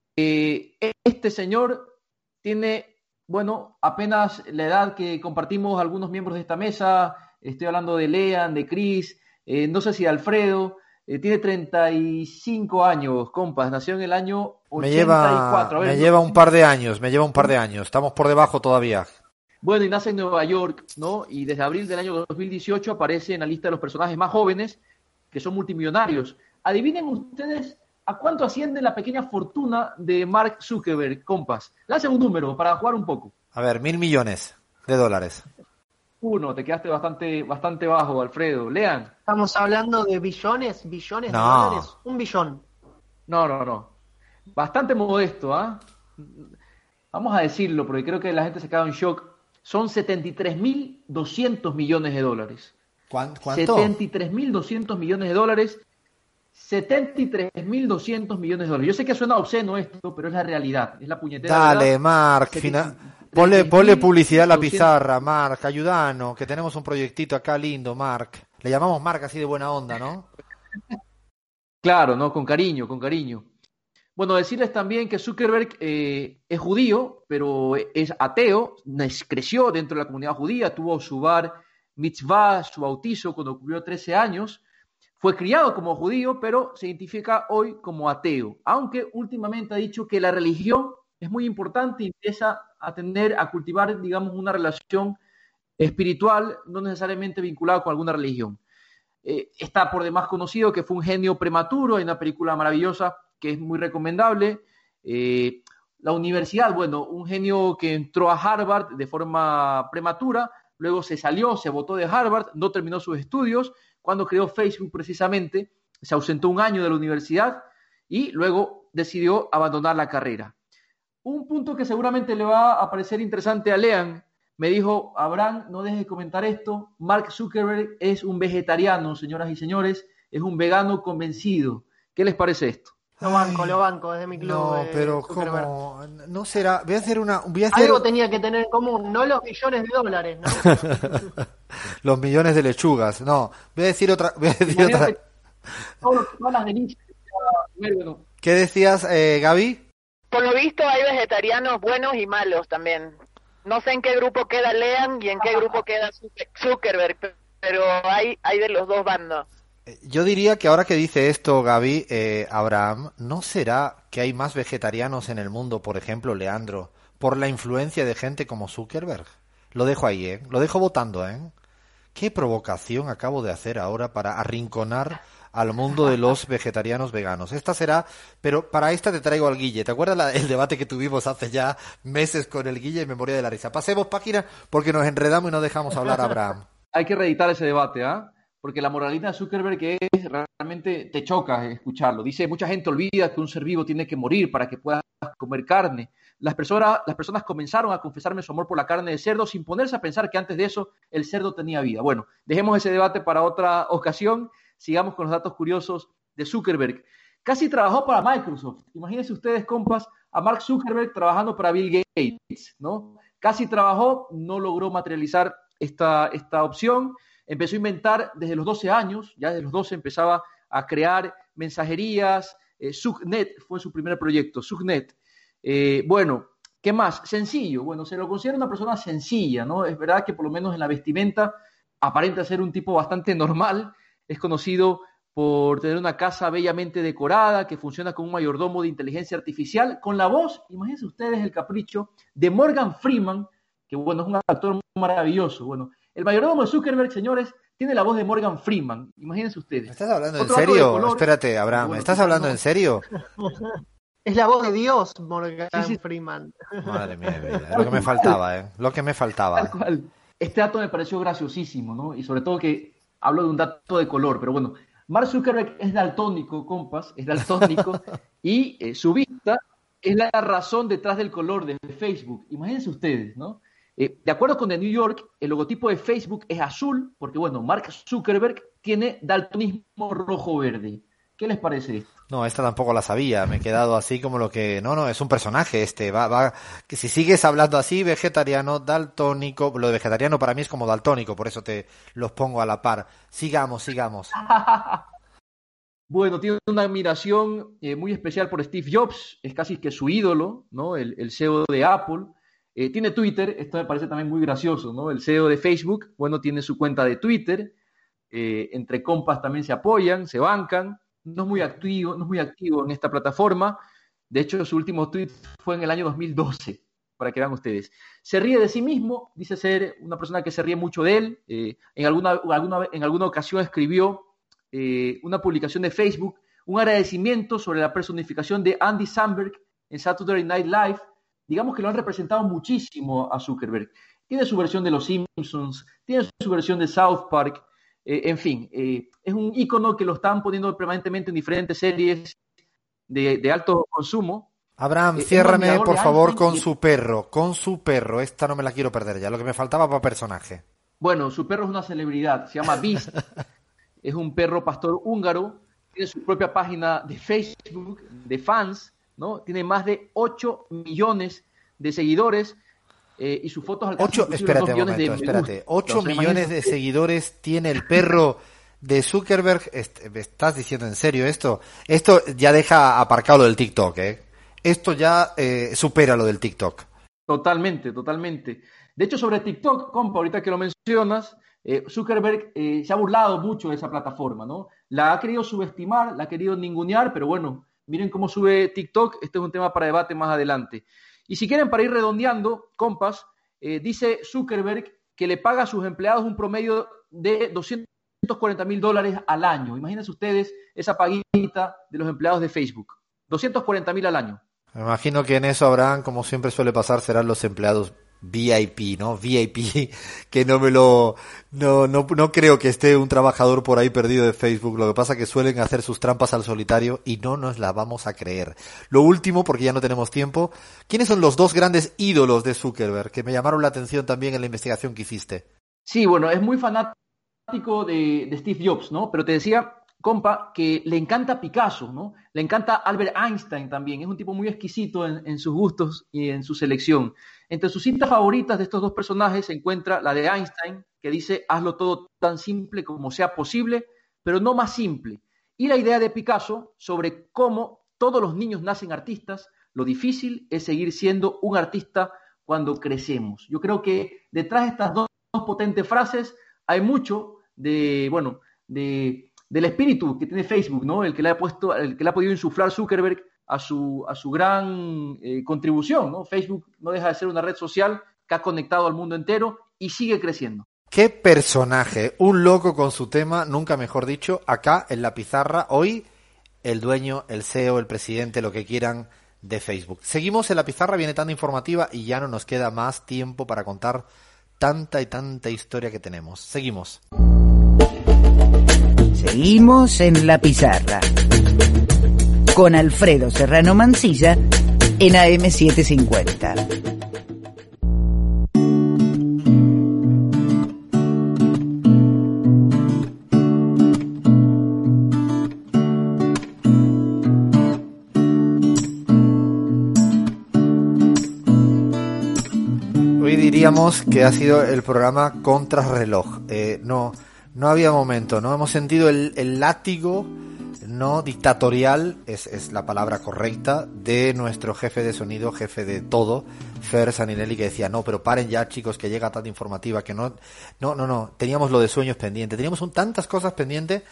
este señor tiene, bueno, apenas la edad que compartimos algunos miembros de esta mesa. Estoy hablando de Lean, de Chris, eh, no sé si Alfredo. Eh, tiene 35 años, compas. Nació en el año 84. Me lleva, ver, me lleva un par de años, me lleva un par de años. Estamos por debajo todavía. Bueno, y nace en Nueva York, ¿no? Y desde abril del año 2018 aparece en la lista de los personajes más jóvenes que son multimillonarios. Adivinen ustedes a cuánto asciende la pequeña fortuna de Mark Zuckerberg, compas. Lancen un número para jugar un poco. A ver, mil millones de dólares. Uno, te quedaste bastante, bastante bajo, Alfredo. Lean. Estamos hablando de billones, billones de No. dólares. Un billón. No, no, no. Bastante modesto, ¿ah? Vamos a decirlo, porque creo que la gente se queda en shock. Son 73.200 millones de dólares. ¿Cuán- ¿Cuánto? 73.200 millones de dólares. 73.200 millones de dólares. Yo sé que suena obsceno esto, pero es la realidad. Es la puñetera Dale, verdad. Mark, Seten- fina- Ponle, ponle publicidad a la 3.200. pizarra, Marc, ayudanos, que tenemos un proyectito acá lindo, Marc. Le llamamos Marc así de buena onda, ¿no? [LAUGHS] Claro, ¿no? Con cariño, con cariño. Bueno, decirles también que Zuckerberg eh, es judío, pero es ateo, creció dentro de la comunidad judía, tuvo su bar mitzvah, su bautizo cuando cumplió 13 años, fue criado como judío, pero se identifica hoy como ateo, aunque últimamente ha dicho que la religión es muy importante y empieza a tener, a cultivar, digamos, una relación espiritual, no necesariamente vinculada con alguna religión. Eh, está por demás conocido que fue un genio prematuro, hay una película maravillosa que es muy recomendable. Eh, la universidad, bueno, un genio que entró a Harvard de forma prematura, luego se salió, se botó de Harvard, no terminó sus estudios, cuando creó Facebook precisamente, se ausentó un año de la universidad y luego decidió abandonar la carrera. Un punto que seguramente le va a parecer interesante a Lean, me dijo, Abraham, no dejes de comentar esto, Mark Zuckerberg es un vegetariano, señoras y señores, es un vegano convencido. ¿Qué les parece esto? Lo banco, lo banco, es de mi club. No, eh, pero. ¿cómo? No será. Voy a hacer una. Voy a hacer Algo tenía que tener en común, no los millones de dólares, ¿no? [LAUGHS] los millones de lechugas. No, voy a decir otra. Voy a decir otra. Que ¿Qué decías, eh, Gaby? Por lo visto hay vegetarianos buenos y malos también. No sé en qué grupo queda Lean y en qué grupo queda Zuck- Zuckerberg, pe- pero hay, hay de los dos bandos. Yo diría que ahora que dice esto, Gaby, eh, Abraham, ¿no será que hay más vegetarianos en el mundo, por ejemplo, Leandro, por la influencia de gente como Zuckerberg? Lo dejo ahí, ¿eh? Lo dejo votando, ¿eh? ¿Qué provocación acabo de hacer ahora para arrinconar al mundo de los [LAUGHS] vegetarianos veganos? Esta será, pero para esta te traigo al Guille. ¿Te acuerdas la- el debate que tuvimos hace ya meses con el Guille y me moría de la risa? Pasemos página porque nos enredamos y no dejamos hablar a Abraham. [LAUGHS] hay que reeditar ese debate, ¿ah? Porque la moralidad de Zuckerberg es realmente te choca escucharlo. Dice, mucha gente olvida que un ser vivo tiene que morir para que pueda comer carne. Las personas, las personas comenzaron a confesarme su amor por la carne de cerdo sin ponerse a pensar que antes de eso el cerdo tenía vida. Bueno, dejemos ese debate para otra ocasión. Sigamos con los datos curiosos de Zuckerberg. Casi trabajó para Microsoft. Imagínense ustedes, compas, a Mark Zuckerberg trabajando para Bill Gates, ¿no? Casi trabajó, no logró materializar esta, esta opción. Empezó a inventar desde los 12 años, ya desde los 12 empezaba a crear mensajerías. Eh, fue su primer proyecto, Subnet. Eh, bueno, ¿qué más? Sencillo. Bueno, se lo considera una persona sencilla, ¿no? Es verdad que por lo menos en la vestimenta aparenta ser un tipo bastante normal. Es conocido por tener una casa bellamente decorada que funciona con un mayordomo de inteligencia artificial, con la voz, imagínense ustedes el capricho, de Morgan Freeman, que bueno, es un actor maravilloso. Bueno, el mayordomo de Zuckerberg, señores, tiene la voz de Morgan Freeman. Imagínense ustedes. ¿Estás hablando en Otro serio? color. Espérate, Abraham, Bueno, ¿estás hablando no. en serio? [LAUGHS] Es la voz de Dios, Morgan Freeman. Madre mía, vida, [LAUGHS] lo que me faltaba, ¿eh? Lo que me faltaba. Tal cual. Este dato me pareció graciosísimo, ¿no? Y sobre todo que hablo de un dato de color, pero bueno, Mark Zuckerberg es daltónico, compas, es daltónico, [LAUGHS] y eh, su vista es la razón detrás del color de Facebook. Imagínense ustedes, ¿no? Eh, de acuerdo con The New York, el logotipo de Facebook es azul, porque bueno, Mark Zuckerberg tiene daltonismo rojo-verde. ¿Qué les parece esto? No, esta tampoco la sabía. Me he quedado así como lo que. No, no, es un personaje este. Va, va. Que si sigues hablando así, vegetariano, daltónico. Lo de vegetariano para mí es como daltónico, por eso te los pongo a la par. Sigamos, sigamos. [LAUGHS] Bueno, tiene una admiración eh, muy especial por Steve Jobs, es casi que su ídolo, ¿no? El, el CEO de Apple. Eh, tiene Twitter, esto me parece también muy gracioso, ¿no? El CEO de Facebook, bueno, tiene su cuenta de Twitter. eh, entre compas también se apoyan, se bancan. No es muy activo, no es muy activo en esta plataforma. De hecho, su último tweet fue en el año 2012, para que vean ustedes. Se ríe de sí mismo, dice ser una persona que se ríe mucho de él. eh, en, alguna, alguna, en alguna ocasión escribió una publicación de Facebook, un agradecimiento sobre la personificación de Andy Samberg en Saturday Night Live. Digamos que lo han representado muchísimo a Zuckerberg. Tiene su versión de Los Simpsons, tiene su versión de South Park, eh, en fin, eh, es un icono que lo están poniendo permanentemente en diferentes series de, de alto consumo. Abraham, Eh, ciérrame por favor con su perro, con su perro. Esta no me la quiero perder ya. Lo que me faltaba para personaje. Bueno, su perro es una celebridad, se llama Beast, [LAUGHS] es un perro pastor húngaro, tiene su propia página de Facebook, de fans, ¿no? Tiene más de 8 millones de seguidores. eh, y sus fotos alcanzan Ocho, inclusive los espérate un de espérate. gusta. 8 O sea, millones de seguidores tiene el perro de Zuckerberg. ¿Me estás diciendo en serio esto? Esto ya deja aparcado lo del TikTok, ¿eh? Esto ya eh, supera lo del TikTok. Totalmente, totalmente. De hecho, sobre TikTok, compa, ahorita que lo mencionas, eh, Zuckerberg eh, se ha burlado mucho de esa plataforma, ¿no? La ha querido subestimar, la ha querido ningunear, pero bueno, miren cómo sube TikTok, este es un tema para debate más adelante. Y si quieren, para ir redondeando, compas, eh, dice Zuckerberg que le paga a sus empleados un promedio de 240 mil dólares al año. Imagínense ustedes esa paguita de los empleados de Facebook. 240 mil al año. Me imagino que en eso habrán, como siempre suele pasar, serán los empleados VIP, ¿no? VIP, [LAUGHS] que no me lo, no, no, no creo que esté un trabajador por ahí perdido de Facebook. Lo que pasa es que suelen hacer sus trampas al solitario y no nos la vamos a creer. Lo último, porque ya no tenemos tiempo, ¿quiénes son los dos grandes ídolos de Zuckerberg que me llamaron la atención también en la investigación que hiciste? Sí, bueno, es muy fanático de, de Steve Jobs, ¿no? Pero te decía, compa, que le encanta Picasso, ¿no? Le encanta Albert Einstein también. Es un tipo muy exquisito en, sus gustos y en su selección. Entre sus citas favoritas de estos dos personajes se encuentra la de Einstein, que dice, hazlo todo tan simple como sea posible, pero no más simple. Y la idea de Picasso sobre cómo todos los niños nacen artistas, lo difícil es seguir siendo un artista cuando crecemos. Yo creo que detrás de estas dos, dos potentes frases hay mucho de, bueno, de, del espíritu que tiene Facebook, ¿no? El que le ha puesto, el que le ha podido insuflar Zuckerberg a su, a su gran eh, contribución, ¿no? Facebook no deja de ser una red social que ha conectado al mundo entero y sigue creciendo. Qué personaje, un loco con su tema, nunca mejor dicho, acá en la pizarra, hoy el dueño, el CEO, el presidente, lo que quieran de Facebook. Seguimos en la pizarra, viene tan informativa y ya no nos queda más tiempo para contar tanta y tanta historia que tenemos. Seguimos. Seguimos en la pizarra. Con Alfredo Serrano Mancilla en AM750. Hoy diríamos que ha sido el programa contrarreloj. Eh, no, no había momento, ¿no? Hemos sentido el, el látigo no dictatorial, es, es, la palabra correcta, de nuestro jefe de sonido, jefe de todo, Fer Saninelli, que decía, no, pero paren ya, chicos, que llega tan informativa, que no, no, no, no, teníamos lo de sueños pendiente, teníamos un, tantas cosas pendientes,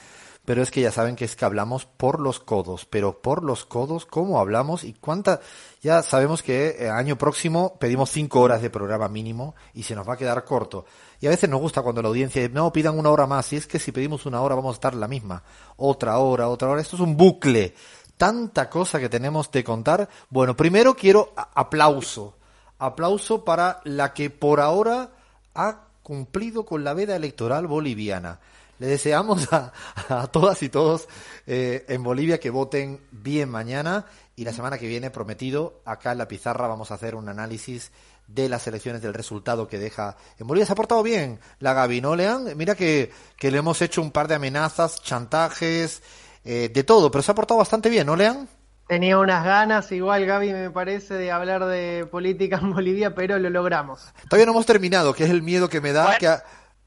pero es que ya saben que es que hablamos por los codos, pero por los codos, ¿cómo hablamos? Y cuánta, ya sabemos que eh, año próximo pedimos cinco horas de programa mínimo y se nos va a quedar corto. Y a veces nos gusta cuando la audiencia dice, no, pidan una hora más. Y es que si pedimos una hora vamos a estar la misma. Otra hora, otra hora. Esto es un bucle. Tanta cosa que tenemos de contar. Bueno, primero quiero aplauso. Aplauso para la que por ahora ha cumplido con la veda electoral boliviana. Le deseamos a, a todas y todos eh, en Bolivia que voten bien mañana y la semana que viene, prometido, acá en la pizarra vamos a hacer un análisis de las elecciones, del resultado que deja en Bolivia. Se ha portado bien la Gaby, ¿no, Lean? Mira que, que le hemos hecho un par de amenazas, chantajes, eh, de todo, pero se ha portado bastante bien, ¿no, Lean? Tenía unas ganas, igual Gaby me parece, de hablar de política en Bolivia, pero lo logramos. Todavía no hemos terminado, que es el miedo que me da. Que ha...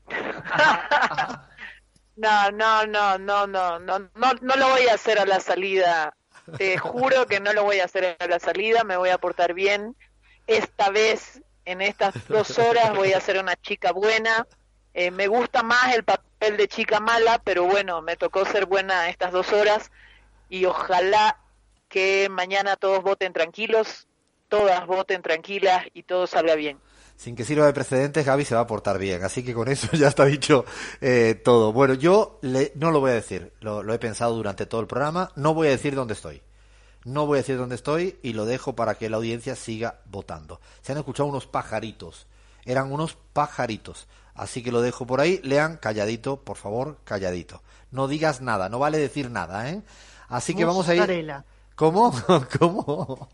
[LAUGHS] No, no, no, no, no, no, no, no lo voy a hacer a la salida. Te [LAUGHS] juro que no lo voy a hacer a la salida, me voy a portar bien. Esta vez, en estas dos horas, voy a ser una chica buena. Eh, me gusta más el papel de chica mala, pero bueno, me tocó ser buena estas dos horas y ojalá que mañana todos voten tranquilos, todas voten tranquilas y todo salga bien sin que sirva de precedentes, Gaby se va a portar bien. Así que con eso [LAUGHS] ya está dicho eh, todo. Bueno, yo le, no lo voy a decir, lo, lo, he pensado durante todo el programa, no voy a decir dónde estoy. No voy a decir dónde estoy y lo dejo para que la audiencia siga votando. Se han escuchado unos pajaritos, eran unos pajaritos. Así que lo dejo por ahí, lean calladito, por favor, calladito. No digas nada, no vale decir nada, ¿eh? Así que vamos a ir... ¿Cómo? [LAUGHS] ¿Cómo?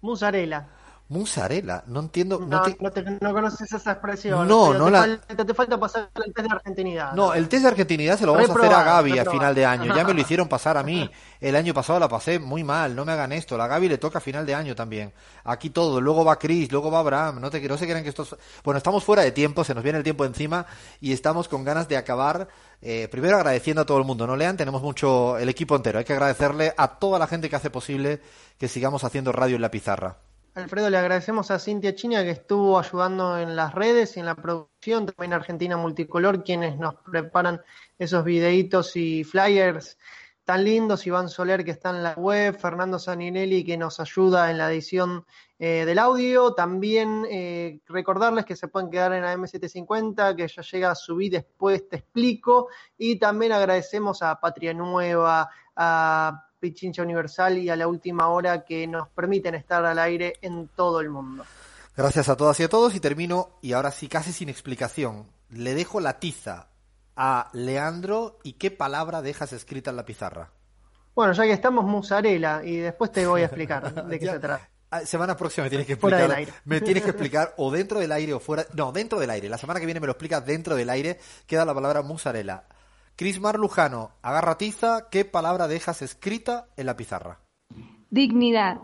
Musarela. Musarela, no entiendo. No, No, te- no, te- no conoces esa expresión. No, no te la- Falta, te falta pasar el test de argentinidad. No, el test de argentinidad se lo vamos a hacer a Gaby a reprobado. final de año. Ya me lo hicieron pasar a mí. [LAUGHS] El año pasado la pasé muy mal, no me hagan esto. La Gaby le toca a final de año también. Aquí todo, luego va Chris, luego va Abraham. No, te, no se crean que esto es- Bueno, estamos fuera de tiempo, se nos viene el tiempo encima y estamos con ganas de acabar. eh, primero agradeciendo a todo el mundo. No lean, tenemos mucho, el equipo entero. Hay que agradecerle a toda la gente que hace posible que sigamos haciendo radio en la pizarra. Alfredo, le agradecemos a Cintia China que estuvo ayudando en las redes y en la producción, también Argentina Multicolor, quienes nos preparan esos videitos y flyers tan lindos, Iván Soler que está en la web, Fernando Saninelli que nos ayuda en la edición eh, del audio, también eh, recordarles que se pueden quedar en AM750, que ya llega a subir después te explico, y también agradecemos a Patria Nueva, a Pichincha Universal y a la última hora que nos permiten estar al aire en todo el mundo. Gracias a todas y a todos y termino, y ahora sí, casi sin explicación, le dejo la tiza a Leandro y qué palabra dejas escrita en la pizarra. Bueno, ya que estamos, musarela, y después te voy a explicar [LAUGHS] de qué se trata. Ah, Semana próxima me tienes que Fuera explicar. del aire. Me tienes que explicar [LAUGHS] o dentro del aire o fuera. No, dentro del aire. La semana que viene me lo explicas dentro del aire. Queda la palabra musarela. Crismar Lujano, agarra tiza. ¿Qué palabra dejas escrita en la pizarra? Dignidad.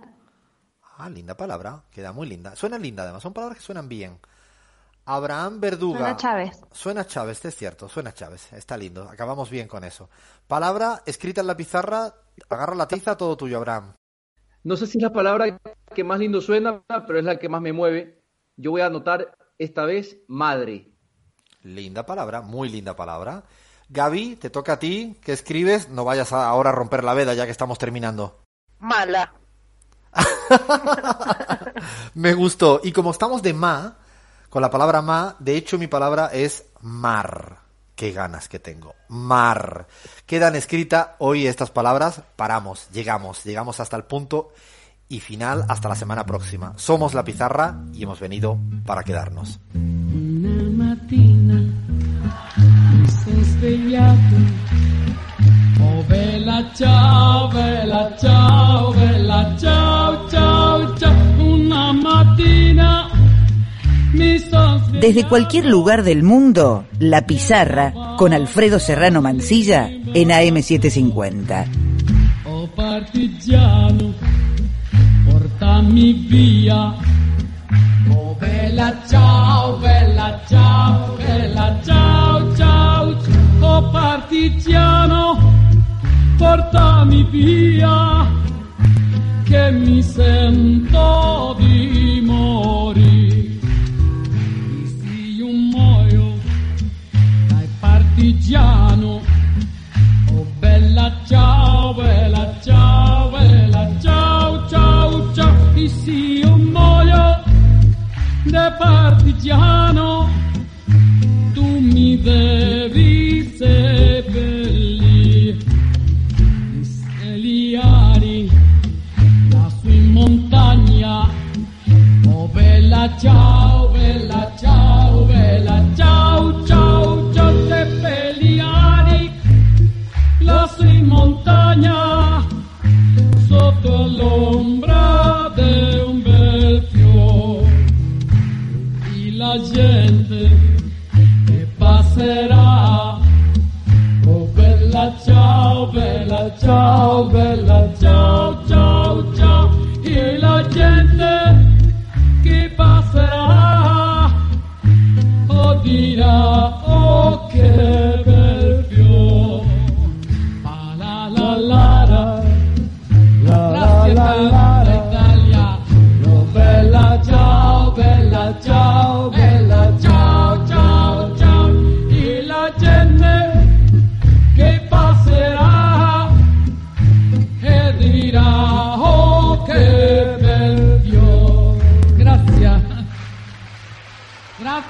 Ah, linda palabra. Queda muy linda. Suena linda además. Son palabras que suenan bien. Abraham Verduga. Suena Chávez. Suena Chávez, es cierto. Suena Chávez. Está lindo. Acabamos bien con eso. Palabra escrita en la pizarra. Agarra la tiza. Todo tuyo, Abraham. No sé si es la palabra que más lindo suena, pero es la que más me mueve. Yo voy a anotar esta vez madre. Linda palabra, muy linda palabra. Gaby, te toca a ti. ¿Qué escribes? No vayas a ahora a romper la veda ya que estamos terminando. Mala. [LAUGHS] Me gustó. Y como estamos de ma, con la palabra ma, de hecho mi palabra es mar. Qué ganas que tengo. Mar. Quedan escritas hoy estas palabras. Paramos, llegamos, llegamos hasta el punto y final hasta la semana próxima. Somos la pizarra y hemos venido para quedarnos. Una svegliato. Oh bella ciao, bella ciao, bella ciao, ciao, ciao. Una mattina mi sono svegliato. Desde cualquier lugar del mundo, La Pizarra con Alfredo Serrano Mancilla en AM750. Oh partigiano, portami via. Oh bella ciao, bella ciao, bella ciao. Oh partigiano, portami via, che mi sento di morire. Se io muoio dai partigiano, Oh bella ciao, bella ciao, bella ciao, ciao, ciao. E se io muoio da partigiano, tu mi devi seppellire. E se gli ari lassù in montagna, oh bella ciao, bella ciao, bella ciao, ciao, ciao, seppelliari lassù in montagna, sotto l'ombra di un bel fiore, e la gente che passerà, ciao, bella ciao, bella ciao, ciao, ciao, e la gente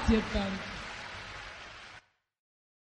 接班